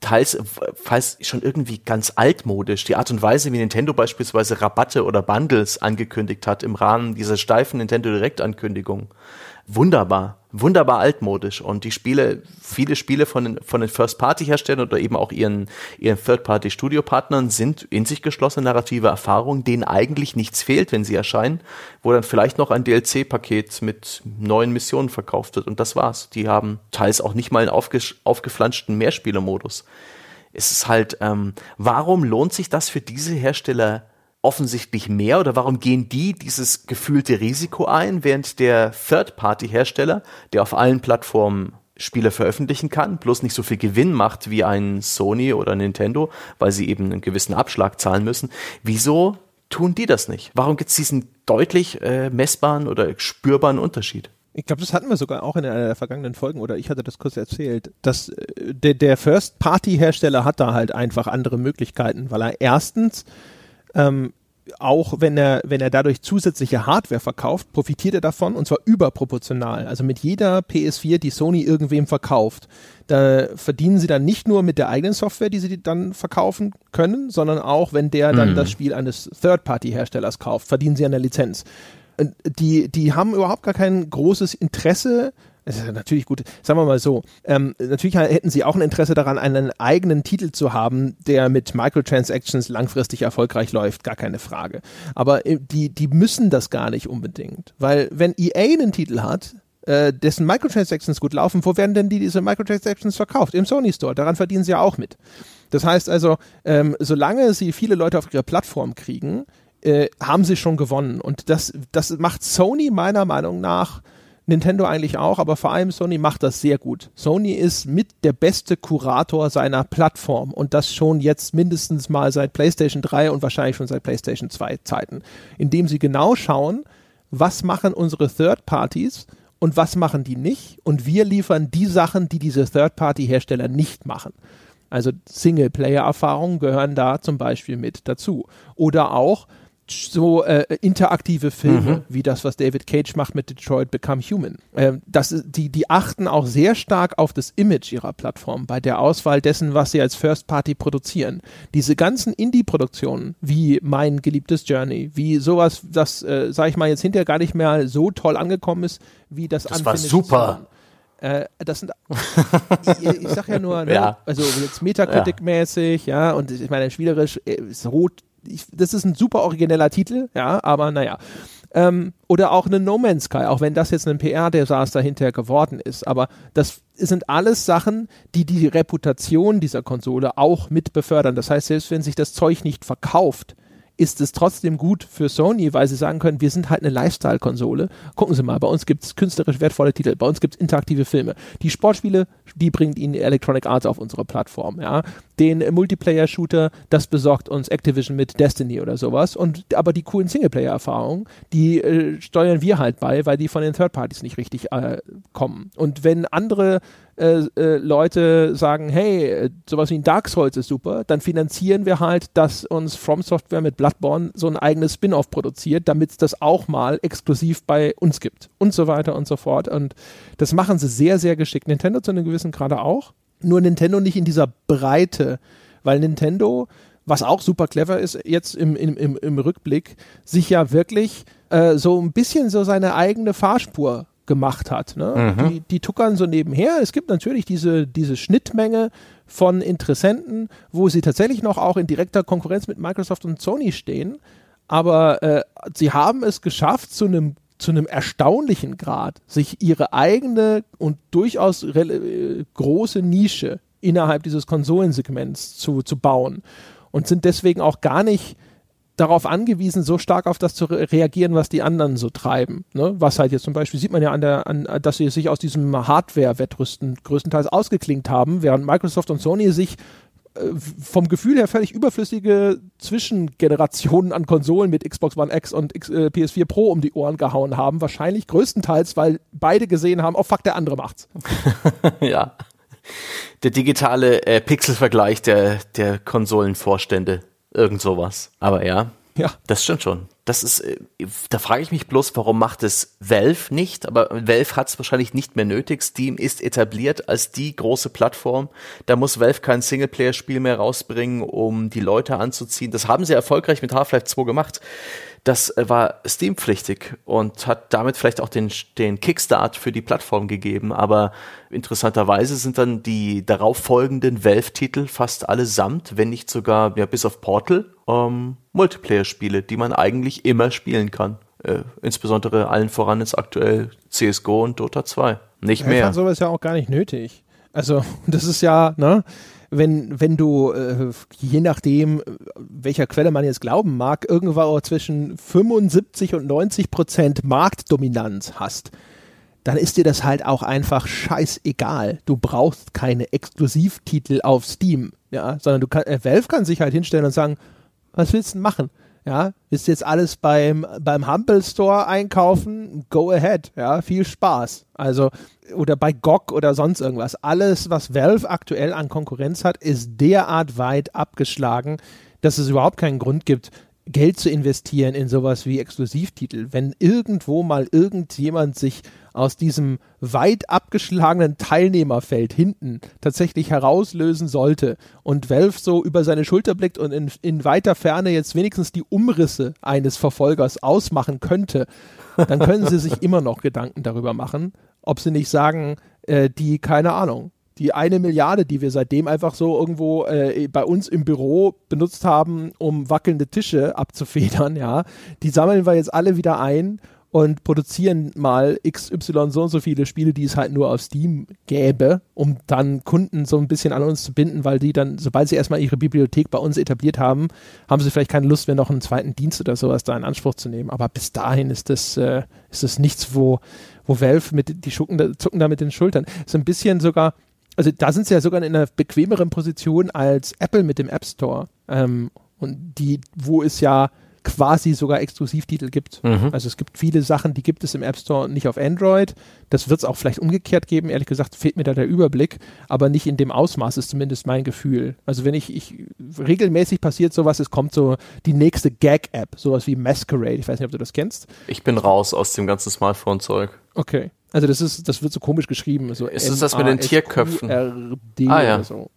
B: teils, falls schon irgendwie ganz altmodisch. Die Art und Weise, wie Nintendo beispielsweise Rabatte oder Bundles angekündigt hat im Rahmen dieser steifen Nintendo Direct-Ankündigung. Wunderbar wunderbar altmodisch und die Spiele, viele Spiele von den, von den First-Party-Herstellern oder eben auch ihren, ihren Third-Party-Studio-Partnern sind in sich geschlossene narrative Erfahrungen, denen eigentlich nichts fehlt, wenn sie erscheinen, wo dann vielleicht noch ein DLC-Paket mit neuen Missionen verkauft wird und das war's. Die haben teils auch nicht mal einen aufge aufgeflanschten Mehrspielermodus. Es ist halt, ähm, warum lohnt sich das für diese Hersteller offensichtlich mehr oder warum gehen die dieses gefühlte Risiko ein, während der Third-Party-Hersteller, der auf allen Plattformen Spiele veröffentlichen kann, bloß nicht so viel Gewinn macht wie ein Sony oder Nintendo, weil sie eben einen gewissen Abschlag zahlen müssen. Wieso tun die das nicht? Warum gibt es diesen deutlich äh, messbaren oder spürbaren Unterschied?
A: Ich glaube, das hatten wir sogar auch in einer der vergangenen Folgen oder ich hatte das kurz erzählt, dass äh, der, der First-Party-Hersteller hat da halt einfach andere Möglichkeiten, weil er erstens ähm, auch wenn er, wenn er dadurch zusätzliche Hardware verkauft, profitiert er davon und zwar überproportional. Also mit jeder PS4, die Sony irgendwem verkauft, da verdienen sie dann nicht nur mit der eigenen Software, die sie dann verkaufen können, sondern auch, wenn der dann mhm. das Spiel eines Third-Party-Herstellers kauft, verdienen sie an der Lizenz. Die, die haben überhaupt gar kein großes Interesse es ist natürlich gut, sagen wir mal so, ähm, natürlich hätten sie auch ein Interesse daran, einen eigenen Titel zu haben, der mit Microtransactions langfristig erfolgreich läuft, gar keine Frage. Aber äh, die, die müssen das gar nicht unbedingt, weil wenn EA einen Titel hat, äh, dessen Microtransactions gut laufen, wo werden denn die diese Microtransactions verkauft? Im Sony Store, daran verdienen sie ja auch mit. Das heißt also, ähm, solange sie viele Leute auf ihre Plattform kriegen, äh, haben sie schon gewonnen. Und das, das macht Sony meiner Meinung nach Nintendo eigentlich auch, aber vor allem Sony macht das sehr gut. Sony ist mit der beste Kurator seiner Plattform und das schon jetzt mindestens mal seit PlayStation 3 und wahrscheinlich schon seit PlayStation 2 Zeiten, indem sie genau schauen, was machen unsere Third Parties und was machen die nicht und wir liefern die Sachen, die diese Third Party Hersteller nicht machen. Also Singleplayer-Erfahrungen gehören da zum Beispiel mit dazu. Oder auch so äh, interaktive Filme, mhm. wie das, was David Cage macht mit Detroit Become Human. Ähm, das, die, die achten auch sehr stark auf das Image ihrer Plattform bei der Auswahl dessen, was sie als First Party produzieren. Diese ganzen Indie-Produktionen, wie mein geliebtes Journey, wie sowas, das, äh, sag ich mal, jetzt hinterher gar nicht mehr so toll angekommen ist, wie das
B: Das war super.
A: Äh, das sind, ich, ich sag ja nur, ne, <laughs> ja. also jetzt Metacritic-mäßig, ja. ja, und ich meine, spielerisch äh, ist rot ich, das ist ein super origineller Titel, ja, aber naja. Ähm, oder auch eine No Man's Sky, auch wenn das jetzt ein PR-Desaster hinterher geworden ist. Aber das sind alles Sachen, die die Reputation dieser Konsole auch mit befördern. Das heißt, selbst wenn sich das Zeug nicht verkauft, ist es trotzdem gut für Sony, weil sie sagen können, wir sind halt eine Lifestyle-Konsole. Gucken Sie mal, bei uns gibt es künstlerisch wertvolle Titel, bei uns gibt es interaktive Filme. Die Sportspiele, die bringt Ihnen Electronic Arts auf unsere Plattform. Ja? Den Multiplayer-Shooter, das besorgt uns Activision mit Destiny oder sowas. Und aber die coolen Singleplayer-Erfahrungen, die äh, steuern wir halt bei, weil die von den Third Parties nicht richtig äh, kommen. Und wenn andere äh, äh, Leute sagen, hey, äh, sowas wie ein Dark Souls ist super, dann finanzieren wir halt, dass uns From Software mit Bloodborne so ein eigenes Spin-off produziert, damit es das auch mal exklusiv bei uns gibt und so weiter und so fort. Und das machen sie sehr, sehr geschickt. Nintendo zu einem gewissen Grade auch. Nur Nintendo nicht in dieser Breite, weil Nintendo was auch super clever ist, jetzt im, im, im, im Rückblick, sich ja wirklich äh, so ein bisschen so seine eigene Fahrspur gemacht hat. Ne? Mhm. Die, die tuckern so nebenher. Es gibt natürlich diese, diese Schnittmenge von Interessenten, wo sie tatsächlich noch auch in direkter Konkurrenz mit Microsoft und Sony stehen. Aber äh, sie haben es geschafft, zu einem zu einem erstaunlichen Grad sich ihre eigene und durchaus äh, große Nische innerhalb dieses Konsolensegments zu, zu bauen und sind deswegen auch gar nicht darauf angewiesen, so stark auf das zu re reagieren, was die anderen so treiben. Ne? Was halt jetzt zum Beispiel sieht man ja an der, an, dass sie sich aus diesem Hardware-Wettrüsten größtenteils ausgeklinkt haben, während Microsoft und Sony sich äh, vom Gefühl her völlig überflüssige Zwischengenerationen an Konsolen mit Xbox One X und X, äh, PS4 Pro um die Ohren gehauen haben. Wahrscheinlich größtenteils, weil beide gesehen haben, oh fuck, der andere macht's. <laughs>
B: ja. Der digitale äh, Pixelvergleich der, der Konsolenvorstände. Irgend sowas. Aber ja. Ja. Das stimmt schon. Das ist, äh, da frage ich mich bloß, warum macht es Valve nicht? Aber Valve hat es wahrscheinlich nicht mehr nötig. Steam ist etabliert als die große Plattform. Da muss Valve kein Singleplayer-Spiel mehr rausbringen, um die Leute anzuziehen. Das haben sie erfolgreich mit Half-Life 2 gemacht das äh, war Steam-pflichtig und hat damit vielleicht auch den, den Kickstart für die Plattform gegeben. Aber interessanterweise sind dann die darauffolgenden Valve-Titel fast allesamt, wenn nicht sogar, ja, bis auf Portal, ähm, Multiplayer-Spiele, die man eigentlich immer spielen kann. Äh, insbesondere allen voran ist aktuell CSGO und Dota 2. Nicht ja, mehr. Ich fand
A: sowas ja auch gar nicht nötig. Also, <laughs> das ist ja, ne? Wenn, wenn du, äh, je nachdem, welcher Quelle man jetzt glauben mag, irgendwo zwischen 75 und 90 Prozent Marktdominanz hast, dann ist dir das halt auch einfach scheißegal. Du brauchst keine Exklusivtitel auf Steam, ja, sondern du kann, äh, Valve kann sich halt hinstellen und sagen, was willst du denn machen? Ja, du jetzt alles beim, beim Humble Store einkaufen? Go ahead, ja, viel Spaß. Also, oder bei GOG oder sonst irgendwas. Alles, was Valve aktuell an Konkurrenz hat, ist derart weit abgeschlagen, dass es überhaupt keinen Grund gibt, Geld zu investieren in sowas wie Exklusivtitel. Wenn irgendwo mal irgendjemand sich aus diesem weit abgeschlagenen Teilnehmerfeld hinten tatsächlich herauslösen sollte und Valve so über seine Schulter blickt und in, in weiter Ferne jetzt wenigstens die Umrisse eines Verfolgers ausmachen könnte, dann können sie sich <laughs> immer noch Gedanken darüber machen, ob sie nicht sagen, äh, die, keine Ahnung, die eine Milliarde, die wir seitdem einfach so irgendwo äh, bei uns im Büro benutzt haben, um wackelnde Tische abzufedern, ja, die sammeln wir jetzt alle wieder ein und produzieren mal XY so und so viele Spiele, die es halt nur auf Steam gäbe, um dann Kunden so ein bisschen an uns zu binden, weil die dann, sobald sie erstmal ihre Bibliothek bei uns etabliert haben, haben sie vielleicht keine Lust mehr, noch einen zweiten Dienst oder sowas da in Anspruch zu nehmen. Aber bis dahin ist das, äh, ist das nichts, wo, wo Valve mit, die schucken, zucken da mit den Schultern. So ein bisschen sogar, also da sind sie ja sogar in einer bequemeren Position als Apple mit dem App Store. Ähm, und die, wo es ja quasi sogar Exklusivtitel gibt. Mhm. Also es gibt viele Sachen, die gibt es im App Store nicht auf Android. Das wird es auch vielleicht umgekehrt geben. Ehrlich gesagt fehlt mir da der Überblick, aber nicht in dem Ausmaß ist zumindest mein Gefühl. Also wenn ich, ich regelmäßig passiert sowas, es kommt so die nächste Gag-App, sowas wie Masquerade. Ich weiß nicht, ob du das kennst.
B: Ich bin raus aus dem ganzen Smartphone-Zeug.
A: Okay. Also das ist, das wird so komisch geschrieben. So
B: ist es das mit den Tierköpfen?
A: ah, ja. So.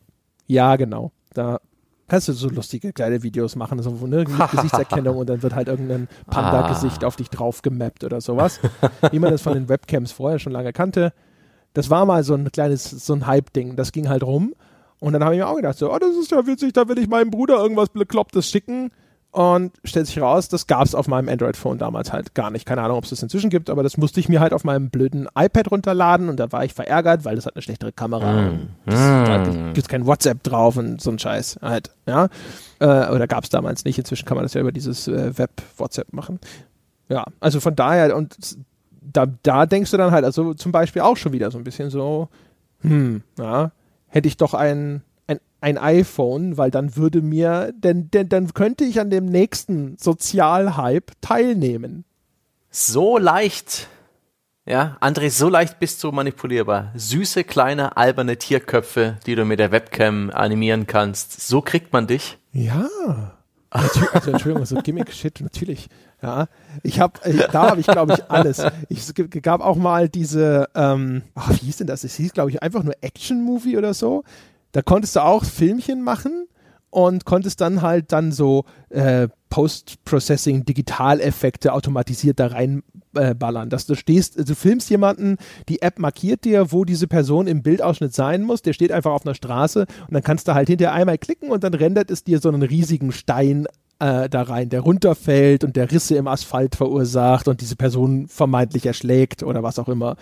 A: Ja, genau. Da kannst du so lustige kleine Videos machen, so ne, <laughs> Gesichtserkennung und dann wird halt irgendein Panda-Gesicht ah. auf dich drauf gemappt oder sowas. <laughs> Wie man das von den Webcams vorher schon lange kannte. Das war mal so ein kleines, so ein Hype-Ding. Das ging halt rum. Und dann habe ich mir auch gedacht, so, oh, das ist ja witzig, da will ich meinem Bruder irgendwas Beklopptes schicken. Und stellt sich raus, das gab es auf meinem Android-Phone damals halt gar nicht. Keine Ahnung, ob es das inzwischen gibt, aber das musste ich mir halt auf meinem blöden iPad runterladen und da war ich verärgert, weil das hat eine schlechtere Kamera. Mm. Das, Da gibt es kein WhatsApp drauf und so ein Scheiß halt. Ja? Äh, oder gab es damals nicht. Inzwischen kann man das ja über dieses äh, Web-WhatsApp machen. Ja, also von daher, und da, da denkst du dann halt, also zum Beispiel auch schon wieder so ein bisschen so, hm, ja, hätte ich doch ein ein iPhone, weil dann würde mir, denn, denn dann könnte ich an dem nächsten Sozialhype teilnehmen.
B: So leicht. Ja, André, so leicht bist du manipulierbar. Süße, kleine, alberne Tierköpfe, die du mit der Webcam animieren kannst. So kriegt man dich.
A: Ja. also Entschuldigung, so Gimmick-Shit, natürlich. Ja, ich habe, da habe ich glaube ich alles. Ich, es gab auch mal diese, ähm, ach, wie hieß denn das? Es hieß glaube ich einfach nur Action-Movie oder so. Da konntest du auch Filmchen machen und konntest dann halt dann so äh, Post-Processing, Digitaleffekte automatisiert da reinballern. Äh, dass du stehst, du filmst jemanden, die App markiert dir, wo diese Person im Bildausschnitt sein muss, der steht einfach auf einer Straße und dann kannst du halt hinterher einmal klicken und dann rendert es dir so einen riesigen Stein äh, da rein, der runterfällt und der Risse im Asphalt verursacht und diese Person vermeintlich erschlägt oder was auch immer.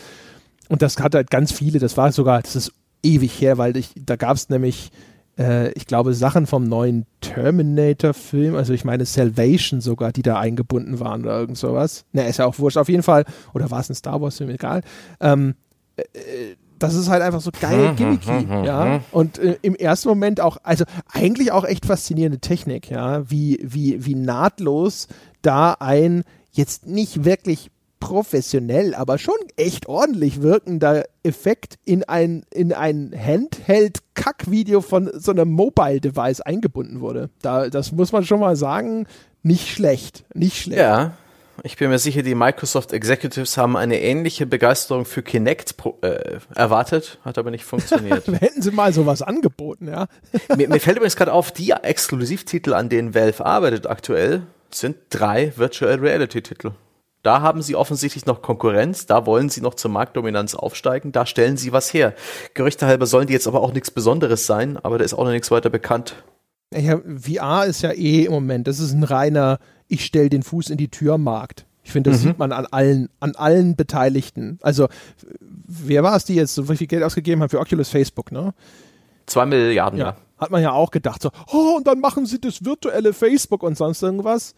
A: Und das hat halt ganz viele, das war sogar, das ist ewig her, weil ich, da gab es nämlich, äh, ich glaube, Sachen vom neuen Terminator-Film, also ich meine Salvation sogar, die da eingebunden waren oder irgend sowas. Ne, ist ja auch wurscht. Auf jeden Fall, oder war es ein Star Wars-Film, egal. Ähm, äh, das ist halt einfach so geil hm, hm, gimmicky, hm, ja. Und äh, im ersten Moment auch, also eigentlich auch echt faszinierende Technik, ja, wie, wie, wie nahtlos da ein jetzt nicht wirklich professionell, aber schon echt ordentlich wirkender Effekt in ein, in ein Handheld-Kack-Video von so einem Mobile-Device eingebunden wurde. Da, das muss man schon mal sagen, nicht schlecht. Nicht schlecht.
B: Ja. Ich bin mir sicher, die Microsoft Executives haben eine ähnliche Begeisterung für Kinect äh, erwartet, hat aber nicht funktioniert. <laughs>
A: Hätten sie mal sowas angeboten, ja. <laughs>
B: mir, mir fällt übrigens gerade auf, die Exklusivtitel, an denen Valve arbeitet aktuell, sind drei Virtual Reality Titel. Da haben sie offensichtlich noch Konkurrenz, da wollen sie noch zur Marktdominanz aufsteigen, da stellen sie was her. Gerüchte halber sollen die jetzt aber auch nichts Besonderes sein, aber da ist auch noch nichts weiter bekannt.
A: Ja, VR ist ja eh im Moment, das ist ein reiner, ich stelle den Fuß in die Tür Markt. Ich finde, das mhm. sieht man an allen, an allen Beteiligten. Also, wer war es, die jetzt so viel Geld ausgegeben haben für Oculus Facebook, ne?
B: Zwei Milliarden,
A: ja. ja. Hat man ja auch gedacht, so, oh, und dann machen sie das virtuelle Facebook und sonst irgendwas.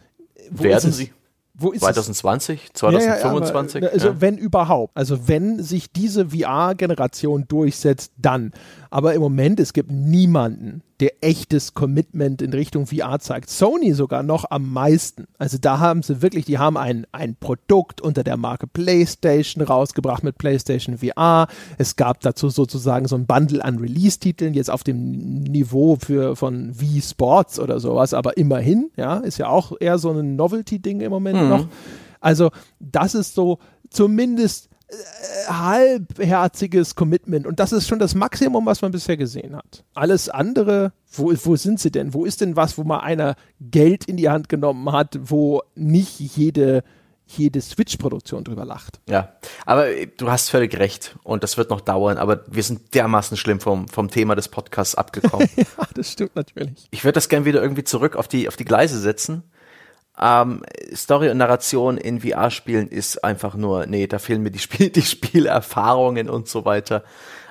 B: Wo Werden sie? Wo ist 2020, es? 2025? Ja, ja,
A: also ja. wenn überhaupt. Also wenn sich diese VR-Generation durchsetzt, dann. Aber im Moment, es gibt niemanden, der echtes Commitment in Richtung VR zeigt. Sony sogar noch am meisten. Also da haben sie wirklich, die haben ein, ein Produkt unter der Marke PlayStation rausgebracht mit PlayStation VR. Es gab dazu sozusagen so ein Bundle an Release-Titeln, jetzt auf dem Niveau für, von Wii Sports oder sowas, aber immerhin, ja, ist ja auch eher so ein Novelty-Ding im Moment mhm. noch. Also das ist so zumindest halbherziges Commitment. Und das ist schon das Maximum, was man bisher gesehen hat. Alles andere, wo, wo sind sie denn? Wo ist denn was, wo mal einer Geld in die Hand genommen hat, wo nicht jede jede Switch-Produktion drüber lacht.
B: Ja, aber du hast völlig recht und das wird noch dauern, aber wir sind dermaßen schlimm vom, vom Thema des Podcasts abgekommen. <laughs>
A: ja, das stimmt natürlich.
B: Ich würde das gerne wieder irgendwie zurück auf die, auf die Gleise setzen Ähm, Story und Narration in VR-Spielen ist einfach nur, nee, da fehlen mir die, Spiel <laughs> die Spielerfahrungen und so weiter.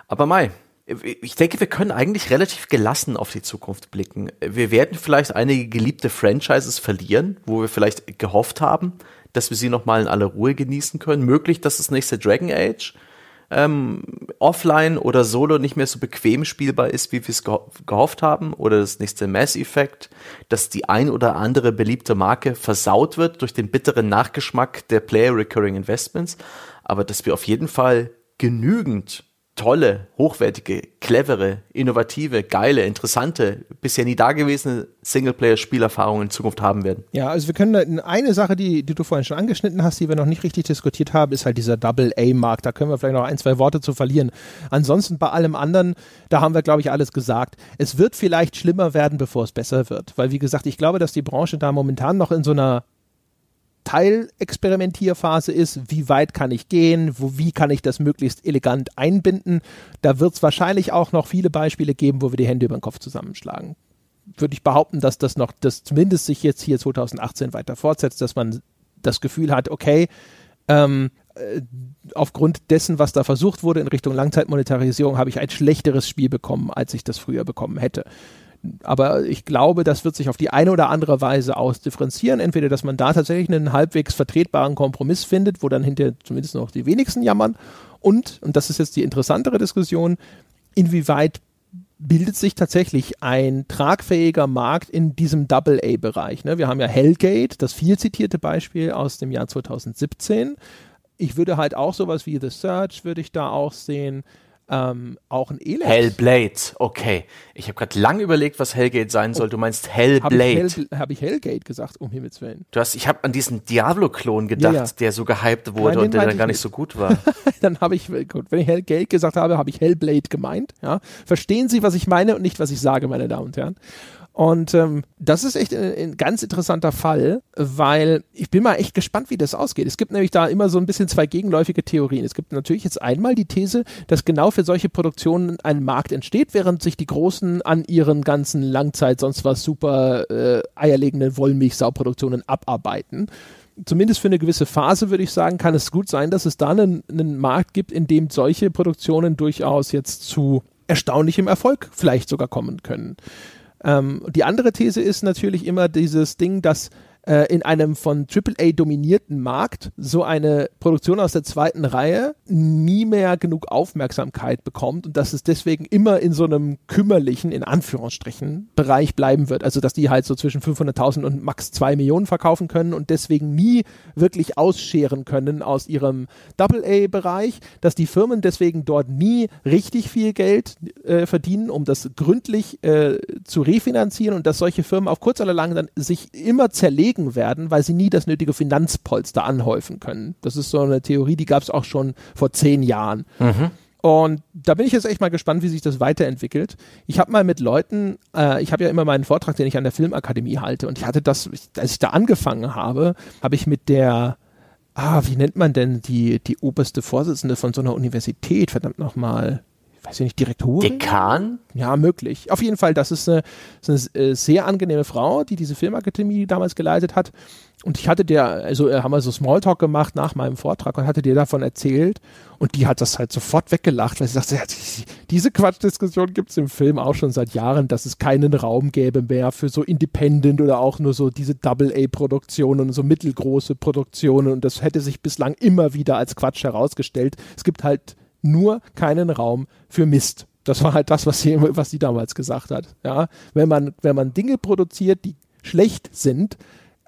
B: Aber Mai, ich denke, wir können eigentlich relativ gelassen auf die Zukunft blicken. Wir werden vielleicht einige geliebte Franchises verlieren, wo wir vielleicht gehofft haben, dass wir sie nochmal in aller Ruhe genießen können. Möglich, dass das nächste Dragon Age ähm, offline oder solo nicht mehr so bequem spielbar ist, wie wir es geho gehofft haben, oder das nächste Mass Effect, dass die ein oder andere beliebte Marke versaut wird durch den bitteren Nachgeschmack der Player Recurring Investments, aber dass wir auf jeden Fall genügend tolle, hochwertige, clevere, innovative, geile, interessante, bisher nie dagewesene Singleplayer-Spielerfahrungen in Zukunft haben werden.
A: Ja, also wir können eine Sache, die, die du vorhin schon angeschnitten hast, die wir noch nicht richtig diskutiert haben, ist halt dieser Double-A-Markt. Da können wir vielleicht noch ein, zwei Worte zu verlieren. Ansonsten bei allem anderen, da haben wir, glaube ich, alles gesagt. Es wird vielleicht schlimmer werden, bevor es besser wird. Weil, wie gesagt, ich glaube, dass die Branche da momentan noch in so einer Teilexperimentierphase ist, wie weit kann ich gehen, wo, wie kann ich das möglichst elegant einbinden. Da wird es wahrscheinlich auch noch viele Beispiele geben, wo wir die Hände über den Kopf zusammenschlagen. Würde ich behaupten, dass das noch, das zumindest sich jetzt hier 2018 weiter fortsetzt, dass man das Gefühl hat, okay, ähm, äh, aufgrund dessen, was da versucht wurde in Richtung Langzeitmonetarisierung, habe ich ein schlechteres Spiel bekommen, als ich das früher bekommen hätte aber ich glaube, das wird sich auf die eine oder andere Weise ausdifferenzieren. Entweder, dass man da tatsächlich einen halbwegs vertretbaren Kompromiss findet, wo dann hinterher zumindest noch die wenigsten jammern. Und, und das ist jetzt die interessantere Diskussion, inwieweit bildet sich tatsächlich ein tragfähiger Markt in diesem Double-A-Bereich. Ne? Wir haben ja Hellgate, das viel zitierte Beispiel aus dem Jahr 2017. Ich würde halt auch sowas wie The Search, würde ich da auch sehen ähm, auch ein Elend.
B: Hellblade, okay. Ich habe gerade lange überlegt, was Hellgate sein soll. Du meinst Hellblade. Habe
A: ich, Hell, hab ich, Hellgate gesagt, um Himmels Willen?
B: Du hast, ich habe an diesen Diablo-Klon gedacht, ja, ja. der so gehypt wurde Nein, und der dann gar nicht so gut war. <laughs>
A: dann habe ich, gut, wenn ich Hellgate gesagt habe, habe ich Hellblade gemeint. Ja? Verstehen Sie, was ich meine und nicht, was ich sage, meine Damen und Herren. Und ähm, das ist echt ein, ein, ganz interessanter Fall, weil ich bin mal echt gespannt, wie das ausgeht. Es gibt nämlich da immer so ein bisschen zwei gegenläufige Theorien. Es gibt natürlich jetzt einmal die These, dass genau für solche Produktionen ein Markt entsteht, während sich die Großen an ihren ganzen Langzeit sonst was super äh, eierlegenden Wollmilchsauproduktionen abarbeiten zumindest für eine gewisse Phase, würde ich sagen, kann es gut sein, dass es da einen, einen Markt gibt, in dem solche Produktionen durchaus jetzt zu erstaunlichem Erfolg vielleicht sogar kommen können. Ähm, die andere These ist natürlich immer dieses Ding, dass äh, in einem von AAA dominierten Markt so eine Produktion aus der zweiten Reihe nie mehr genug Aufmerksamkeit bekommt und dass es deswegen immer in so einem kümmerlichen, in Anführungsstrichen, Bereich bleiben wird. Also, dass die halt so zwischen 500.000 und max 2 Millionen verkaufen können und deswegen nie wirklich ausscheren können aus ihrem AA-Bereich, dass die Firmen deswegen dort nie richtig viel Geld äh, verdienen, um das gründlich äh, zu refinanzieren und dass solche Firmen auf kurz oder lang dann sich immer zerlegen überlegen werden, weil sie nie das nötige Finanzpolster anhäufen können. Das ist so eine Theorie, die gab es auch schon vor zehn Jahren. Mhm. Und da bin ich jetzt echt mal gespannt, wie sich das weiterentwickelt. Ich habe mal mit Leuten, äh, ich habe ja immer meinen Vortrag, den ich an der Filmakademie halte, und ich hatte das, als ich da angefangen habe, habe ich mit der, ah, wie nennt man denn die, die oberste Vorsitzende von so einer Universität, verdammt nochmal, weiß ich nicht, Direktorin?
B: Dekan?
A: Ja, möglich. Auf jeden Fall, das ist eine, ist eine äh, sehr angenehme Frau, die diese Filmakademie damals geleitet hat. Und ich hatte der, also äh, haben wir so Smalltalk gemacht nach meinem Vortrag und hatte dir davon erzählt. Und die hat das halt sofort weggelacht, weil sie sagte, diese Quatschdiskussion gibt es im Film auch schon seit Jahren, dass es keinen Raum gäbe mehr für so Independent oder auch nur so diese Double-A-Produktionen und so mittelgroße Produktionen. Und das hätte sich bislang immer wieder als Quatsch herausgestellt. Es gibt halt nur keinen Raum für Mist. Das war halt das, was sie, was sie damals gesagt hat. Ja, wenn man, wenn man Dinge produziert, die schlecht sind,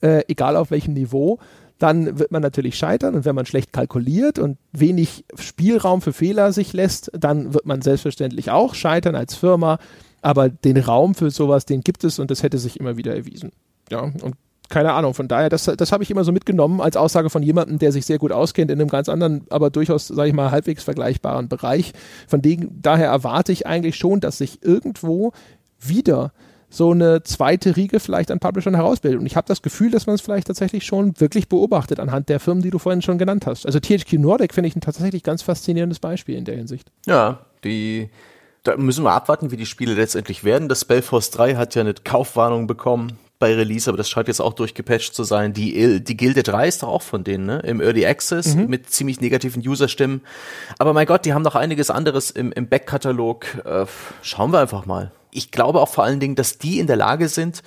A: äh, egal auf welchem Niveau, dann wird man natürlich scheitern und wenn man schlecht kalkuliert und wenig Spielraum für Fehler sich lässt, dann wird man selbstverständlich auch scheitern als Firma. Aber den Raum für sowas, den gibt es und das hätte sich immer wieder erwiesen. Ja, und keine Ahnung, von daher, das, das habe ich immer so mitgenommen als Aussage von jemandem, der sich sehr gut auskennt in einem ganz anderen, aber durchaus, sage ich mal, halbwegs vergleichbaren Bereich. Von dem, daher erwarte ich eigentlich schon, dass sich irgendwo wieder so eine zweite Riege vielleicht an Publishern herausbildet. Und ich habe das Gefühl, dass man es vielleicht tatsächlich schon wirklich beobachtet anhand der Firmen, die du vorhin schon genannt hast. Also THQ Nordic finde ich ein tatsächlich ganz faszinierendes Beispiel in der Hinsicht.
B: Ja, die da müssen wir abwarten, wie die Spiele letztendlich werden. Das Spellforce 3 hat ja eine Kaufwarnung bekommen bei Release, aber das scheint jetzt auch durchgepatcht zu sein. Die, die Gilde 3 ist doch auch von denen, ne? Im Early Access mhm. mit ziemlich negativen User-Stimmen. Aber mein Gott, die haben noch einiges anderes im, im Backkatalog. Äh, schauen wir einfach mal. Ich glaube auch vor allen Dingen, dass die in der Lage sind,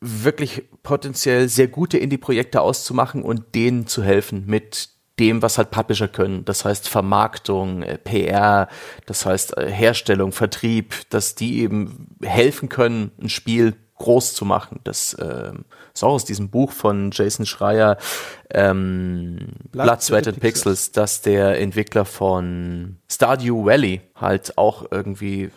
B: wirklich potenziell sehr gute Indie-Projekte auszumachen und denen zu helfen mit dem, was halt Publisher können. Das heißt Vermarktung, äh, PR, das heißt äh, Herstellung, Vertrieb, dass die eben helfen können, ein Spiel groß zu machen. Das äh, ist auch aus diesem Buch von Jason Schreier, ähm, Blood, Blood Sweat and Pixels, Pixels, dass der Entwickler von Stardew Valley halt auch irgendwie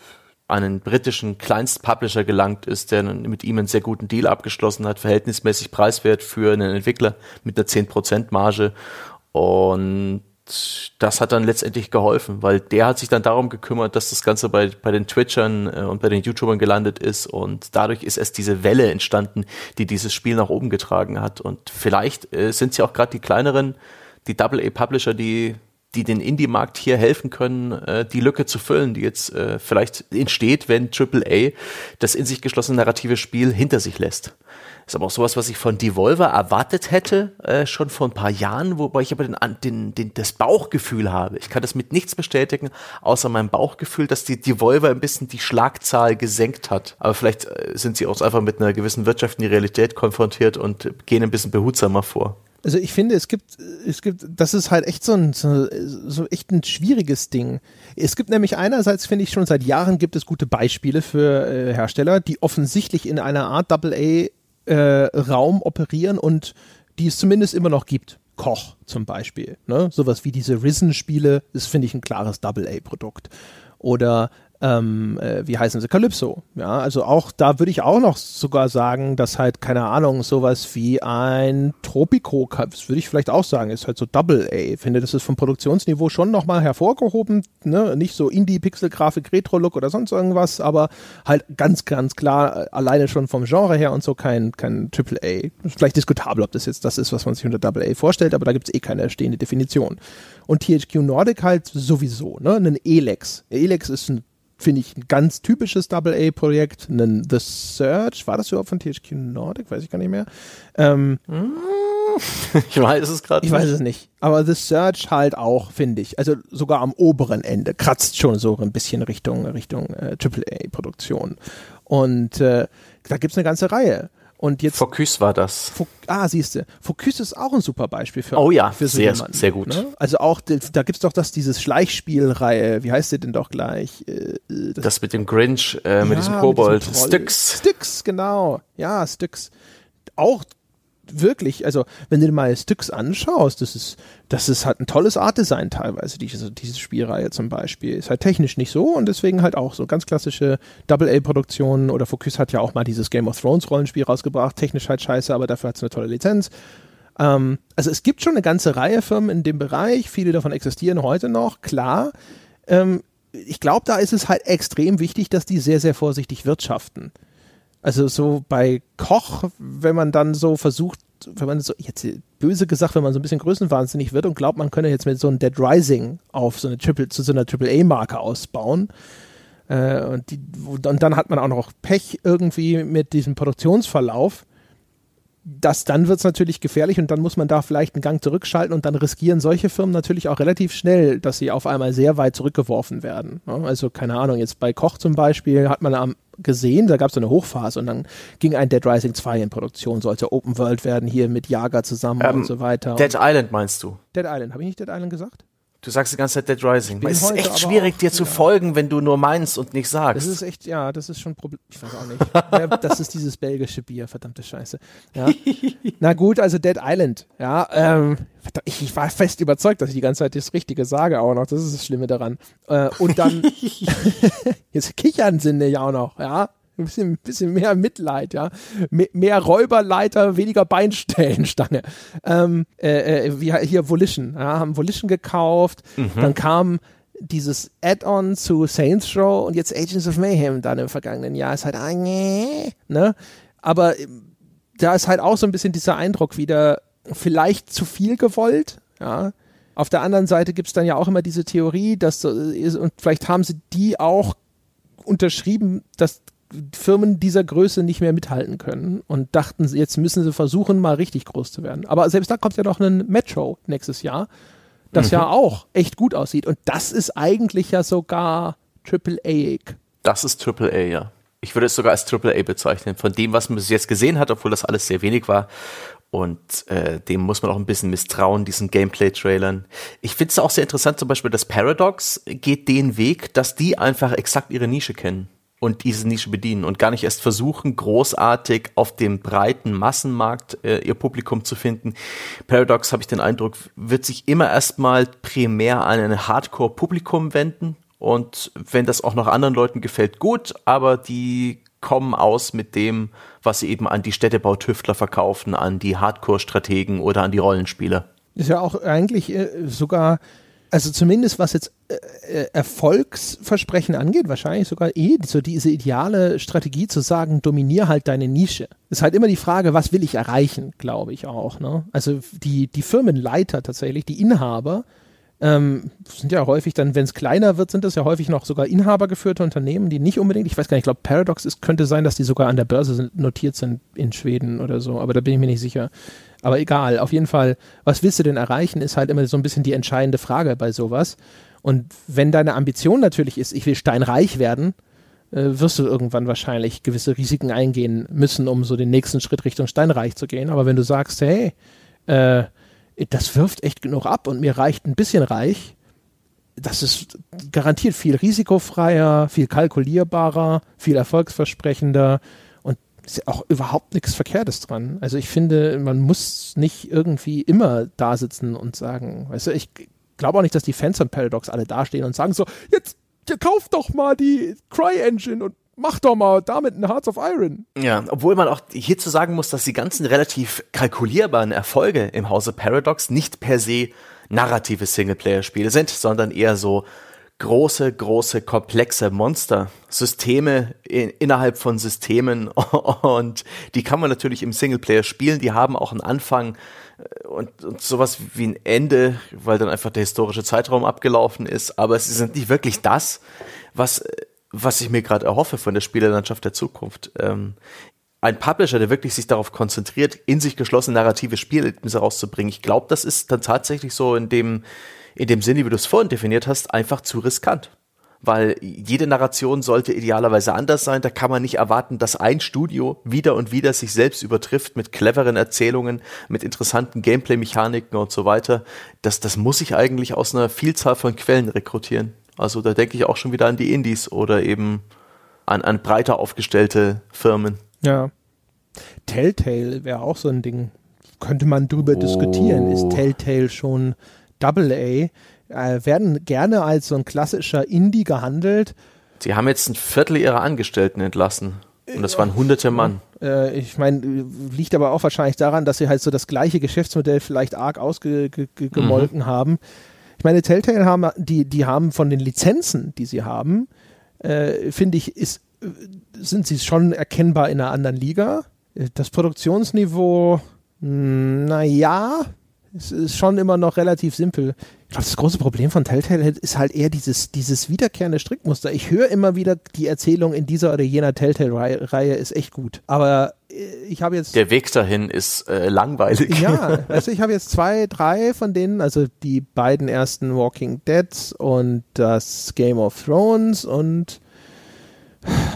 B: an einen britischen Kleinstpublisher gelangt ist, der mit ihm einen sehr guten Deal abgeschlossen hat, verhältnismäßig preiswert für einen Entwickler mit einer 10% Marge. Und das hat dann letztendlich geholfen, weil der hat sich dann darum gekümmert, dass das Ganze bei, bei den Twitchern äh, und bei den YouTubern gelandet ist und dadurch ist erst diese Welle entstanden, die dieses Spiel nach oben getragen hat. Und vielleicht äh, sind es ja auch gerade die kleineren, die Double-A-Publisher, die die den Indie-Markt hier helfen können, äh, die Lücke zu füllen, die jetzt äh, vielleicht entsteht, wenn AAA das in sich geschlossene narrative Spiel hinter sich lässt. Ist aber auch sowas, was ich von Devolver erwartet hätte, äh, schon vor ein paar Jahren, wobei ich aber den, den, den, das Bauchgefühl habe. Ich kann das mit nichts bestätigen, außer meinem Bauchgefühl, dass die Devolver ein bisschen die Schlagzahl gesenkt hat. Aber vielleicht äh, sind sie auch einfach mit einer gewissen wirtschaftlichen Realität konfrontiert und gehen ein bisschen behutsamer vor.
A: Also ich finde, es gibt, es gibt, das ist halt echt so ein, so, so echt ein schwieriges Ding. Es gibt nämlich einerseits, finde ich, schon seit Jahren gibt es gute Beispiele für äh, Hersteller, die offensichtlich in einer Art Double-A äh, Raum operieren und die es zumindest immer noch gibt. Koch zum Beispiel. Ne? Sowas wie diese Risen-Spiele ist, finde ich, ein klares Double-A-Produkt. Oder ähm, äh, wie heißen sie, Calypso. Ja, also auch da würde ich auch noch sogar sagen, dass halt, keine Ahnung, sowas wie ein Tropico, das würde ich vielleicht auch sagen, ist halt so Double A. Ich finde, das ist vom Produktionsniveau schon nochmal hervorgehoben, ne? nicht so Indie-Pixel-Grafik, Retro-Look oder sonst irgendwas, aber halt ganz, ganz klar, äh, alleine schon vom Genre her und so kein, kein Triple A. Vielleicht diskutabel, ob das jetzt das ist, was man sich unter Double A vorstellt, aber da gibt es eh keine stehende Definition. Und THQ Nordic halt sowieso, ne? Ein Elex. Elex ist ein finde ich, ein ganz typisches Double-A-Projekt. The Search, war das überhaupt von THQ Nordic? Weiß ich gar nicht mehr. Ähm, <laughs>
B: ich weiß es gerade
A: Ich weiß es nicht. Aber The Search halt auch, finde ich. Also sogar am oberen Ende. Kratzt schon so ein bisschen Richtung, Richtung äh, AAA-Produktion. Und äh, da gibt es eine ganze Reihe. Und jetzt.
B: Focus war das.
A: Fo ah, siehst du. Focus ist auch ein super Beispiel für.
B: Oh ja, für so sehr, jemanden, sehr gut. Ne?
A: Also auch, da gibt's doch das, dieses Schleichspielreihe, wie heißt der denn doch gleich?
B: Äh, das, das, mit dem Grinch, äh, ja, mit diesem Kobold.
A: Styx. Styx, genau. Ja, Styx. Auch wirklich, also wenn du dir mal Styx anschaust, das ist, das ist halt ein tolles Artdesign teilweise, diese, diese Spielreihe zum Beispiel. Ist halt technisch nicht so und deswegen halt auch so ganz klassische Double-A-Produktionen oder Focus hat ja auch mal dieses Game of Thrones Rollenspiel rausgebracht, technisch halt scheiße, aber dafür hat es eine tolle Lizenz. Ähm, also es gibt schon eine ganze Reihe Firmen in dem Bereich, viele davon existieren heute noch, klar. Ähm, ich glaube, da ist es halt extrem wichtig, dass die sehr, sehr vorsichtig wirtschaften. Also so bei Koch, wenn man dann so versucht, wenn man so, jetzt böse gesagt, wenn man so ein bisschen größenwahnsinnig wird und glaubt, man könne jetzt mit so einem Dead Rising auf so eine Triple, zu so einer Triple-A-Marke ausbauen. Äh, und, die, und dann hat man auch noch Pech irgendwie mit diesem Produktionsverlauf. Das, dann wird es natürlich gefährlich und dann muss man da vielleicht einen Gang zurückschalten und dann riskieren solche Firmen natürlich auch relativ schnell, dass sie auf einmal sehr weit zurückgeworfen werden. Also keine Ahnung, jetzt bei Koch zum Beispiel hat man am gesehen, da gab es so eine Hochphase und dann ging ein Dead Rising 2 in Produktion, sollte Open World werden, hier mit Jager zusammen ähm, und so weiter.
B: Dead Island meinst du?
A: Dead Island, habe ich nicht Dead Island gesagt?
B: Du sagst die ganze Zeit Dead Rising. Es ist echt schwierig, dir zu folgen, wenn du nur meinst und nicht sagst.
A: Das ist echt, ja, das ist schon ein Problem. Ich weiß auch nicht. <laughs> das ist dieses belgische Bier, verdammte Scheiße. Ja. Na gut, also Dead Island. Ja, ähm, ich, ich, war fest überzeugt, dass ich die ganze Zeit das Richtige sage auch noch. Das ist das Schlimme daran. Äh, und dann, <laughs> <laughs> jetzt kichern sie nicht auch noch, ja. Ein bisschen, bisschen mehr Mitleid, ja. mehr Räuberleiter, weniger Beinstellenstange. Ähm, äh, äh, hier Volition, ja, haben Volition gekauft. Mhm. Dann kam dieses Add-on zu Saints Row und jetzt Agents of Mayhem dann im vergangenen Jahr ist halt, ah, nee, ne? Aber ähm, da ist halt auch so ein bisschen dieser Eindruck wieder, vielleicht zu viel gewollt, ja. Auf der anderen Seite gibt es dann ja auch immer diese Theorie, dass, und vielleicht haben sie die auch unterschrieben, dass Firmen dieser Größe nicht mehr mithalten können und dachten, jetzt müssen sie versuchen, mal richtig groß zu werden. Aber selbst da kommt ja noch ein Metro nächstes Jahr, das mhm. ja auch echt gut aussieht. Und das ist eigentlich ja sogar Triple-A-ig.
B: Das ist Triple-A, ja. Ich würde es sogar als Triple-A bezeichnen. Von dem, was man bis jetzt gesehen hat, obwohl das alles sehr wenig war. Und äh, dem muss man auch ein bisschen misstrauen, diesen Gameplay-Trailern. Ich finde es auch sehr interessant, zum Beispiel, dass Paradox geht den Weg, dass die einfach exakt ihre Nische kennen und diese Nische bedienen und gar nicht erst versuchen, großartig auf dem breiten Massenmarkt äh, ihr Publikum zu finden. Paradox, habe ich den Eindruck, wird sich immer erstmal primär an ein Hardcore-Publikum wenden. Und wenn das auch noch anderen Leuten gefällt, gut, aber die kommen aus mit dem, was sie eben an die Städtebautüftler verkaufen, an die Hardcore-Strategen oder an die Rollenspieler.
A: Ist ja auch eigentlich äh, sogar, also zumindest was jetzt äh, äh, Erfolgsversprechen angeht, wahrscheinlich sogar eh so diese ideale Strategie zu sagen, dominier halt deine Nische. Ist halt immer die Frage, was will ich erreichen, glaube ich auch. Ne? Also die, die Firmenleiter tatsächlich, die Inhaber, ähm, sind ja häufig dann, wenn es kleiner wird, sind das ja häufig noch sogar inhabergeführte Unternehmen, die nicht unbedingt, ich weiß gar nicht, ich glaube Paradox ist, könnte sein, dass die sogar an der Börse sind, notiert sind in Schweden oder so, aber da bin ich mir nicht sicher. Aber egal, auf jeden Fall, was willst du denn erreichen, ist halt immer so ein bisschen die entscheidende Frage bei sowas. Und wenn deine Ambition natürlich ist, ich will steinreich werden, äh, wirst du irgendwann wahrscheinlich gewisse Risiken eingehen müssen, um so den nächsten Schritt Richtung steinreich zu gehen. Aber wenn du sagst, hey, äh, das wirft echt genug ab und mir reicht ein bisschen reich. Das ist garantiert viel risikofreier, viel kalkulierbarer, viel erfolgsversprechender und ist auch überhaupt nichts Verkehrtes dran. Also ich finde, man muss nicht irgendwie immer da sitzen und sagen, weißt du, ich glaube auch nicht, dass die Fans von Paradox alle dastehen und sagen so, jetzt, ihr kauft doch mal die Cry-Engine und mach doch mal damit ein Hearts of Iron.
B: Ja, obwohl man auch hierzu sagen muss, dass die ganzen relativ kalkulierbaren Erfolge im Hause Paradox nicht per se narrative Singleplayer-Spiele sind, sondern eher so große, große, komplexe Monster, Systeme in, innerhalb von Systemen. <laughs> Und die kann man natürlich im Singleplayer spielen, die haben auch einen Anfang äh, und, und sowas wie ein Ende, weil dann einfach der historische Zeitraum abgelaufen ist, aber sie sind nicht wirklich das, was äh, was ich mir gerade erhoffe von der Spielerlandschaft der Zukunft. Ähm, ein Publisher, der wirklich sich darauf konzentriert, in sich geschlossene narrative Spielerlebnisse rauszubringen. Ich glaube, das ist dann tatsächlich so in dem, in dem Sinne, wie du es vorhin definiert hast, einfach zu riskant. Weil jede Narration sollte idealerweise anders sein. Da kann man nicht erwarten, dass ein Studio wieder und wieder sich selbst übertrifft mit cleveren Erzählungen, mit interessanten Gameplay-Mechaniken und so weiter. Das, das muss ich eigentlich aus einer Vielzahl von Quellen rekrutieren. Also da denke ich auch schon wieder an die Indies oder eben an, an breiter aufgestellte Firmen.
A: Ja. Telltale wäre auch so ein Ding. Könnte man drüber oh. diskutieren. Ist Telltale schon Double A? Äh, werden gerne als so ein klassischer Indie gehandelt.
B: Sie haben jetzt ein Viertel ihrer Angestellten entlassen. Und das waren hunderte Mann.
A: Äh, ich meine, liegt aber auch wahrscheinlich daran, dass sie halt so das gleiche Geschäftsmodell vielleicht arg ausgemolken mhm. haben. Ich meine, Telltale haben, die, die haben von den Lizenzen, die sie haben, äh, finde ich, ist, sind sie schon erkennbar in einer anderen Liga. Das Produktionsniveau, hm, naja, es ist schon immer noch relativ simpel. Ich glaube, das große Problem von Telltale ist halt eher dieses, dieses wiederkehrende Strickmuster. Ich höre immer wieder die Erzählung in dieser oder jener Telltale-Reihe ist echt gut. Aber äh, ich habe jetzt.
B: Der Weg dahin ist äh, langweilig.
A: Ja, <laughs> also ich habe jetzt zwei, drei von denen, also die beiden ersten Walking Deads und das Game of Thrones und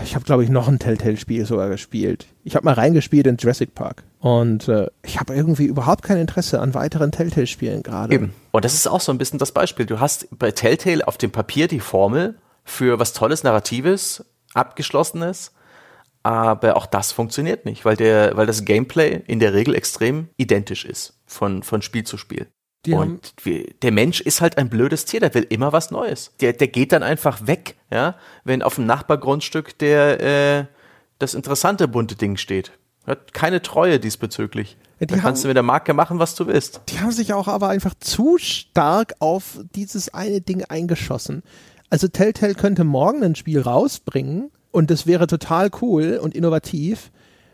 A: ich habe, glaube ich, noch ein Telltale-Spiel sogar gespielt. Ich habe mal reingespielt in Jurassic Park. Und äh, ich habe irgendwie überhaupt kein Interesse an weiteren Telltale-Spielen gerade. Eben.
B: Und das ist auch so ein bisschen das Beispiel. Du hast bei Telltale auf dem Papier die Formel für was Tolles, Narratives, Abgeschlossenes. Aber auch das funktioniert nicht, weil, der, weil das Gameplay in der Regel extrem identisch ist von, von Spiel zu Spiel. Die und der Mensch ist halt ein blödes Tier, der will immer was Neues. Der, der geht dann einfach weg, ja, wenn auf dem Nachbargrundstück der äh, das interessante bunte Ding steht. Hat keine Treue diesbezüglich. Ja, da kannst haben, du mit der Marke machen, was du willst.
A: Die haben sich auch aber einfach zu stark auf dieses eine Ding eingeschossen. Also Telltale könnte morgen ein Spiel rausbringen und das wäre total cool und innovativ.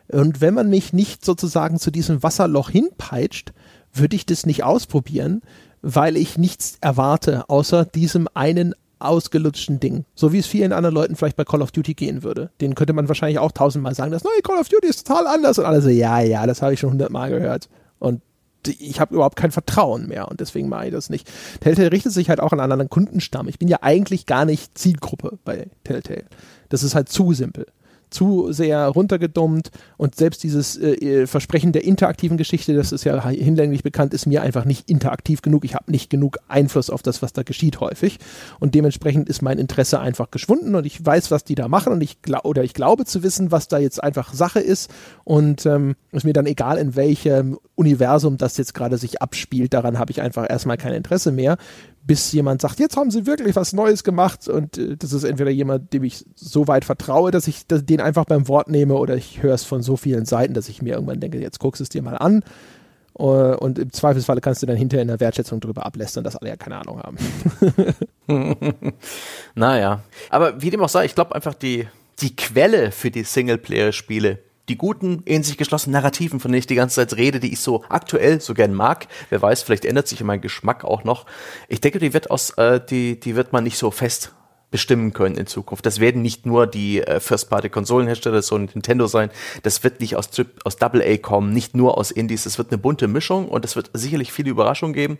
A: Und wenn man mich nicht sozusagen zu diesem Wasserloch hinpeitscht, würde ich das nicht ausprobieren, weil ich nichts erwarte, außer diesem einen ausgelutschten Ding. So wie es vielen anderen Leuten vielleicht bei Call of Duty gehen würde. Den könnte man wahrscheinlich auch tausendmal sagen, das neue Call of Duty ist total anders. Und alle so, ja, ja, das habe ich schon hundertmal gehört. Und ich habe überhaupt kein Vertrauen mehr und deswegen mache ich das nicht. Telltale richtet sich halt auch an einen anderen Kundenstamm. Ich bin ja eigentlich gar nicht Zielgruppe bei Telltale. Das ist halt zu simpel zu sehr runtergedummt und selbst dieses äh, äh, Versprechen der interaktiven Geschichte, das ist ja hinlänglich bekannt, ist mir einfach nicht interaktiv genug. Ich habe nicht genug Einfluss auf das, was da geschieht häufig und dementsprechend ist mein Interesse einfach geschwunden und ich weiß, was die da machen und ich glaube oder ich glaube zu wissen, was da jetzt einfach Sache ist und ähm, ist mir dann egal, in welchem Universum das jetzt gerade sich abspielt. Daran habe ich einfach erstmal kein Interesse mehr bis jemand sagt, jetzt haben sie wirklich was Neues gemacht und äh, das ist entweder jemand, dem ich so weit vertraue, dass ich das, den einfach beim Wort nehme oder ich höre es von so vielen Seiten, dass ich mir irgendwann denke, jetzt guckst du es dir mal an uh, und im Zweifelsfalle kannst du dann hinterher in der Wertschätzung drüber ablästern, dass alle ja keine Ahnung haben. <laughs>
B: naja, aber wie dem auch sei, ich glaube einfach die, die Quelle für die Singleplayer-Spiele die guten, in sich geschlossenen Narrativen, von denen ich die ganze Zeit rede, die ich so aktuell so gern mag. Wer weiß, vielleicht ändert sich mein Geschmack auch noch. Ich denke, die wird aus, äh, die, die wird man nicht so fest bestimmen können in Zukunft. Das werden nicht nur die äh, First-Party-Konsolenhersteller, so Nintendo sein. Das wird nicht aus, aus Double A kommen, nicht nur aus Indies. Es wird eine bunte Mischung und es wird sicherlich viele Überraschungen geben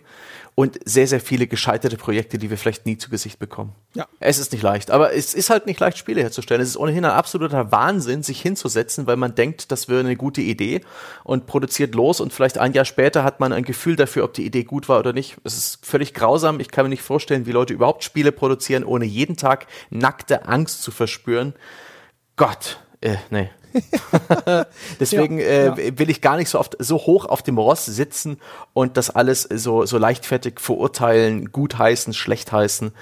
B: und sehr, sehr viele gescheiterte Projekte, die wir vielleicht nie zu Gesicht bekommen. Ja. Es ist nicht leicht, aber es ist halt nicht leicht, Spiele herzustellen. Es ist ohnehin ein absoluter Wahnsinn, sich hinzusetzen, weil man denkt, das wäre eine gute Idee und produziert los und vielleicht ein Jahr später hat man ein Gefühl dafür, ob die Idee gut war oder nicht. Es ist völlig grausam. Ich kann mir nicht vorstellen, wie Leute überhaupt Spiele produzieren, ohne jeden Tag nackte Angst zu verspüren. Gott, äh, nee. <laughs> Deswegen ja, äh, ja. will ich gar nicht so oft so hoch auf dem Ross sitzen und das alles so, so leichtfertig verurteilen, gutheißen, schlecht heißen.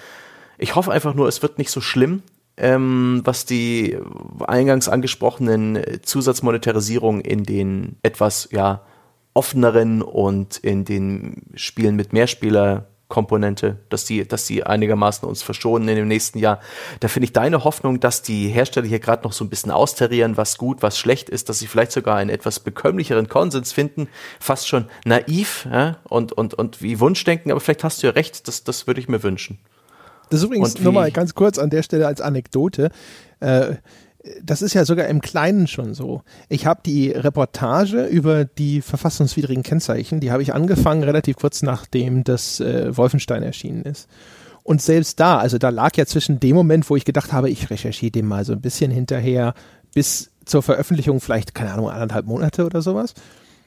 B: Ich hoffe einfach nur, es wird nicht so schlimm, ähm, was die eingangs angesprochenen Zusatzmonetarisierung in den etwas ja offeneren und in den Spielen mit Mehrspieler Komponente, dass die, dass die einigermaßen uns verschonen in dem nächsten Jahr. Da finde ich deine Hoffnung, dass die Hersteller hier gerade noch so ein bisschen austarieren, was gut, was schlecht ist, dass sie vielleicht sogar einen etwas bekömmlicheren Konsens finden, fast schon naiv ja? und, und, und wie Wunschdenken, aber vielleicht hast du ja recht, das, das würde ich mir wünschen.
A: Das ist übrigens nur mal ganz kurz an der Stelle als Anekdote. Äh, das ist ja sogar im Kleinen schon so. Ich habe die Reportage über die verfassungswidrigen Kennzeichen, die habe ich angefangen relativ kurz nachdem das äh, Wolfenstein erschienen ist. Und selbst da, also da lag ja zwischen dem Moment, wo ich gedacht habe, ich recherchiere dem mal so ein bisschen hinterher, bis zur Veröffentlichung vielleicht, keine Ahnung, anderthalb Monate oder sowas.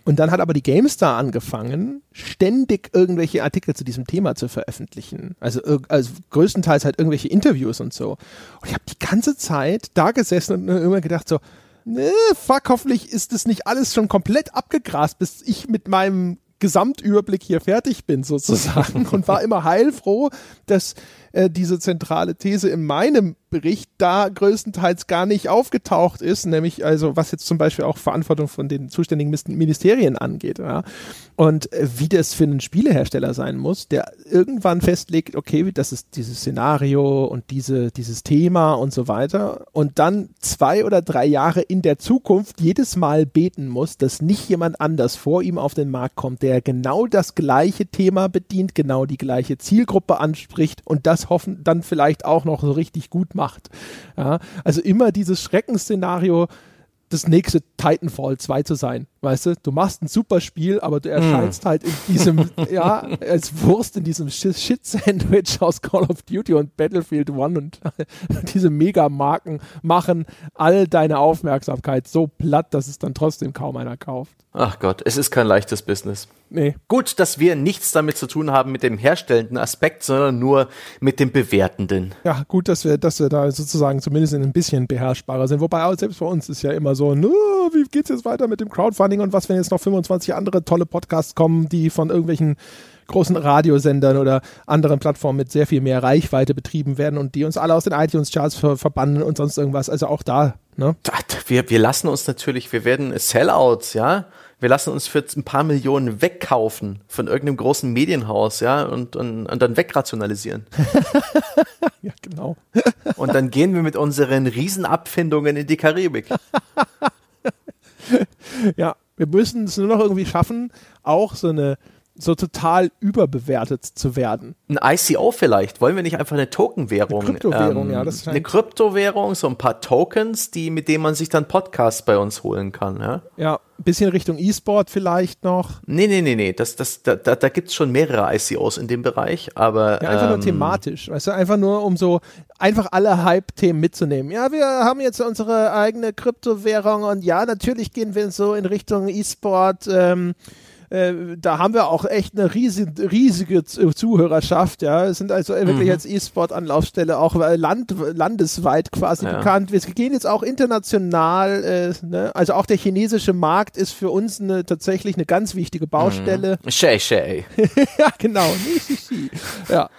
A: Und dann hat aber die GameStar angefangen, ständig irgendwelche Artikel zu diesem Thema zu veröffentlichen. Also, also größtenteils halt irgendwelche Interviews und so. Und ich habe die ganze Zeit da gesessen und immer gedacht so, ne, fuck, hoffentlich ist das nicht alles schon komplett abgegrast, bis ich mit meinem Gesamtüberblick hier fertig bin sozusagen <laughs> und war immer heilfroh, dass äh, diese zentrale These in meinem Bericht da größtenteils gar nicht aufgetaucht ist, nämlich also was jetzt zum Beispiel auch Verantwortung von den zuständigen Ministerien angeht. Ja. Und äh, wie das für einen Spielehersteller sein muss, der irgendwann festlegt, okay, das ist dieses Szenario und diese, dieses Thema und so weiter und dann zwei oder drei Jahre in der Zukunft jedes Mal beten muss, dass nicht jemand anders vor ihm auf den Markt kommt, der genau das gleiche Thema bedient, genau die gleiche Zielgruppe anspricht und das hoffen dann vielleicht auch noch so richtig gut macht. Ja, also immer dieses Schreckensszenario, das nächste Titanfall 2 zu sein. Weißt du, du machst ein super Spiel, aber du erscheinst mm. halt in diesem, <laughs> ja, als Wurst in diesem Shit-Sandwich <laughs> aus Call of Duty und Battlefield One und <laughs> diese Megamarken machen all deine Aufmerksamkeit so platt, dass es dann trotzdem kaum einer kauft.
B: Ach Gott, es ist kein leichtes Business. Nee. Gut, dass wir nichts damit zu tun haben mit dem herstellenden Aspekt, sondern nur mit dem bewertenden.
A: Ja, gut, dass wir, dass wir da sozusagen zumindest ein bisschen beherrschbarer sind. Wobei auch selbst bei uns ist ja immer so, wie geht's jetzt weiter mit dem Crowdfunding und was, wenn jetzt noch 25 andere tolle Podcasts kommen, die von irgendwelchen großen Radiosendern oder anderen Plattformen mit sehr viel mehr Reichweite betrieben werden und die uns alle aus den iTunes-Charts ver verbannen und sonst irgendwas. Also auch da, ne?
B: Wir, wir lassen uns natürlich, wir werden Sellouts, ja wir lassen uns für ein paar Millionen wegkaufen von irgendeinem großen Medienhaus, ja, und, und, und dann wegrationalisieren. <laughs>
A: ja, genau.
B: und dann gehen wir mit unseren Riesenabfindungen in die Karibik. <laughs>
A: ja, wir müssen es nur noch irgendwie schaffen, auch so eine so total überbewertet zu werden.
B: Ein ICO vielleicht. Wollen wir nicht einfach eine Tokenwährung? Eine
A: Kryptowährung, ähm, ja.
B: Das eine Kryptowährung, so ein paar Tokens, die, mit denen man sich dann Podcasts bei uns holen kann. Ja,
A: ja ein bisschen Richtung E-Sport vielleicht noch.
B: Nee, nee, nee, nee. Das, das, da da, da gibt es schon mehrere ICOs in dem Bereich, aber.
A: Ja, einfach ähm, nur thematisch. Weißt du, einfach nur, um so einfach alle Hype-Themen mitzunehmen. Ja, wir haben jetzt unsere eigene Kryptowährung und ja, natürlich gehen wir so in Richtung E-Sport. Ähm, äh, da haben wir auch echt eine riesige, riesige Zuhörerschaft, ja. Es sind also wirklich mhm. als E-Sport-Anlaufstelle auch äh, land, landesweit quasi ja. bekannt. Wir gehen jetzt auch international, äh, ne? also auch der chinesische Markt ist für uns eine, tatsächlich eine ganz wichtige Baustelle.
B: Mhm. Shay Shay. <laughs>
A: ja, genau. Ja.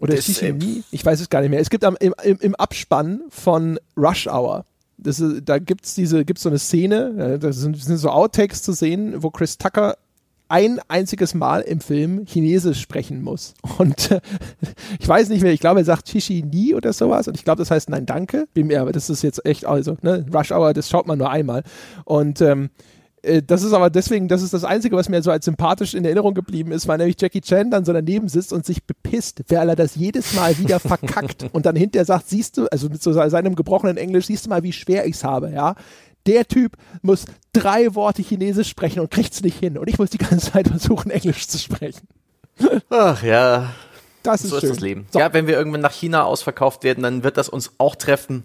A: Oder Shishimi? Ich weiß es gar nicht mehr. Es gibt am, im, im Abspann von Rush Hour das ist, da gibt's diese, gibt's so eine Szene, da sind, sind so Outtakes zu sehen, wo Chris Tucker ein einziges Mal im Film Chinesisch sprechen muss. Und äh, <laughs> ich weiß nicht mehr, ich glaube, er sagt Chishi ni oder sowas. Und ich glaube, das heißt Nein, danke. Bin mir, aber das ist jetzt echt, also, ne, Rush Hour, das schaut man nur einmal. Und ähm, äh, das ist aber deswegen, das ist das Einzige, was mir so als sympathisch in Erinnerung geblieben ist, weil nämlich Jackie Chan dann so daneben sitzt und sich bepisst, weil er das jedes Mal wieder verkackt <laughs> und dann hinterher sagt, siehst du, also mit so seinem gebrochenen Englisch, siehst du mal, wie schwer ich es habe, ja. Der Typ muss drei Worte Chinesisch sprechen und kriegt es nicht hin. Und ich muss die ganze Zeit versuchen, Englisch zu sprechen.
B: Ach ja.
A: Das ist
B: so
A: schön.
B: ist das Leben. So. Ja, wenn wir irgendwann nach China ausverkauft werden, dann wird das uns auch treffen.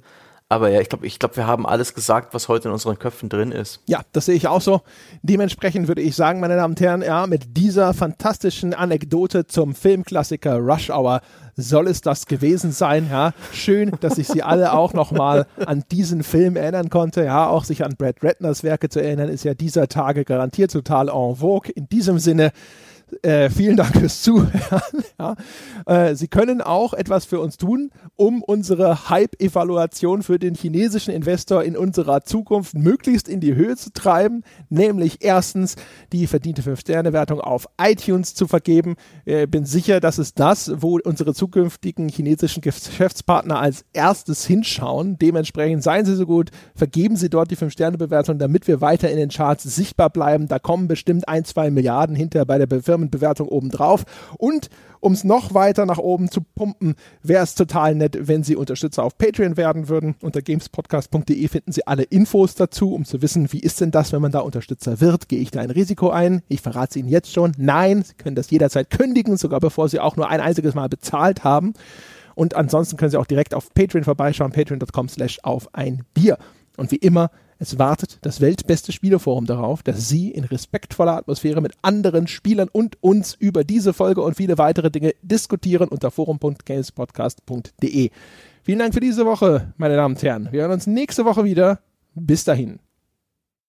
B: Aber ja, ich glaube, ich glaub, wir haben alles gesagt, was heute in unseren Köpfen drin ist.
A: Ja, das sehe ich auch so. Dementsprechend würde ich sagen, meine Damen und Herren, ja, mit dieser fantastischen Anekdote zum Filmklassiker Rush Hour soll es das gewesen sein. Ja, schön, dass ich Sie alle auch nochmal an diesen Film erinnern konnte. Ja, auch sich an Brad Ratners Werke zu erinnern, ist ja dieser Tage garantiert total en vogue. In diesem Sinne, äh, vielen Dank fürs Zuhören. <laughs> ja. äh, Sie können auch etwas für uns tun, um unsere Hype-Evaluation für den chinesischen Investor in unserer Zukunft möglichst in die Höhe zu treiben, nämlich erstens die verdiente 5-Sterne-Wertung auf iTunes zu vergeben. Äh, bin sicher, das ist das, wo unsere zukünftigen chinesischen Geschäftspartner als erstes hinschauen. Dementsprechend seien Sie so gut, vergeben Sie dort die 5-Sterne-Bewertung, damit wir weiter in den Charts sichtbar bleiben. Da kommen bestimmt ein, zwei Milliarden hinter bei der Firma Bewertung obendrauf. Und um es noch weiter nach oben zu pumpen, wäre es total nett, wenn Sie Unterstützer auf Patreon werden würden. Unter gamespodcast.de finden Sie alle Infos dazu, um zu wissen, wie ist denn das, wenn man da Unterstützer wird? Gehe ich da ein Risiko ein? Ich verrate es Ihnen jetzt schon. Nein, Sie können das jederzeit kündigen, sogar bevor Sie auch nur ein einziges Mal bezahlt haben. Und ansonsten können Sie auch direkt auf Patreon vorbeischauen, patreon.com slash auf ein Bier. Und wie immer es wartet das weltbeste Spieleforum darauf, dass Sie in respektvoller Atmosphäre mit anderen Spielern und uns über diese Folge und viele weitere Dinge diskutieren unter forum.gamespodcast.de. Vielen Dank für diese Woche, meine Damen und Herren. Wir hören uns nächste Woche wieder. Bis dahin.